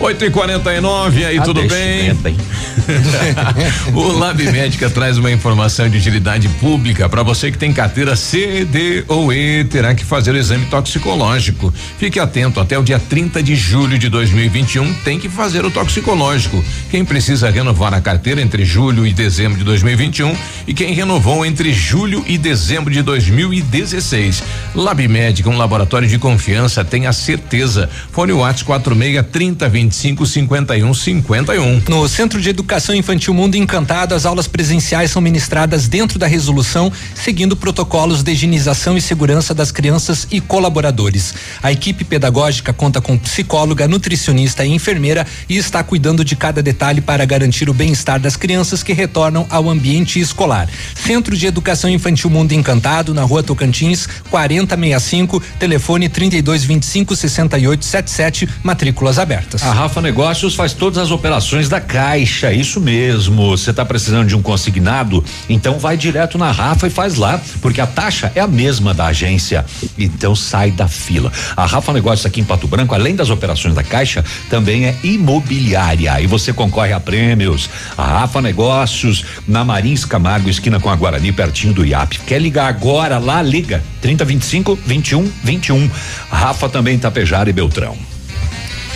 8 e 49 aí, Ah, tudo bem. o Lab Médica traz uma informação de utilidade pública para você que tem carteira C, D ou E, terá que fazer o exame toxicológico. Fique atento, até o dia 30 de julho de 2021 tem que fazer o toxicológico. Quem precisa renovar a carteira entre julho e dezembro de 2021 e quem renovou entre julho e dezembro de 2016. Lab Médica, um laboratório de confiança, tenha certeza. Fone Whats 46 30 25 51 51. No Centro de Educação Infantil Mundo Encantado, as aulas presenciais são ministradas dentro da resolução, seguindo protocolos de higienização e segurança das crianças e colaboradores. A equipe pedagógica conta com psicóloga, nutricionista e enfermeira e está cuidando de cada detalhe para garantir o bem-estar das crianças que retornam ao ambiente escolar. Centro de Educação Infantil Mundo Encantado, na Rua Tocantins, 4065, telefone 3225 6877, matrículas abertas. A Rafa Negócios faz todas as operações da Caixa, isso mesmo. Você está precisando de um consignado? Então vai direto na Rafa e faz lá, porque a taxa é a mesma da agência. Então sai da fila. A Rafa Negócios aqui em Pato Branco, além das operações da Caixa, também é imobiliária e você concorre a prêmios. A Rafa Negócios na Marins Camargo, esquina com a Guarani, pertinho do IAP. Quer ligar agora lá? Liga 3025 21 21. Rafa também Tapejara e Beltrão.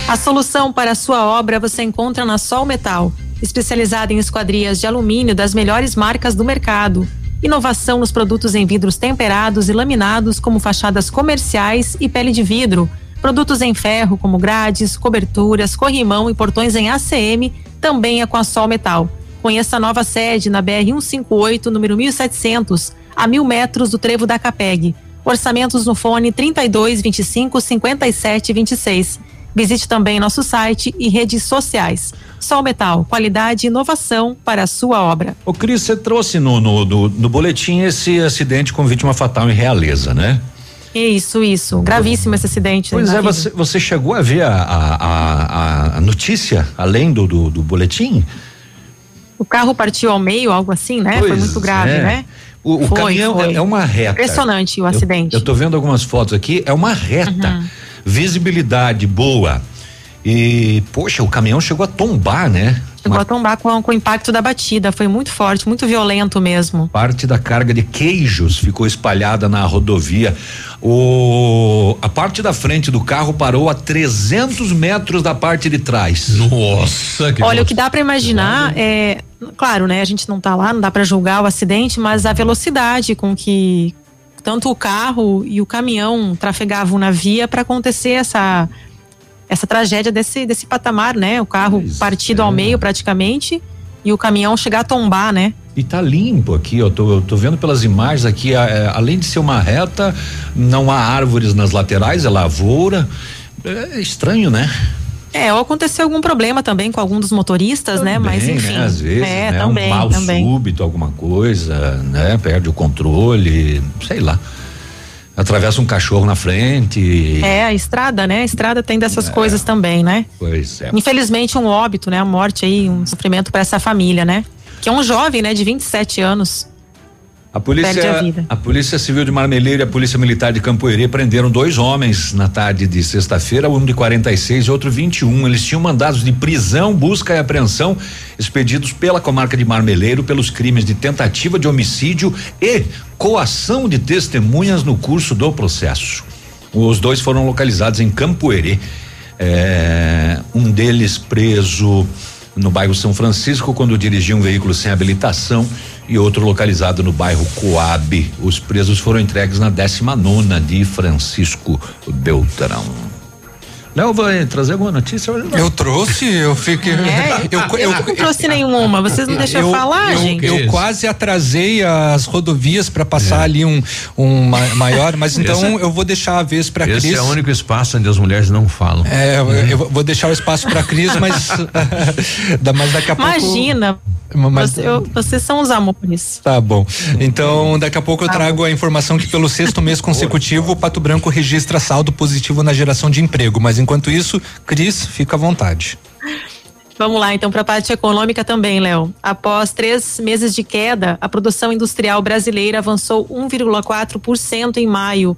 A solução para a sua obra você encontra na Sol Metal, especializada em esquadrias de alumínio das melhores marcas do mercado. Inovação nos produtos em vidros temperados e laminados, como fachadas comerciais e pele de vidro. Produtos em ferro, como grades, coberturas, corrimão e portões em ACM, também é com a Sol Metal. Conheça a nova sede na BR 158, número 1700, a mil metros do trevo da Capeg. Orçamentos no fone 32 25 57 26. Visite também nosso site e redes sociais. Sol Metal, qualidade e inovação para a sua obra. Ô Cris, você trouxe no, no, no, no boletim esse acidente com vítima fatal em Realeza, né? Isso, isso. Gravíssimo esse acidente. Pois é, você, você chegou a ver a, a, a, a notícia além do, do, do boletim? O carro partiu ao meio, algo assim, né? Foi Pois muito grave, é. né? O, o Foi, caminhão foi. é, é uma reta. Impressionante o acidente. Eu, tô vendo algumas fotos aqui, é uma reta. Uhum. Visibilidade boa. E, poxa, o caminhão chegou a tombar, né? Chegou a tombar com, com o impacto da batida. Foi muito forte, muito violento mesmo. Parte da carga de queijos ficou espalhada na rodovia. O, a parte da frente do carro parou a 300 metros da parte de trás. Nossa, Olha, o que dá para imaginar é, claro, né? A gente não tá lá, não dá para julgar o acidente, mas a velocidade com que tanto o carro e o caminhão trafegavam na via para acontecer essa essa tragédia desse desse patamar, né? O carro partido é. ao meio praticamente e o caminhão chegar a tombar, né? E tá limpo aqui, eu tô, eu tô vendo pelas imagens aqui, a- é, além de ser uma reta, não há árvores nas laterais, é lavoura. É estranho, né? É, ou aconteceu algum problema também com algum dos motoristas, né? Mas Também, enfim. né? Às vezes, é, né? também, um mal também. súbito, alguma coisa, né? Perde o controle, sei lá. Atravessa um cachorro na frente. É, a estrada, né? A estrada tem dessas É. coisas também, né? Pois é. Infelizmente, um óbito, né? A morte aí, um sofrimento para essa família, né? Que é um jovem, né? De 27 anos. A a polícia, vida. a polícia Civil de Marmeleiro e a Polícia Militar de Campo Herê prenderam dois homens na tarde de sexta-feira, um de 46 e outro 21. Eles tinham mandados de prisão, busca e apreensão expedidos pela comarca de Marmeleiro pelos crimes de tentativa de homicídio e coação de testemunhas no curso do processo. Os dois foram localizados em Campo Herê. É, um deles preso no bairro São Francisco quando dirigia um veículo sem habilitação e outro localizado no bairro Coab. Os presos foram entregues na 19 nona de Francisco Beltrão. Léo vai trazer alguma notícia hoje? não? Eu trouxe, eu fiquei. É, eu, não trouxe nenhuma. Vocês não deixam eu, falar, eu, gente? Eu quase atrasei as rodovias para passar ali um, um ma- maior, mas então Esse é- eu vou deixar a vez para Cris. Esse é o único espaço onde as mulheres não falam. É, eu, eu vou deixar o espaço para Cris, mas da- mas daqui a pouco Imagina. Mas- Você- eu- vocês são os amores. Tá bom. Então, daqui a pouco eu trago a informação que pelo sexto mês consecutivo o Pato Branco registra saldo positivo na geração de emprego. Mas enquanto isso, Cris, fica à vontade. Vamos lá, então, para a parte econômica também, Léo. Após três meses de queda, a produção industrial brasileira avançou 1,4% em maio.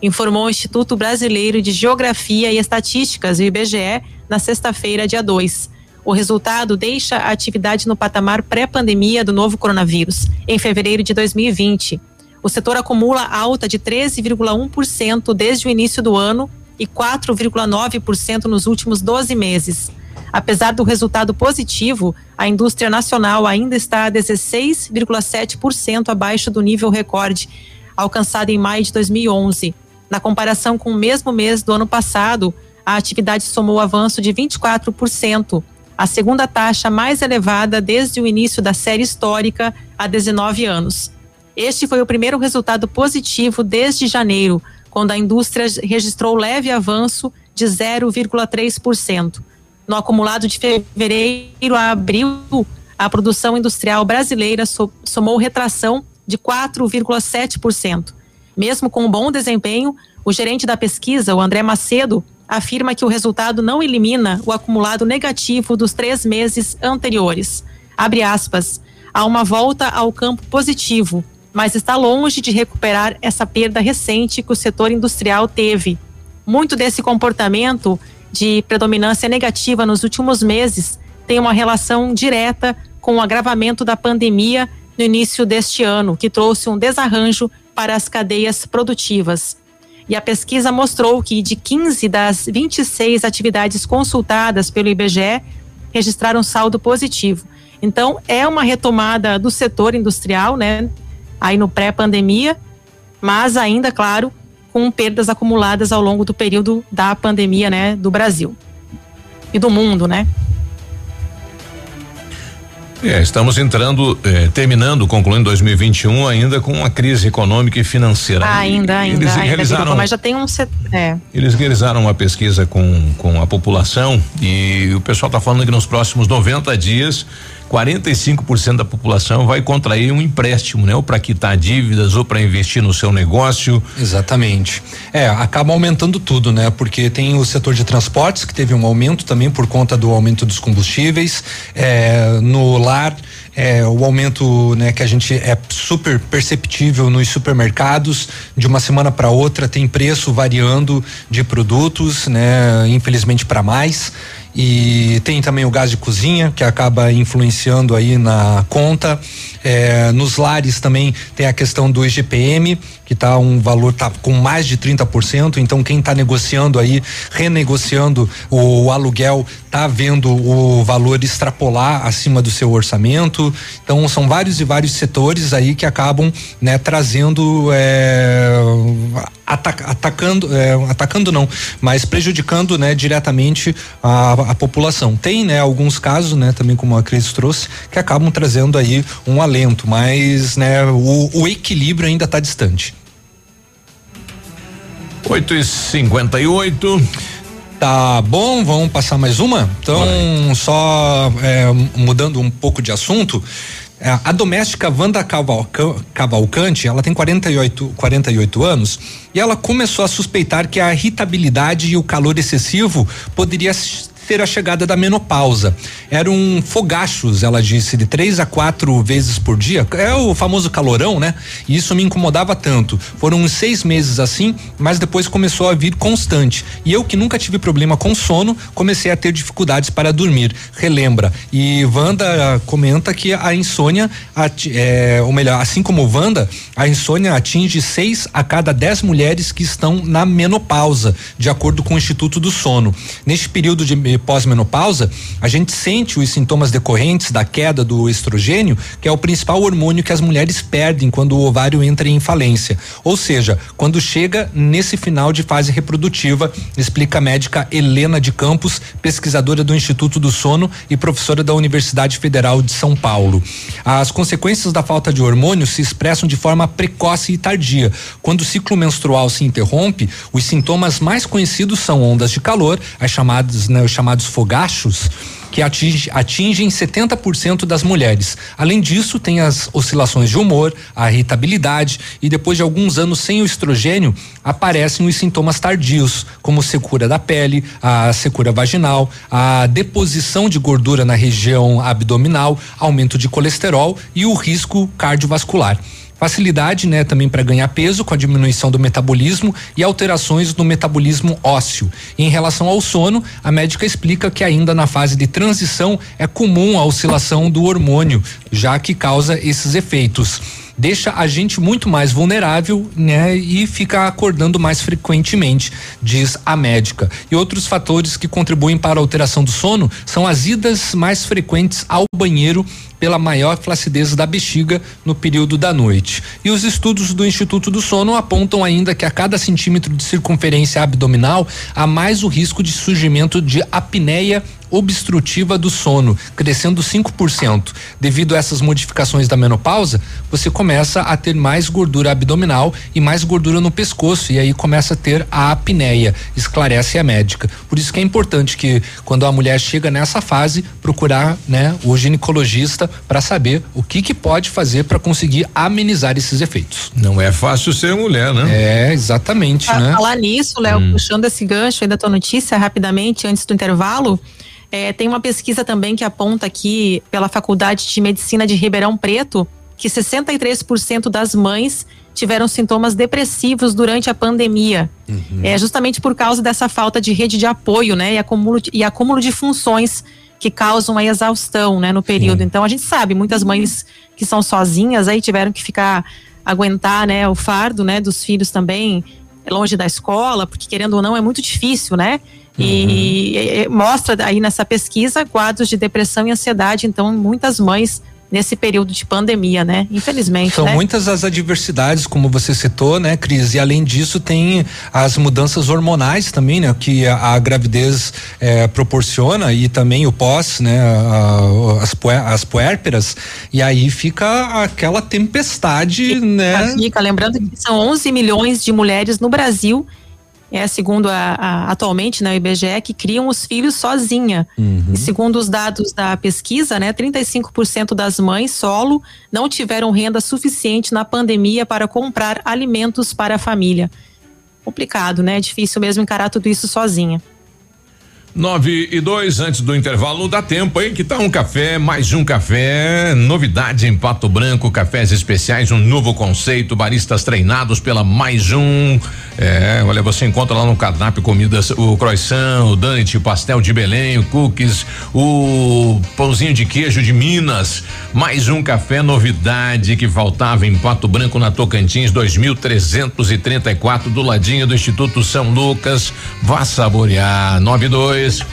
informou o Instituto Brasileiro de Geografia e Estatísticas, o IBGE, na sexta-feira, dia 2. O resultado deixa a atividade no patamar pré-pandemia do novo coronavírus, em fevereiro de 2020. O setor acumula alta de 13,1% desde o início do ano e 4,9% nos últimos 12 meses. Apesar do resultado positivo, a indústria nacional ainda está 16,7% abaixo do nível recorde alcançado em maio de 2011. Na comparação com o mesmo mês do ano passado, a atividade somou avanço de 24%, a segunda taxa mais elevada desde o início da série histórica há 19 anos. Este foi o primeiro resultado positivo desde janeiro, quando a indústria registrou leve avanço de 0,3%. No acumulado de fevereiro a abril, a produção industrial brasileira somou retração de 4,7%. Mesmo com um bom desempenho, o gerente da pesquisa, o André Macedo, afirma que o resultado não elimina o acumulado negativo dos três meses anteriores. Abre aspas. Há uma volta ao campo positivo, mas está longe de recuperar essa perda recente que o setor industrial teve. Muito desse comportamento de predominância negativa nos últimos meses tem uma relação direta com o agravamento da pandemia no início deste ano, que trouxe um desarranjo para as cadeias produtivas. E a pesquisa mostrou que de 15 das 26 atividades consultadas pelo IBGE registraram saldo positivo. Então, é uma retomada do setor industrial, né? Aí no pré-pandemia, mas ainda, claro, com perdas acumuladas ao longo do período da pandemia, né, do Brasil e do mundo, né? É, estamos entrando, eh, terminando, concluindo 2021 ainda com uma crise econômica e financeira. Ah, ainda, ainda, eles ainda, realizaram, mas já tem um é. Eles realizaram uma pesquisa com, com a população e o pessoal está falando que nos próximos 90 dias 45% da população vai contrair um empréstimo, né? Ou para quitar dívidas ou para investir no seu negócio. Exatamente. É, acaba aumentando tudo, né? Porque tem o setor de transportes que teve um aumento também por conta do aumento dos combustíveis. É, no lar, é, o aumento né, que a gente é super perceptível nos supermercados de uma semana para outra tem preço variando de produtos, né? Infelizmente para mais. E tem também o gás de cozinha, que acaba influenciando aí na conta. É, nos lares também tem a questão do IGPM, que está um valor tá com mais de 30%. Então quem está negociando aí, renegociando o, o aluguel, tá vendo o valor extrapolar acima do seu orçamento. Então são vários e vários setores aí que acabam né, trazendo é, atacando, é, atacando não, mas prejudicando né, diretamente a, a população. Tem né, alguns casos, né, também como a Cris trouxe, que acabam trazendo aí um alento, mas né, o, o equilíbrio ainda está distante. 8 e 58 Tá bom, vamos passar mais uma? Então, só é, mudando um pouco de assunto, é, a doméstica Wanda Cavalcante, ela tem 48, 48 anos e ela começou a suspeitar que a irritabilidade e o calor excessivo poderia ter a chegada da menopausa. Eram fogachos, ela disse, de três a quatro vezes por dia. É o famoso calorão, né? E isso me incomodava tanto. Foram uns seis meses assim, mas depois começou a vir constante. E eu que nunca tive problema com sono, comecei a ter dificuldades para dormir. Relembra. E Wanda comenta que a insônia, é, ou melhor, assim como Wanda, a insônia atinge seis a cada dez mulheres que estão na menopausa, de acordo com o Instituto do Sono. Neste período de pós-menopausa, a gente sente os sintomas decorrentes da queda do estrogênio, que é o principal hormônio que as mulheres perdem quando o ovário entra em falência. Ou seja, quando chega nesse final de fase reprodutiva, explica a médica Helena de Campos, pesquisadora do Instituto do Sono e professora da Universidade Federal de São Paulo. As consequências da falta de hormônio se expressam de forma precoce e tardia. Quando o ciclo menstrual se interrompe, os sintomas mais conhecidos são ondas de calor, as chamadas, né, os chamados chamados fogachos, que atinge, atingem 70% das mulheres. Além disso, tem as oscilações de humor, a irritabilidade e depois de alguns anos sem o estrogênio, aparecem os sintomas tardios, como secura da pele, a secura vaginal, a deposição de gordura na região abdominal, aumento de colesterol e o risco cardiovascular. Facilidade, né, também para ganhar peso com a diminuição do metabolismo e alterações no metabolismo ósseo. E em relação ao sono, a médica explica que ainda na fase de transição é comum a oscilação do hormônio, já que causa esses efeitos deixa a gente muito mais vulnerável, né? E fica acordando mais frequentemente, diz a médica. E outros fatores que contribuem para a alteração do sono são as idas mais frequentes ao banheiro pela maior flacidez da bexiga no período da noite. E os estudos do Instituto do Sono apontam ainda que a cada centímetro de circunferência abdominal há mais o risco de surgimento de apneia obstrutiva do sono, crescendo 5%. Devido a essas modificações da menopausa, você começa a ter mais gordura abdominal e mais gordura no pescoço e aí começa a ter a apneia, esclarece a médica. Por isso que é importante que quando a mulher chega nessa fase, procurar, né, o ginecologista para saber o que que pode fazer para conseguir amenizar esses efeitos. Não é fácil ser mulher, né? É, exatamente, Pra né? falar nisso, Léo, Hum. puxando esse gancho aí da tua notícia rapidamente, antes do intervalo, é, tem uma pesquisa também que aponta aqui pela Faculdade de Medicina de Ribeirão Preto que 63% das mães tiveram sintomas depressivos durante a pandemia. É justamente por causa dessa falta de rede de apoio, né? E acúmulo de, e acúmulo de funções que causam a exaustão, né, no período. Então a gente sabe, muitas mães que são sozinhas aí tiveram que ficar aguentar, né, o fardo, né, dos filhos também longe da escola, porque querendo ou não é muito difícil, né? E, e- e mostra aí nessa pesquisa quadros de depressão e ansiedade, então muitas mães nesse período de pandemia, né? Infelizmente, São né? muitas as adversidades, como você citou, né, Cris? E além disso, tem as mudanças hormonais também, né? Que a, a gravidez eh, proporciona e também o pós, né? a- as, as puérperas. E aí fica aquela tempestade, né? Fica, lembrando que são 11 milhões de mulheres no Brasil, é segundo a, a- atualmente né, o IBGE, que criam os filhos sozinha. Uhum. E segundo os dados da pesquisa, né, 35% das mães solo não tiveram renda suficiente na pandemia para comprar alimentos para a família. Complicado, né? É difícil mesmo encarar tudo isso sozinha. 9 e 2, antes do intervalo, dá tempo, hein? Que tá um café, mais um café. Novidade em Pato Branco, cafés especiais, um novo conceito, baristas treinados pela mais um. É, olha, você encontra lá no cardápio comidas, o croissant, o donut, o pastel de Belém, o cookies, o pãozinho de queijo de Minas. Mais um café novidade que faltava em Pato Branco, na Tocantins, 2334, do ladinho do Instituto São Lucas. Vá saborear. 92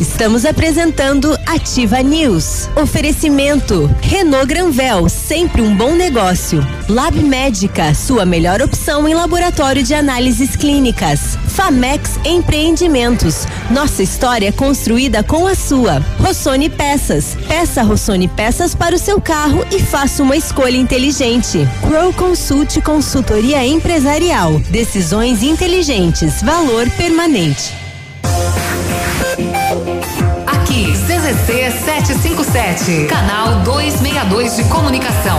Estamos apresentando Ativa News. Oferecimento Renault Granvel, sempre um bom negócio. Lab Médica, sua melhor opção em laboratório de análises clínicas. Famex Empreendimentos, nossa história é construída com a sua. Rossoni Peças, peça Rossoni Peças para o seu carro e faça uma escolha inteligente. Crow Consult Consultoria Empresarial, decisões inteligentes, valor permanente. Aqui, CZC 757, canal 262 de comunicação.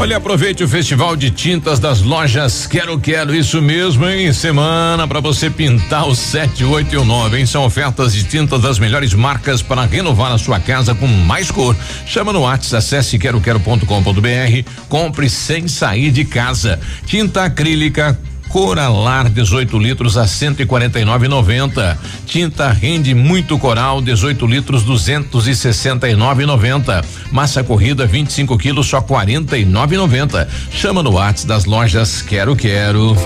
Olha, aproveite o Festival de Tintas das Lojas Quero Quero, isso mesmo, hein? Semana para você pintar o 7, 8 e o 9, hein? São ofertas de tintas das melhores marcas para renovar a sua casa com mais cor. Chama no WhatsApp, acesse queroquero.com.br, compre sem sair de casa. Tinta acrílica Coralar 18 litros a 149,90. Tinta rende muito coral 18 litros 269,90. Massa corrida 25 quilos só 49,90. Chama no WhatsApp das lojas Quero Quero.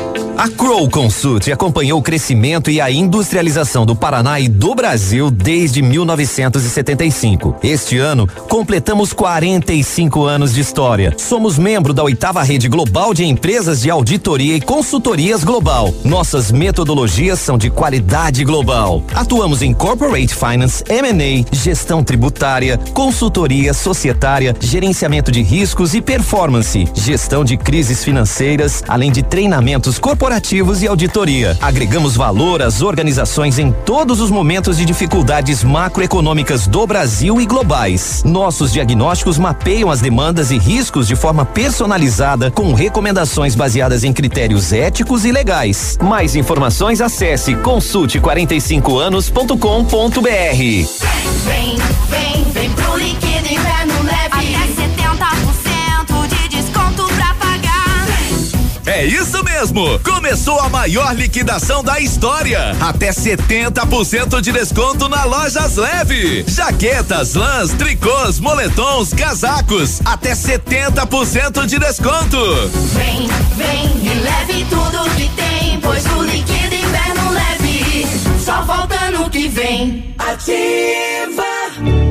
A Crow Consult acompanhou o crescimento e a industrialização do Paraná e do Brasil desde 1975. Este ano, completamos 45 anos de história. Somos membro da oitava rede global de empresas de auditoria e consultorias global. Nossas metodologias são de qualidade global. Atuamos em corporate finance, M&A, gestão tributária, consultoria societária, gerenciamento de riscos e performance, gestão de crises financeiras, além de treinamentos corporativos corporativos e auditoria. Agregamos valor às organizações em todos os momentos de dificuldades macroeconômicas do Brasil e globais. Nossos diagnósticos mapeiam as demandas e riscos de forma personalizada, com recomendações baseadas em critérios éticos e legais. Mais informações acesse consulte45anos.com.br. Vem, vem, vem pro Liquida Inverno Leve. É isso mesmo! Começou a maior liquidação da história. Até 70% de desconto na Lojas Leve. Jaquetas, lãs, tricôs, moletons, casacos. Até 70% de desconto. Vem, vem e leve tudo que tem, pois o Liquida Inverno Leve só volta no que vem. Ativa!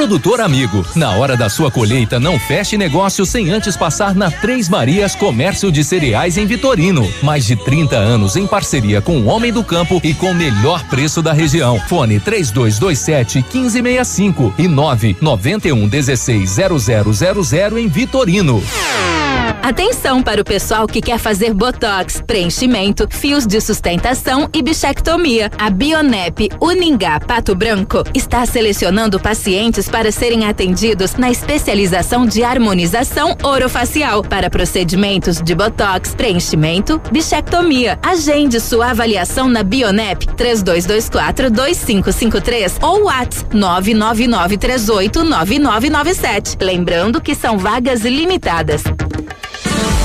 Produtor amigo, na hora da sua colheita, não feche negócio sem antes passar na Três Marias Comércio de Cereais em Vitorino. Mais de 30 anos em parceria com o Homem do Campo e com o melhor preço da região. Fone 3227 1565 e 991 16 0000 em Vitorino. Atenção para o pessoal que quer fazer botox, preenchimento, fios de sustentação e bichectomia. A Bionep Uningá Pato Branco está selecionando pacientes para serem atendidos na especialização de harmonização orofacial para procedimentos de botox, preenchimento, bichectomia. Agende sua avaliação na Bionep 3224 2553 ou WhatsApp 99938 9997. Lembrando que são vagas limitadas.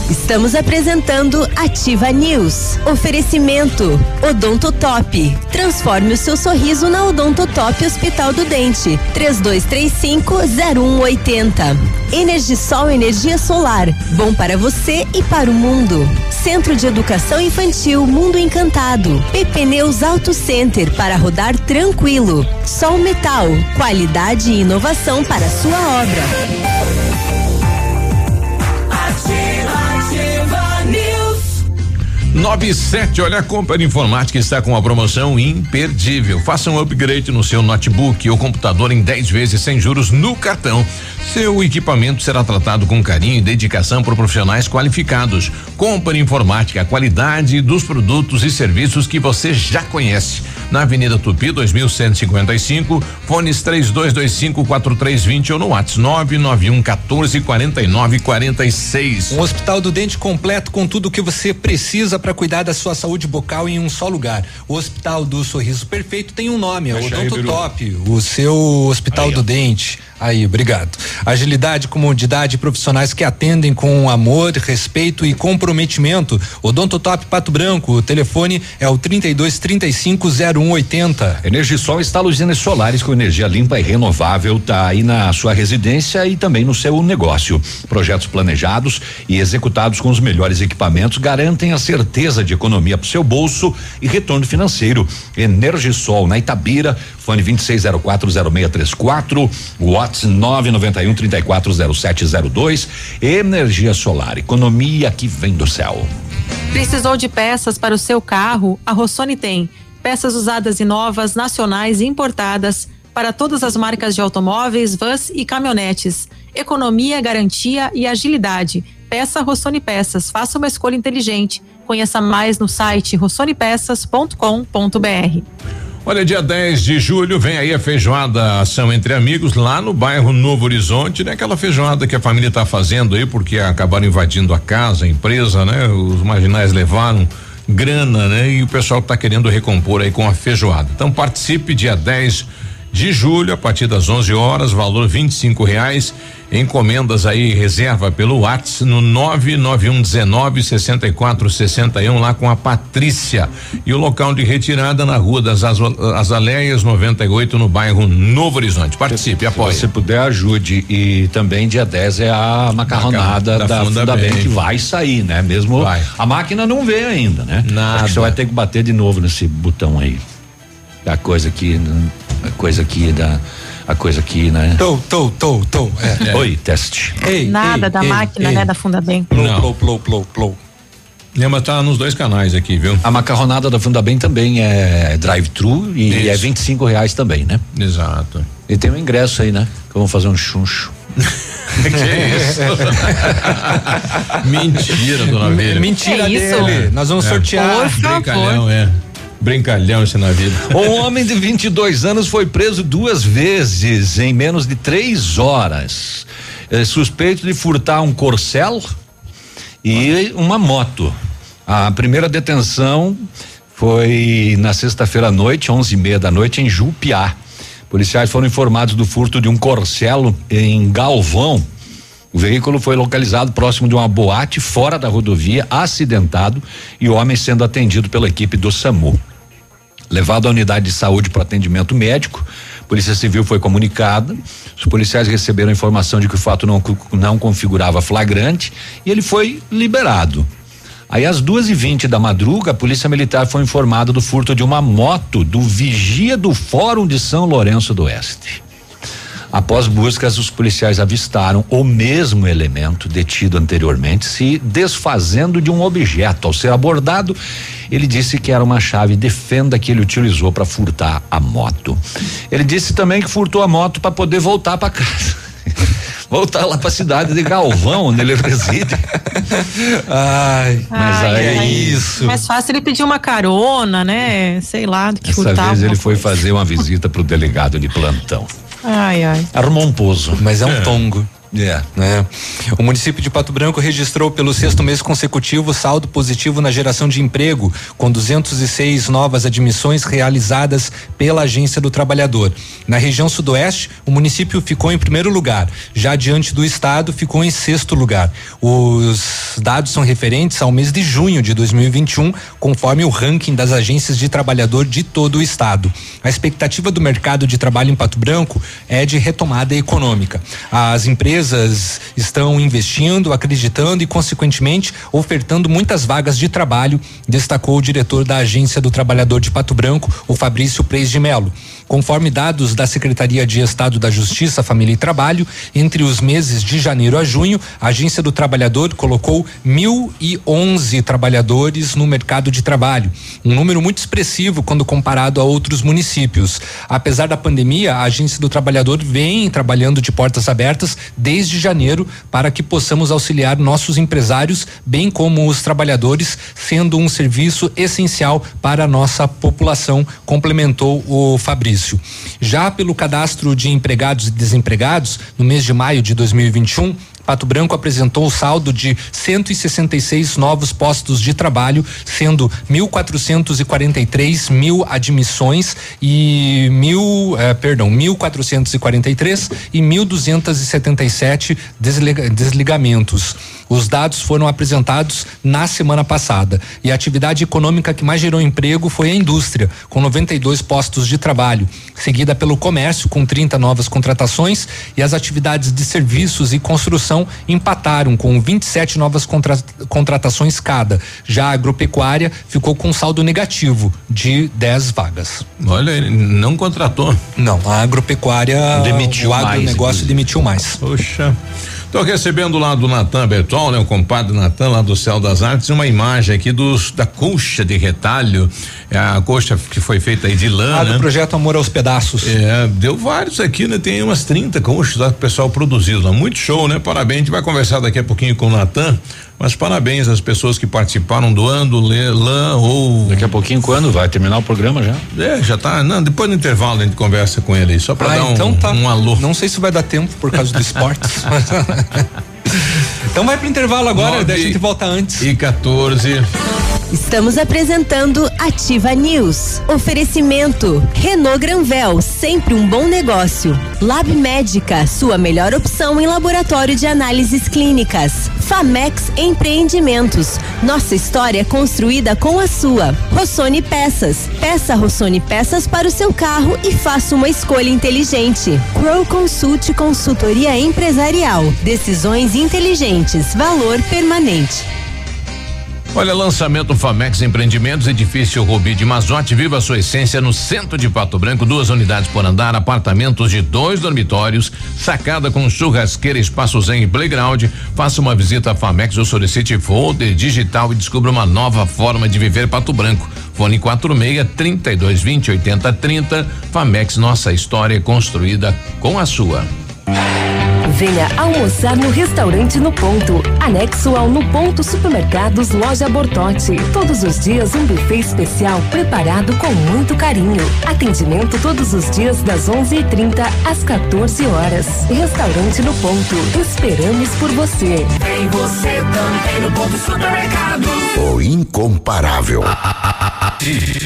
Estamos apresentando Ativa News. Oferecimento Odontotop. Transforme o seu sorriso na Odontotop Hospital do Dente. 3235-0180. Energisol Energia Solar. Bom para você e para o mundo. Centro de Educação Infantil Mundo Encantado. PP Neus Auto Center para rodar tranquilo. Sol Metal. Qualidade e inovação para sua obra. Ativa. 97, olha, a Compra Informática está com uma promoção imperdível. Faça um upgrade no seu notebook ou computador em 10 vezes sem juros no cartão. Seu equipamento será tratado com carinho e dedicação por profissionais qualificados. Compra Informática, a qualidade dos produtos e serviços que você já conhece. Na Avenida Tupi, 2155, fones 3225 4320 ou no WhatsApp 991 14 49 46. Um hospital do dente completo com tudo o que você precisa para cuidar da sua saúde bucal em um só lugar. O Hospital do Sorriso Perfeito tem um nome, é o aí, Biru. Odontotop, o seu Hospital do Dente. Aí, obrigado. Agilidade, comodidade, profissionais que atendem com amor, respeito e comprometimento. Odontotop Pato Branco, o telefone é o 32 35 0180. Energisol instala usinas solares com energia limpa e renovável, tá aí na sua residência e também no seu negócio. Projetos planejados e executados com os melhores equipamentos garantem a certeza de economia para o seu bolso e retorno financeiro. Energisol na Itabira, fone 26040634, WhatsApp 991 340702. Energia solar, economia que vem do céu. Precisou de peças para o seu carro? A Rossoni tem. Peças usadas e novas, nacionais e importadas para todas as marcas de automóveis, vans e caminhonetes. Economia, garantia e agilidade. Peça Rossoni Peças. Faça uma escolha inteligente. Conheça mais no site rossonepeças.com.br. Olha, dia 10 de julho vem aí a feijoada Ação Entre Amigos lá no bairro Novo Horizonte, né? Aquela feijoada que a família tá fazendo aí porque acabaram invadindo a casa, a empresa, né? Os marginais levaram grana, né? E o pessoal tá querendo recompor aí com a feijoada. Então participe dia 10 de julho a partir das 11 horas, valor 25 reais. Encomendas aí, reserva pelo WhatsApp no 99119 6461 lá com a Patrícia. E o local de retirada na Rua das Azaleias 98 no bairro Novo Horizonte. Participe, apoie. Se você puder, ajude. E também dia 10 é a macarronada Maca- da da, Funda Bem. que vai sair, né? Mesmo a máquina não veio ainda, né? Nada. Acho que você vai ter que bater de novo nesse botão aí. A coisa aqui, a coisa aqui da a coisa aqui, né? Tô, tô, tô, tô. É. Oi, teste. Ei, Nada ei, da ei, máquina, ei. né? Da Funda Bem. Plou, plou, plou, plou, plou. É, mas tá nos dois canais aqui, viu? A macarronada da Fundabem também é drive-thru e Isso. é 25 reais também, né? Exato. E tem um ingresso aí, né? Que vamos fazer um chuncho. que isso? Mentira, dona Vera. Mentira É isso? dele. Nós vamos É. sortear. Por favor. Brincalhão, é. Brincalhão esse na vida. Um homem de 22 anos foi preso duas vezes em menos de três horas. É suspeito de furtar um corcel e uma moto. A primeira detenção foi na sexta-feira à noite, onze e meia da noite, em Jupiá. Policiais foram informados do furto de um corcelo em Galvão. O veículo foi localizado próximo de uma boate fora da rodovia, acidentado e o homem sendo atendido pela equipe do SAMU. Levado à unidade de saúde para atendimento médico, Polícia Civil foi comunicada. Os policiais receberam informação de que o fato não, não configurava flagrante e ele foi liberado. Aí às duas e vinte da madruga, a Polícia Militar foi informada do furto de uma moto do vigia do Fórum de São Lourenço do Oeste. Após buscas, os policiais avistaram o mesmo elemento detido anteriormente se desfazendo de um objeto. Ao ser abordado, ele disse que era uma chave de fenda que ele utilizou para furtar a moto. Ele disse também que furtou a moto para poder voltar para casa. voltar lá para a cidade de Galvão, onde ele reside. Ai, mas Ai, aí ai. isso. Mais fácil ele pedir uma carona, né? Sei lá, do que Dessa furtar. vez ele foi coisa. fazer uma visita para o delegado de plantão. Ai, ai. Arrumou um pouso. Mas é um tongo. É. né? O município de Pato Branco registrou pelo sexto mês consecutivo saldo positivo na geração de emprego, com 206 novas admissões realizadas pela Agência do Trabalhador. Na região sudoeste, o município ficou em primeiro lugar, já diante do estado ficou em sexto lugar. Os dados são referentes ao mês de junho de 2021, conforme o ranking das agências de trabalhador de todo o estado. A expectativa do mercado de trabalho em Pato Branco é de retomada econômica. As empresas estão investindo, acreditando e, consequentemente, ofertando muitas vagas de trabalho, destacou o diretor da Agência do Trabalhador de Pato Branco, o Fabrício Preis de Melo. Conforme dados da Secretaria de Estado da Justiça, Família e Trabalho, entre os meses de janeiro a junho, a Agência do Trabalhador colocou 1.011 trabalhadores no mercado de trabalho, um número muito expressivo quando comparado a outros municípios. Apesar da pandemia, a Agência do Trabalhador vem trabalhando de portas abertas desde janeiro para que possamos auxiliar nossos empresários, bem como os trabalhadores, sendo um serviço essencial para a nossa população, complementou o Fabrício. Já pelo cadastro de empregados e desempregados, no mês de maio de 2021, Pato Branco apresentou o saldo de 166 novos postos de trabalho, sendo 1.443 mil admissões e mil, eh, perdão, 1.443 e 1.277 desliga, desligamentos. Os dados foram apresentados na semana passada e a atividade econômica que mais gerou emprego foi a indústria, com 92 postos de trabalho, seguida pelo comércio com 30 novas contratações e as atividades de serviços e construção empataram com 27 novas contra- contratações cada. Já a agropecuária ficou com saldo negativo de 10 vagas. Olha, não contratou. Não, a agropecuária Demitiu o mais, agronegócio inclusive. demitiu mais. Poxa. Tô recebendo lá do Natan Bertol, né? O compadre Natan lá do Céu das Artes, uma imagem aqui dos da colcha de retalho, é a colcha que foi feita aí de lã, Ah, né? do projeto Amor aos Pedaços. É, deu vários aqui, né? Tem umas 30 colchas lá que o pessoal produziu lá. Muito show, né? Parabéns. A gente vai conversar daqui a pouquinho com o Natan, mas parabéns às pessoas que participaram doando lê- lã ou. Daqui a pouquinho, quando? Vai terminar o programa já? É, já tá. Não, depois do intervalo a gente conversa com ele aí, só pra Ah, dar um, então tá. um alô. Não sei se vai dar tempo por causa do esportes. então vai pro intervalo agora, daí a gente volta antes. E 14. Estamos apresentando Ativa News. Oferecimento Renault Granvel, sempre um bom negócio. Lab Médica, sua melhor opção em laboratório de análises clínicas. Famex Empreendimentos, nossa história construída com a sua. Rossoni Peças, peça Rossoni Peças para o seu carro e faça uma escolha inteligente. Crow Consult Consultoria Empresarial, decisões inteligentes, valor permanente. Olha, lançamento Famex Empreendimentos, edifício Rubi de Mazote, viva a sua essência no centro de Pato Branco, duas unidades por andar, apartamentos de dois dormitórios, sacada com churrasqueira, espaço zen e playground. Faça uma visita à Famex ou solicite folder digital e descubra uma nova forma de viver Pato Branco. Fone 46 32 20 80 30. Famex, nossa história construída com a sua. Venha almoçar no restaurante No Ponto, anexo ao No Ponto Supermercados Loja Bortote. Todos os dias um buffet especial preparado com muito carinho. Atendimento todos os dias das 11:30 às 14 horas. Restaurante No Ponto, esperamos por você. Tem você também no ponto supermercado. O incomparável. Ativa.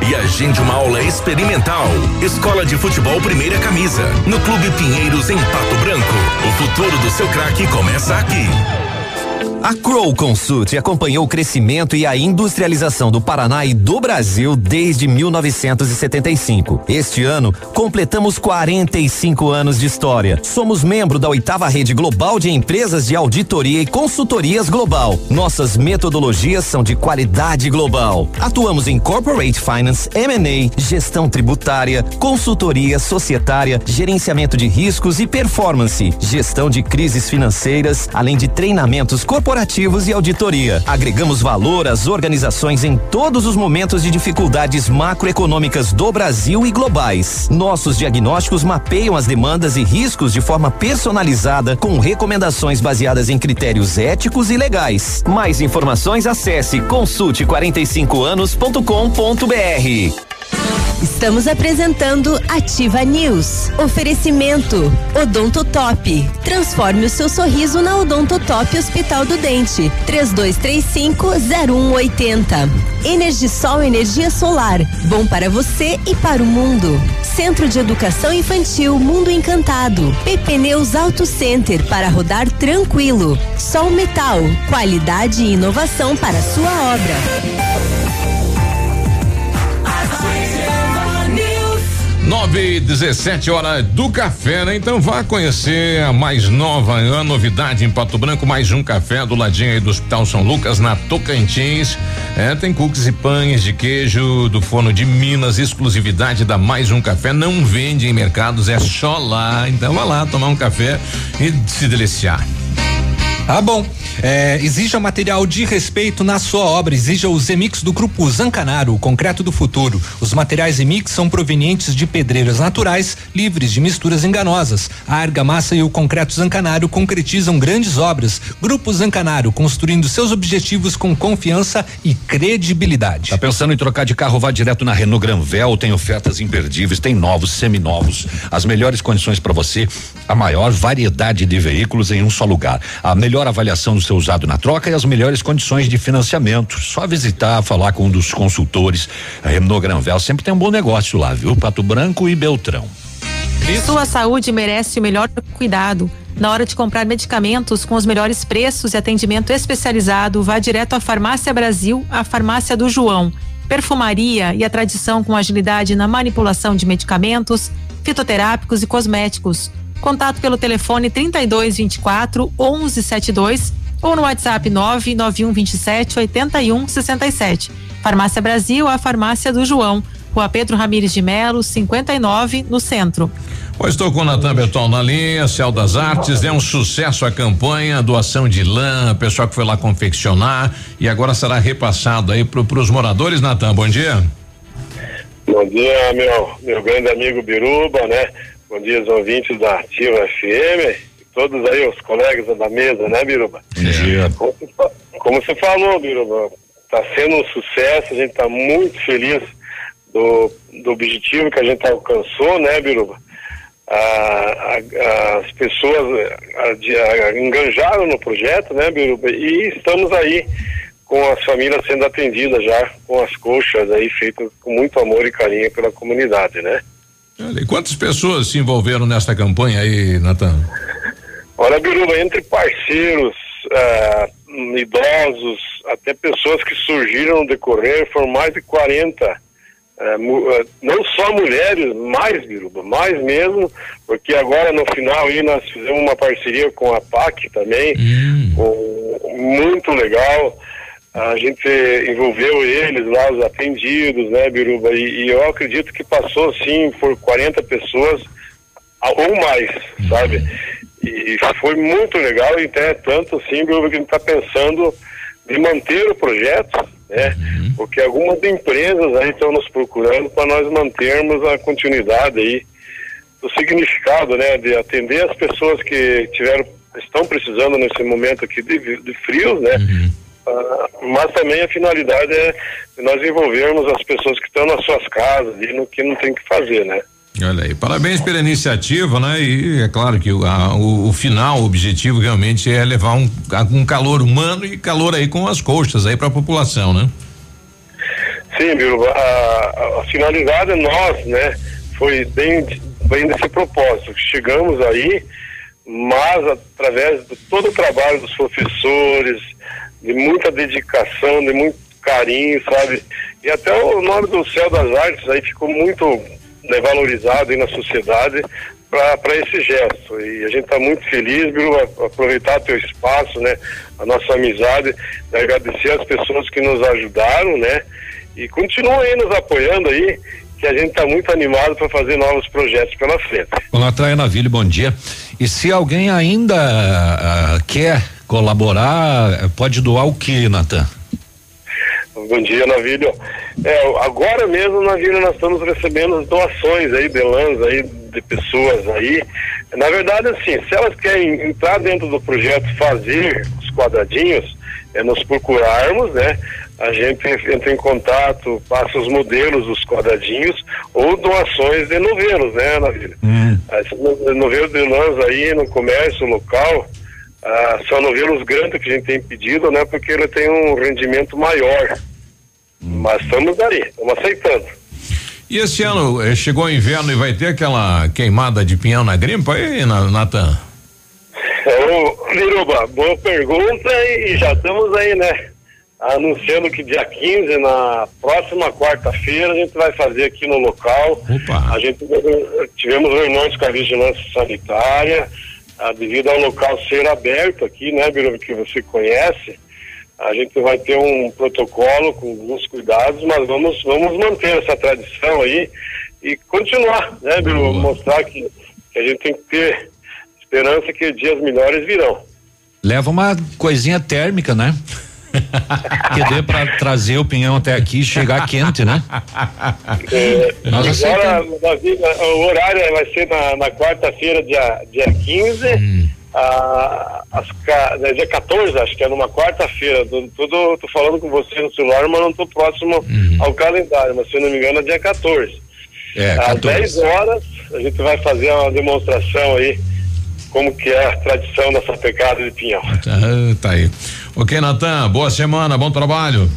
e agende uma aula experimental. Escola de Futebol Primeira Camisa, no Clube Pinheiros, em Pato Branco. O futuro do seu craque começa aqui. A Crow Consult acompanhou o crescimento e a industrialização do Paraná e do Brasil desde 1975. Este ano, completamos 45 anos de história. Somos membro da oitava rede global de empresas de auditoria e consultorias global. Nossas metodologias são de qualidade global. Atuamos em corporate finance, M&A, gestão tributária, consultoria societária, gerenciamento de riscos e performance, gestão de crises financeiras, além de treinamentos corporativos e auditoria. Agregamos valor às organizações em todos os momentos de dificuldades macroeconômicas do Brasil e globais. Nossos diagnósticos mapeiam as demandas e riscos de forma personalizada, com recomendações baseadas em critérios éticos e legais. Mais informações acesse consulte45anos.com.br. Estamos apresentando Ativa News. Oferecimento Odonto Top. Transforme o seu sorriso na Odonto Top Hospital do Dente. 32350180. Energisol energia solar. Bom para você e para o mundo. Centro de Educação Infantil Mundo Encantado. PP Neus Auto Center para rodar tranquilo. Sol Metal. Qualidade e inovação para sua obra. 9 e 17 horas do café, né? Então vá conhecer a mais nova, a novidade em Pato Branco, mais um café do ladinho aí do Hospital São Lucas, na Tocantins. É, tem cookies e pães de queijo do forno de Minas, exclusividade da Mais Um Café. Não vende em mercados, é só lá. Então vá lá tomar um café e se deliciar. Tá bom. É, exija material de respeito na sua obra. Exija o Zemix do Grupo Zancanaro, o concreto do futuro. Os materiais Zemix são provenientes de pedreiras naturais, livres de misturas enganosas. A argamassa e o concreto Zancanaro concretizam grandes obras. Grupo Zancanaro, construindo seus objetivos com confiança e credibilidade. Tá pensando em trocar de carro? Vá direto na Renault Granvel, tem ofertas imperdíveis, tem novos, seminovos, as melhores condições para você, a maior variedade de veículos em um só lugar. A melhor avaliação do seu usado na troca e as melhores condições de financiamento. Só visitar, falar com um dos consultores. A Renault Granvel sempre tem um bom negócio lá, viu? Pato Branco e Beltrão. Sua saúde merece o melhor cuidado. Na hora de comprar medicamentos com os melhores preços e atendimento especializado, vá direto à Farmácia Brasil, a farmácia do João. Perfumaria e a tradição com agilidade na manipulação de medicamentos, fitoterápicos e cosméticos. Contato pelo telefone 3224 1172 ou no WhatsApp 99127 8167. Farmácia Brasil, a farmácia do João. Rua Pedro Ramires de Melo, 59, no centro. Pois estou com o Natan Bertol na linha, Céu das Artes, é um sucesso a campanha, doação de lã, pessoal que foi lá confeccionar e agora será repassado aí para os moradores, Natan, bom dia. Bom dia, meu, meu grande amigo Biruba, né? Bom dia, os ouvintes da Ativa FM e todos aí, os colegas da mesa, né, Biruba? Bom dia. Como, você fa- como você falou, Biruba, está sendo um sucesso, a gente está muito feliz do, do objetivo que a gente alcançou, né, Biruba? a- a- as pessoas a- de- a- enganjaram no projeto, né, Biruba? E estamos aí com as famílias sendo atendidas já com as coxas aí feitas com muito amor e carinho pela comunidade, né? E quantas pessoas se envolveram nesta campanha aí, Natan? Olha, Biruba, entre parceiros, ah, idosos, até pessoas que surgiram no decorrer, foram mais de 40. ah, mu- ah, não só mulheres, mais, Biruba, mais mesmo, porque agora no final aí nós fizemos uma parceria com a PAC também, com- muito legal. A gente envolveu eles lá, os atendidos, né, Biruba? E, e eu acredito que passou, sim, por 40 pessoas ou mais, sabe? E foi muito legal, e até tanto assim, Biruba, que a gente está pensando de manter o projeto, né? Porque algumas empresas aí estão nos procurando para nós mantermos a continuidade aí do significado, né? De atender as pessoas que tiveram, estão precisando nesse momento aqui de, de frios, né? Ah, mas também a finalidade é nós envolvermos as pessoas que estão nas suas casas e no que não tem que fazer, né? Olha aí, parabéns pela iniciativa, né? E é claro que o, a- o, o final, o objetivo realmente é levar um, um calor humano e calor aí com as coxas aí para a população, né? Sim, Biruba, a, a, a finalidade nós, né, foi bem, bem desse propósito. Chegamos aí, mas através de todo o trabalho dos professores, de muita dedicação, de muito carinho, sabe? E até o nome do Céu das Artes aí ficou muito né, valorizado aí na sociedade para esse gesto. E a gente está muito feliz, Biruba, aproveitar teu espaço, né? A nossa amizade, agradecer as pessoas que nos ajudaram, né? E continuam nos apoiando aí, que a gente está muito animado para fazer novos projetos pela frente. Olá, Traia Navilho, bom dia. E se alguém ainda ah, quer colaborar, pode doar o que, Natan? Bom dia, Navílio. É, agora mesmo, Navílio, nós estamos recebendo doações aí de lãs aí de pessoas aí. Na verdade, assim, se elas querem entrar dentro do projeto, fazer os quadradinhos, é nos procurarmos, né? A gente entra em contato, passa os modelos dos quadradinhos ou doações de novelos, né, Navílio? Esses no- novelos de lãs aí no comércio local, ah, são novelos grandes que a gente tem pedido, né? Porque ele tem um rendimento maior. Mas estamos ali, estamos aceitando. E esse ano eh, chegou o inverno e vai ter aquela queimada de pinhão na grimpa aí, Na- Natan? Ô, Liruba, boa pergunta e já estamos aí, né? Anunciando que dia 15, na próxima quarta-feira, a gente vai fazer aqui no local. A gente eh, tivemos reuniões com a vigilância sanitária, ah, devido ao local ser aberto aqui, né, Biruba, que você conhece. A gente vai ter um protocolo com alguns cuidados, mas vamos, vamos manter essa tradição aí e continuar, né, Biruba? Mostrar que, que a gente tem que ter esperança que dias melhores virão. Leva uma coisinha térmica, né? Que dê pra trazer o pinhão até aqui e chegar quente, né? É, Nós agora, Davi, o horário vai ser na, na quarta-feira, dia, dia 15, ah, às ca- né, dia 14, acho que é numa quarta-feira. Tô, tô, falando com você no celular, mas não tô próximo ao calendário, mas se eu não me engano é dia 14. É, Às 14. 10 horas a gente vai fazer uma demonstração aí, como que é a tradição dessa pecada de pinhão. Ah, tá aí. Ok, Natan, boa semana, bom trabalho.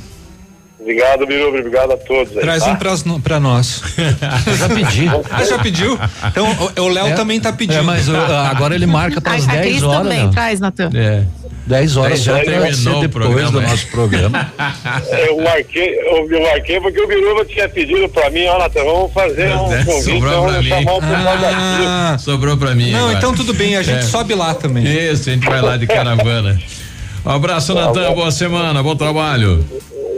Obrigado, Biruba, obrigado a todos. aí, Traz tá? um pras no- pra nós. já pedi. Ah, já pediu? Então o- o Léo É, também tá pedindo. é, mas o- agora ele marca A, pras a 10 Cris horas. também, né? traz, Natan. É. 10 horas Já já terminou depois programa, do é. nosso programa. Eu marquei, eu, eu marquei porque o Biruba tinha pedido pra mim, ó, Natan, vamos fazer um É, convite, sobrou pra mim. Ah, Sobrou pra mim. não, agora. então tudo bem, a gente É. sobe lá também. Isso, a gente vai lá de caravana. Um abraço, Natan, boa semana, bom trabalho.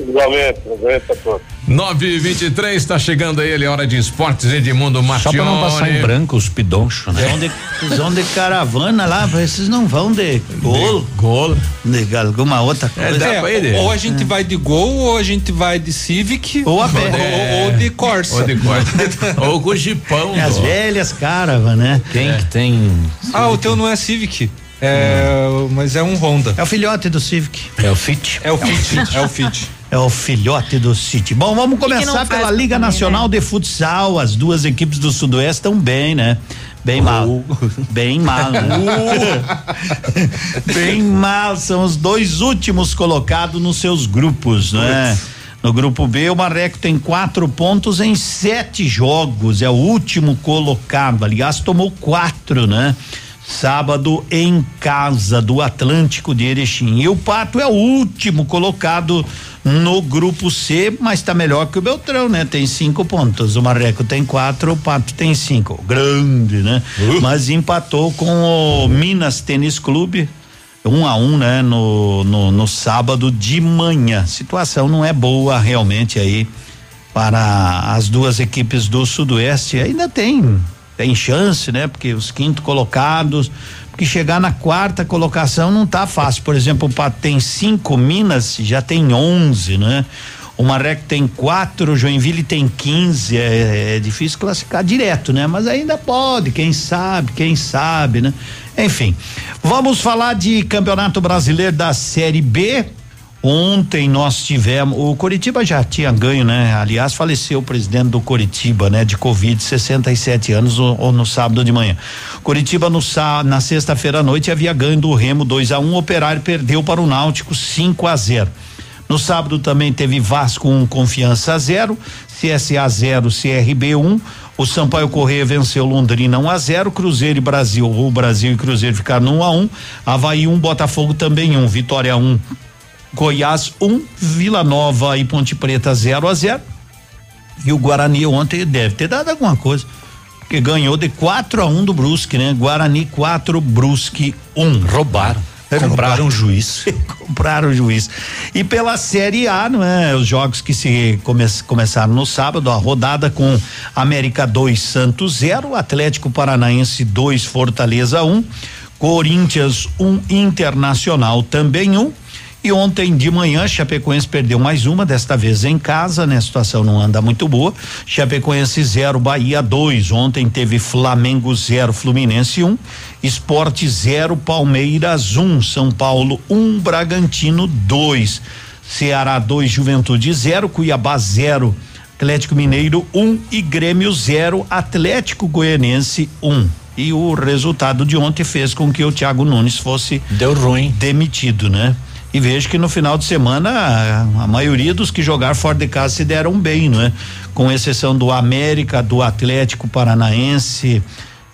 Igualmente, igualmente a todos. 9 e 23 está chegando aí, ele é hora de esportes, Edmundo Só Martione. pra não passar em branco os pidonchos, né? Vão de, eles vão de caravana lá, esses não vão de gol. Gol. De alguma outra coisa. É, ou a gente vai de gol, ou a gente vai de Civic, Ou a pé. ou, ou de Corsa. Ou de Corsa. ou com jipão. É as velhas caravas, né? Quem que tem. Ah, o teu não é Civic. É, mas é um Honda. É o filhote do Civic. É o Fit. É o Fit, é o Fit. É o filhote do City. Bom, vamos começar pela Liga comer, Nacional de Futsal. As duas equipes do Sudoeste estão bem, né? Bem mal. Bem mal, né? bem mal. São os dois últimos colocados nos seus grupos, né? No grupo B, o Marreco tem quatro pontos em sete jogos. É o último colocado. Aliás, tomou quatro, né? Sábado em casa do Atlântico de Erechim. E o Pato é o último colocado no grupo C, mas está melhor que o Beltrão, né? Tem cinco pontos. O Marreco tem quatro, o Pato tem cinco. Grande, né? Mas empatou com o Minas Tênis Clube. Um a um, né? No, no, no sábado de manhã. Situação não é boa realmente aí para as duas equipes do Sudoeste. Ainda tem tem chance, né? Porque os quinto colocados, porque chegar na quarta colocação não tá fácil. Por exemplo, o Pato tem cinco, Minas já tem onze, né? O Marreco tem quatro, Joinville tem 15. É, é difícil classificar direto, né? Mas ainda pode, quem sabe, quem sabe, né? Enfim, vamos falar de Campeonato Brasileiro da Série B. Ontem nós tivemos, o Coritiba já tinha ganho, né? Aliás, faleceu o presidente do Coritiba, né? De Covid, 67 anos, ou, ou no sábado de manhã. Coritiba no na sexta-feira à noite havia ganho do Remo 2 a 1 um, Operário perdeu para o Náutico 5 a 0 No sábado também teve Vasco 1, um, Confiança 0, CSA 0, CRB 1. Um, o Sampaio Correia venceu Londrina 1 um a 0, Cruzeiro e Brasil, o Brasil e Cruzeiro ficaram 1 um a 1, um, Havaí 1, um, Botafogo também 1, um, Vitória 1, um, Goiás 1, um, Vila Nova e Ponte Preta 0 a 0. E o Guarani ontem deve ter dado alguma coisa. Porque ganhou de 4 a 1 um do Brusque, né? Guarani 4, Brusque 1. Um. Roubaram. Compraram o juiz. Compraram o juiz. E pela Série A, não é? Os jogos que se come, começaram no sábado, a rodada com América 2, Santos 0, Atlético Paranaense 2, Fortaleza 1, um, Corinthians 1, um, Internacional também 1. Um, e ontem de manhã, Chapecoense perdeu mais uma, desta vez em casa, né? A situação não anda muito boa. Chapecoense 0, Bahia 2. Ontem teve Flamengo 0, Fluminense 1. Um. Esporte 0, Palmeiras 1. Um. São Paulo 1, um, Bragantino 2. Ceará 2, Juventude 0. Cuiabá 0. Atlético Mineiro 1 um, e Grêmio 0, Atlético Goianense 1. Um. E o resultado de ontem fez com que o Thiago Nunes fosse deu ruim, demitido, né? E vejo que no final de semana a, a, maioria dos que jogaram fora de casa se deram bem, não é? Com exceção do América, do Atlético Paranaense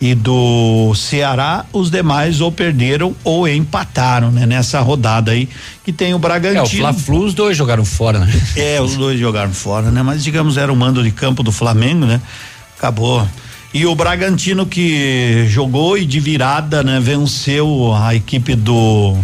e do Ceará, os demais ou perderam ou empataram, né? Nessa rodada aí que tem o Bragantino. É, o Fla-Flu os dois jogaram fora, né? É, os dois jogaram fora, né? Mas digamos era o mando de campo do Flamengo, né? Acabou e o Bragantino que jogou e de virada, né, venceu a equipe do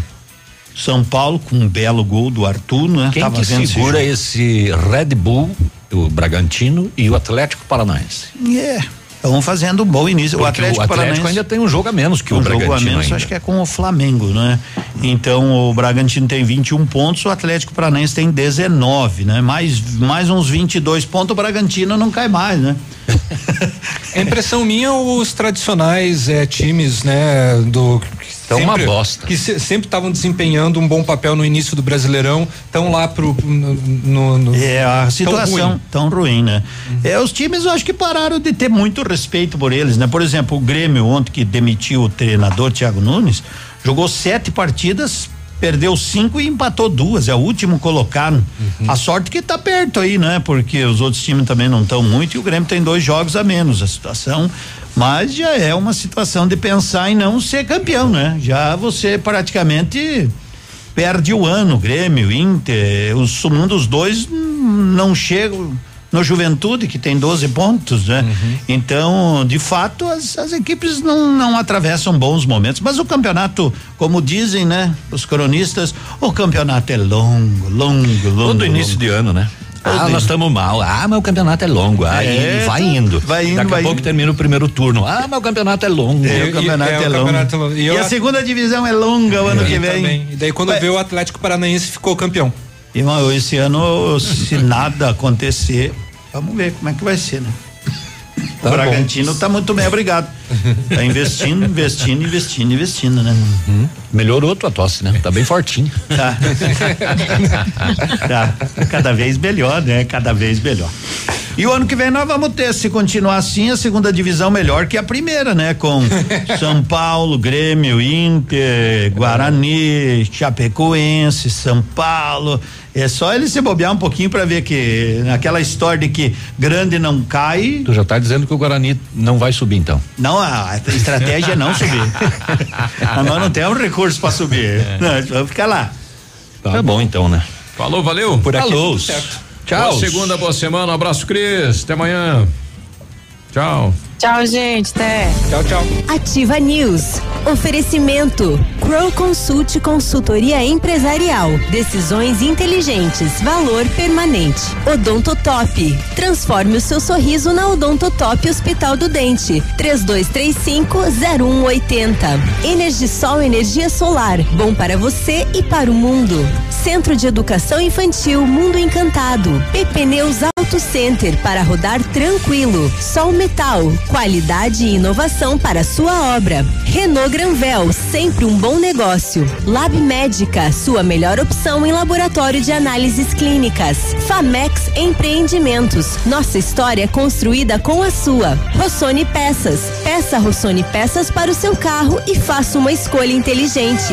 São Paulo com um belo gol do Arthur, né? Quem Tava que segura esse, esse Red Bull, o Bragantino e o Atlético Paranaense? É. Yeah. Estão fazendo um bom início. Porque o Atlético, o Atlético Paranaense ainda tem um jogo a menos que um o Bragantino. jogo a menos, ainda. acho que é com o Flamengo, né? Então o Bragantino tem 21 pontos, o Atlético Paranaense tem 19, né? Mais mais uns 22 pontos, o Bragantino não cai mais, né? A impressão minha, os tradicionais é, times, né, do Então uma bosta. Que se, sempre estavam desempenhando um bom papel no início do Brasileirão, estão lá pro no, no, É a situação ruim. tão ruim, né? Uhum. É os times eu acho que pararam de ter muito respeito por eles, né? Por exemplo, o Grêmio ontem que demitiu o treinador Thiago Nunes, jogou sete partidas, perdeu cinco e empatou duas, é o último colocado. Uhum. A sorte que tá perto aí, né? Porque os outros times também não estão muito e o Grêmio tem dois jogos a menos. A situação, mas já é uma situação de pensar em não ser campeão, né? Já você praticamente perde o ano, Grêmio, Inter, os um dos dois não chegam no Juventude, que tem 12 pontos, né? Uhum. Então, de fato, as, as equipes não, não atravessam bons momentos. Mas o campeonato, como dizem, né? Os cronistas, o campeonato é longo, longo, longo. Todo início longo. de ano, né? Ah, nós estamos mal. Ah, mas o campeonato é longo. Ah, É, e vai indo. vai indo, Daqui vai a pouco indo. termina o primeiro turno. Ah, mas o campeonato é longo. É, o campeonato é, o longo. campeonato é longo. E E, a segunda divisão é longa o ano que vem. Também. E daí quando Vai- vê o Atlético Paranaense ficou campeão. Irmão, esse ano, se nada acontecer, vamos ver como é que vai ser, né? o Bragantino tá muito bem, obrigado. Tá investindo, investindo, investindo, investindo, né? Melhorou tua tosse, né? Tá bem fortinho. Tá. tá. Cada vez melhor, né? Cada vez melhor. E o ano que vem nós vamos ter, se continuar assim, a segunda divisão melhor que a primeira, né? Com São Paulo, Grêmio, Inter, Guarani, Chapecoense, São Paulo. É só ele se bobear um pouquinho para ver que naquela história de que grande não cai. Tu já tá dizendo que o Guarani não vai subir então. Não, a estratégia é não subir. Mas nós não temos recurso para subir. É. Não, vamos ficar lá. Tá, bom então, né? Falou, valeu. Por aqui Falou. Tchau. Boa segunda, boa semana. Um abraço, Cris. Até amanhã. Tchau. Tchau, gente. Até. Tchau, tchau. Ativa News. Oferecimento. Crow Consult Consultoria Empresarial. Decisões inteligentes. Valor permanente. Odontotop. Transforme o seu sorriso na Odontotop Hospital do Dente. 3235-0180. Energisol Energia Solar. Bom para você e para o mundo. Centro de Educação Infantil Mundo Encantado. PP Neus Auto Center para rodar tranquilo. Sol Metal. Qualidade e inovação para sua obra. Renault Granvel, sempre um bom negócio. Lab Médica, sua melhor opção em laboratório de análises clínicas. Famex Empreendimentos, nossa história é construída com a sua. Rossoni Peças, peça Rossoni Peças para o seu carro e faça uma escolha inteligente.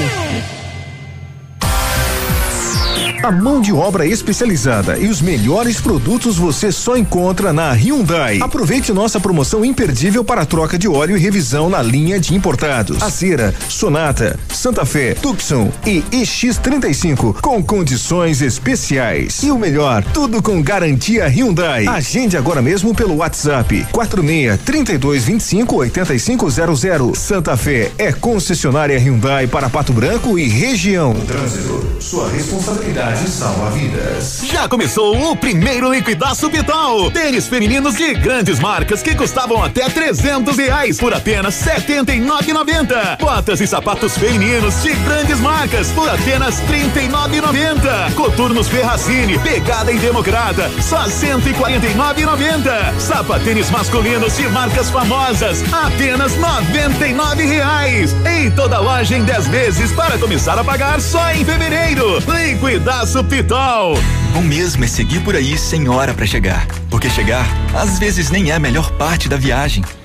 A mão de obra especializada e os melhores produtos você só encontra na Hyundai. Aproveite nossa promoção imperdível para troca de óleo e revisão na linha de importados. Acera, Sonata, Santa Fé, Tucson e EX35 com condições especiais. E o melhor, tudo com garantia Hyundai. Agende agora mesmo pelo WhatsApp 46 32 25 8500. Santa Fé é concessionária Hyundai para Pato Branco e região. Trânsito, sua responsabilidade salva vidas. Já começou o primeiro liquidaço Pitol. Tênis femininos de grandes marcas que custavam até 300 reais por apenas 79,90. Botas e sapatos femininos de grandes marcas por apenas 39,90. Coturnos Ferracini, pegada em democrata, só 149,90. Sapatênis masculinos de marcas famosas, apenas 99 reais. Em toda loja em 10 vezes para começar a pagar só em fevereiro. Liquidaço Pitol. Bom mesmo é seguir por aí sem hora pra chegar. Porque chegar, às vezes, nem é a melhor parte da viagem.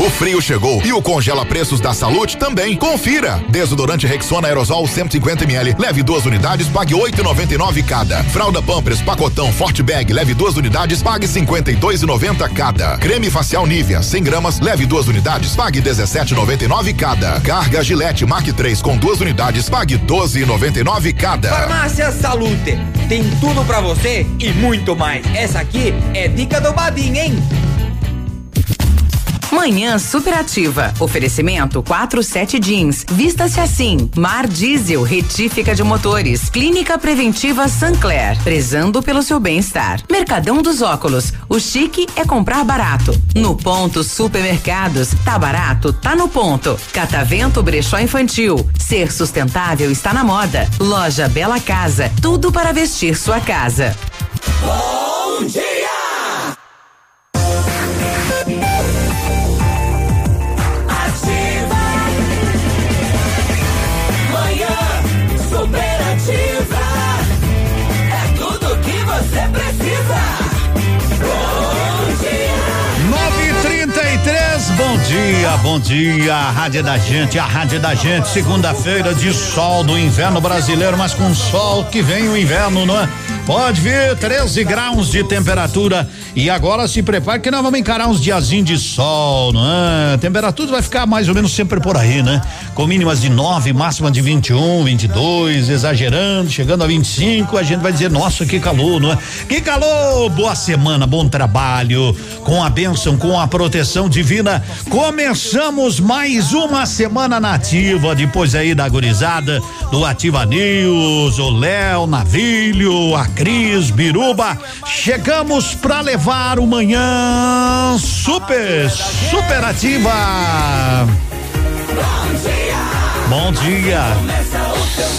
O frio chegou e o congela preços da Salute também. Confira. Desodorante Rexona Aerosol 150 ml, leve duas unidades, pague 8,99 cada. Fralda Pampers Pacotão Forte Bag, leve duas unidades, pague 52,90 cada. Creme facial Nivea 100 gramas, leve duas unidades, pague 17,99 cada. Carga Gillette Mark 3 com duas unidades, pague 12,99 cada. Farmácia Salute, tem tudo pra você e muito mais. Essa aqui é dica do Badinho, hein? Manhã Superativa. Oferecimento 47 Jeans. Vista-se assim. Mar Diesel, retífica de motores. Clínica Preventiva Sancler. Prezando pelo seu bem-estar. Mercadão dos Óculos. O chique é comprar barato. No ponto Supermercados. Tá barato? Tá no ponto. Catavento Brechó Infantil. Ser sustentável está na moda. Loja Bela Casa. Tudo para vestir sua casa. Bom dia! Bom dia. 933, bom dia bom dia, a rádio da gente, a rádio da gente, segunda-feira de sol do inverno brasileiro, mas com sol que vem o inverno, não é? Pode vir, 13 graus de temperatura e agora se prepare que nós vamos encarar uns diazinhos de sol, não é? A temperatura vai ficar mais ou menos sempre por aí, né? Com mínimas de 9, máxima de 21, 22, exagerando, chegando a 25, a gente vai dizer, nossa, que calor, não é? Que calor! Boa semana, bom trabalho, com a bênção, com a proteção divina. Começamos mais uma semana nativa, depois aí da gurizada, do Ativa News, o Léo Navilho, a Cris Biruba. Chegamos para levar o manhã super, super ativa. Bom dia.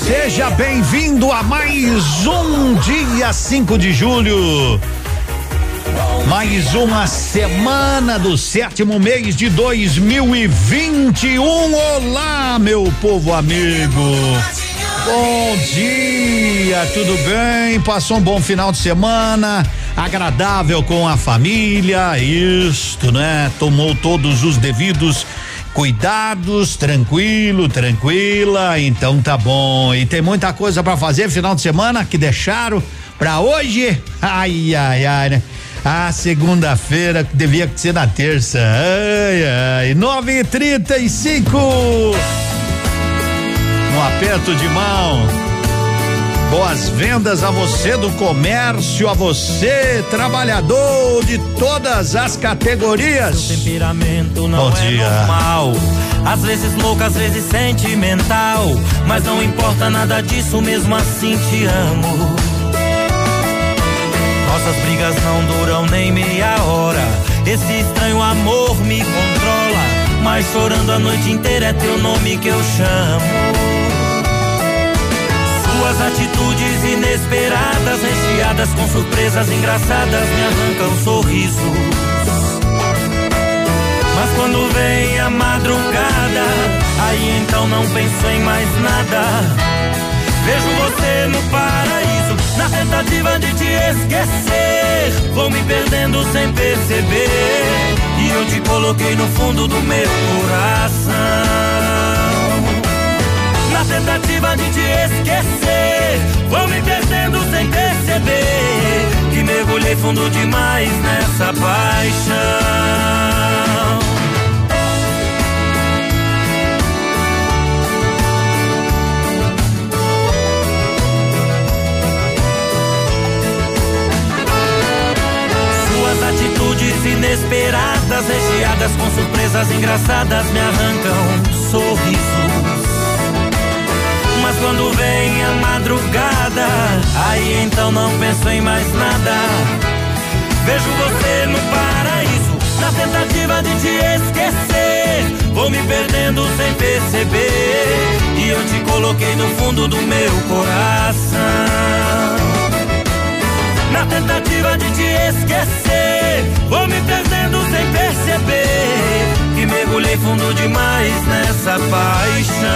Seja bem-vindo a mais um dia 5 de julho. Mais uma semana do sétimo mês de 2021. Olá, meu povo amigo. Bom dia, tudo bem? Passou um bom final de semana, agradável com a família, isto, né? Tomou todos os devidos cuidados, tranquilo, tranquila, então tá bom. E tem muita coisa para fazer final de semana que deixaram para hoje. Ai, ai, ai, né? A segunda-feira devia ser na terça. Ai, ai. Nove e trinta e cinco. Um aperto de mão. Boas vendas a você do comércio, a você, trabalhador de todas as categorias. Seu temperamento não Bom é dia. normal. Às vezes louco, às vezes sentimental. Mas não importa nada disso, mesmo assim te amo. Nossas brigas não duram nem meia hora. Esse estranho amor me controla. Mas chorando a noite inteira é teu nome que eu chamo. Suas atitudes inesperadas, recheadas com surpresas engraçadas, me arrancam sorrisos. Mas quando vem a madrugada, aí então não penso em mais nada. Vejo você no paraíso, na tentativa de te esquecer. Vou me perdendo sem perceber. E eu te coloquei no fundo do meu coração. Na tentativa de te esquecer, vou me perdendo sem perceber. Que mergulhei fundo demais nessa paixão. Atitudes inesperadas, recheadas com surpresas engraçadas, me arrancam sorrisos. Mas quando vem a madrugada, aí então não penso em mais nada. Vejo você no paraíso, na tentativa de te esquecer. Vou me perdendo sem perceber. E eu te coloquei no fundo do meu coração. Na tentativa de te esquecer, vou me perdendo sem perceber. Que mergulhei fundo demais nessa paixão.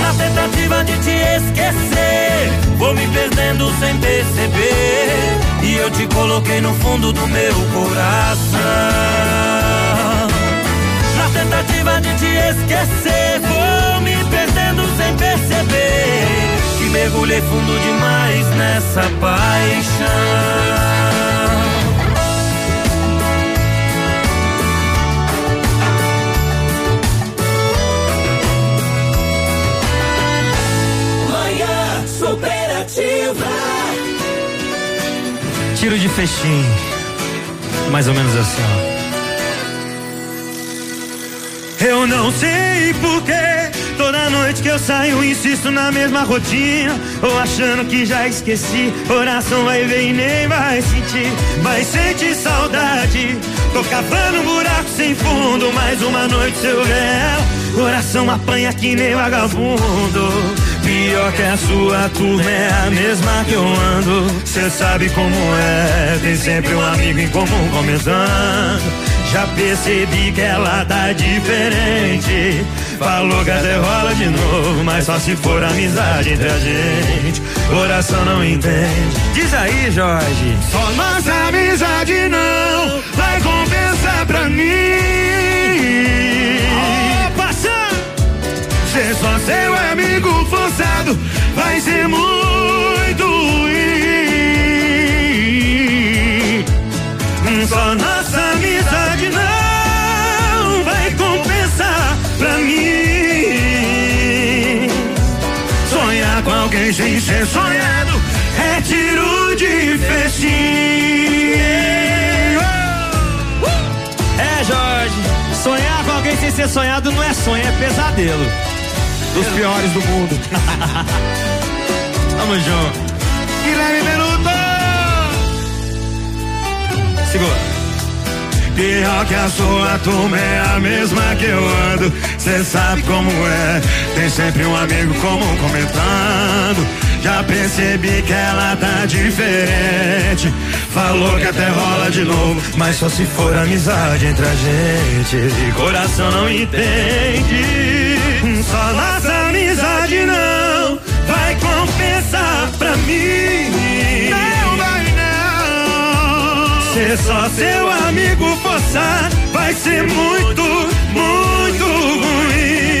Na tentativa de te esquecer, vou me perdendo sem perceber. E eu te coloquei no fundo do meu coração. Na tentativa de te esquecer, vou me perdendo sem perceber. Mergulhei fundo demais nessa paixão. Tiro de fechim. Mais ou menos assim, ó. Eu não sei porquê. Toda noite que eu saio, insisto na mesma rotina. Ou achando que já esqueci. Coração vai ver e nem vai sentir. Vai sentir saudade. Tô cavando um buraco sem fundo. Mais uma noite seu véu. Coração apanha que nem vagabundo. Pior que a sua turma é a mesma que eu ando. Cê sabe como é, tem sempre um amigo em comum comentando. Já percebi que ela tá diferente. Falou que até rola de novo, mas só se for amizade entre a gente. Coração não entende. Diz aí, Jorge. Só nossa amizade não vai compensar pra mim. Passa! Ser só seu amigo forçado vai ser muito Sem ser sonhado é tiro de festim. É, Jorge. Sonhar com alguém sem ser sonhado não é sonho, é pesadelo. Dos piores do mundo. Tamo junto. Guilherme Benuto! Segura. Pior que a sua turma é a mesma que eu ando. Cê sabe como é. Tem sempre um amigo comum comentando. Já percebi que ela tá diferente. Falou que até rola de novo, mas só se for amizade entre a gente. E coração não entende. Só nossa amizade não vai compensar pra mim. Ser só seu amigo forçar vai ser muito, muito ruim.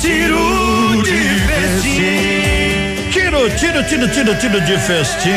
Tiro de festim. Tiro, tiro, tiro, tiro, tiro de festim.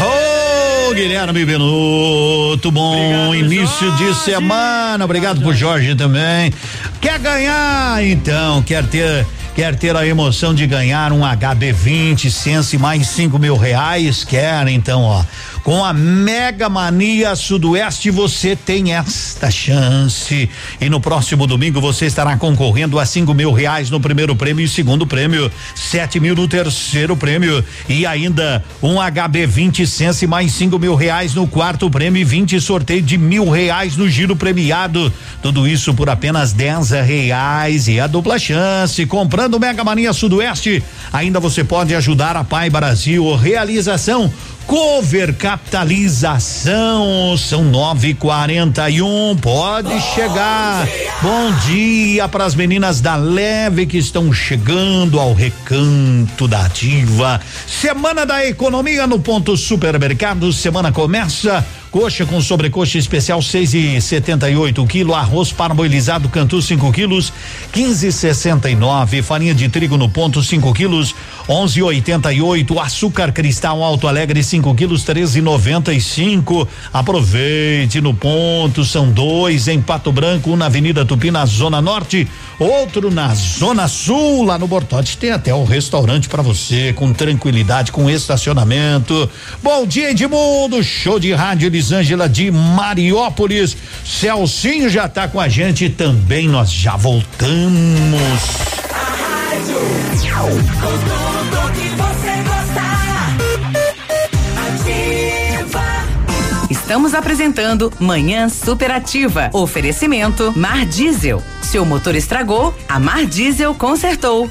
Ô, Guilherme Benuto, bom início de semana. Obrigado pro Jorge também. Quer ganhar, então? Quer ter. Quer ter a emoção de ganhar um HB20 Sense mais cinco mil reais? Quer então, ó. Com a Mega Mania Sudoeste você tem esta chance. E no próximo domingo você estará concorrendo a cinco mil reais no primeiro prêmio e segundo prêmio, sete mil no terceiro prêmio e ainda um HB20 Sense mais cinco mil reais no quarto prêmio e 20 sorteio de mil reais no giro premiado. Tudo isso por apenas dez reais e a dupla chance. Comprando Mega Mania Sudoeste, ainda você pode ajudar a Pai Brasil. Realização Cover capitalização são nove e quarenta e um, pode chegar. Bom dia para as meninas da Leve que estão chegando ao recanto da ativa. Semana da economia no ponto supermercado, semana começa Coxa com sobrecoxa especial seis e setenta e oito quilo, arroz parboilizado Cantu 5 quilos, quinze sessenta e nove, farinha de trigo no ponto 5 quilos, onze oitenta e oito, açúcar cristal Alto Alegre 5 quilos, treze noventa e cinco. Aproveite no ponto, são dois em Pato Branco, um na Avenida Tupi na Zona Norte, outro na Zona Sul, lá no Bortote tem até o restaurante para você com tranquilidade, com estacionamento. Bom dia Edmundo, show de rádio Elisângela de Mariópolis. Celcinho já tá com a gente também, nós já voltamos. Estamos apresentando Manhã Superativa. Oferecimento Mar Diesel. Seu motor estragou, a Mar Diesel consertou.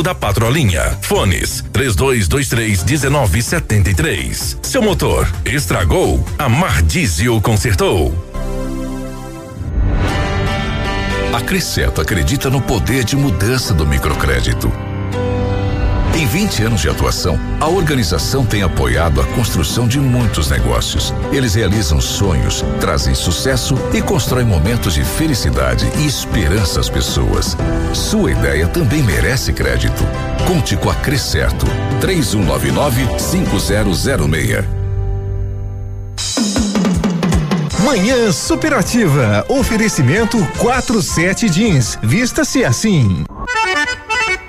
da Patrolinha. Fones 3223 1973. Seu motor estragou? A Mar Diesel consertou. A Cresceto acredita no poder de mudança do microcrédito. Em 20 anos de atuação, a organização tem apoiado a construção de muitos negócios. Eles realizam sonhos, trazem sucesso e constroem momentos de felicidade e esperança às pessoas. Sua ideia também merece crédito. Conte com a Crescerto. 3199-5006. Manhã Superativa. Oferecimento 47 Jeans. Vista-se assim.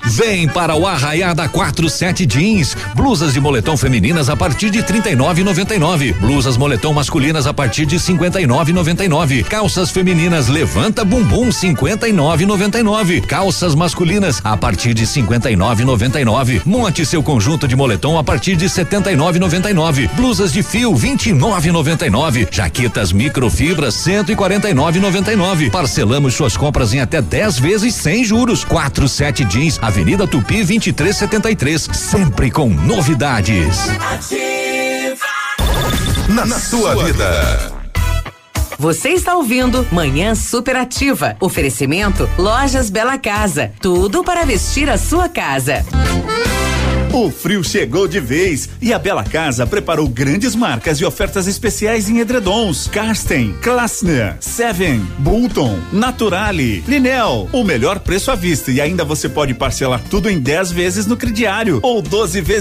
Vem para o Arraiá da 47 Jeans. Blusas de moletom femininas a partir de 39,99. Blusas moletom masculinas a partir de 59,99. Calças femininas Levanta Bumbum 59,99. Calças masculinas a partir de 59,99. Monte seu conjunto de moletom a partir de 79,99. Blusas de fio 29,99. Jaquetas microfibras 149,99. Parcelamos suas compras em até 10 vezes sem juros. 47 Jeans, Avenida Tupi 2373, sempre com novidades. Na, sua vida. Você está ouvindo Manhã Superativa. Oferecimento Lojas Bela Casa. Tudo para vestir a sua casa. O frio chegou de vez e a Bela Casa preparou grandes marcas e ofertas especiais em edredons. Karsten, Klassner, Seven, Bulton, Naturale, Linel. O melhor preço à vista e ainda você pode parcelar tudo em 10 vezes no crediário ou 12 vezes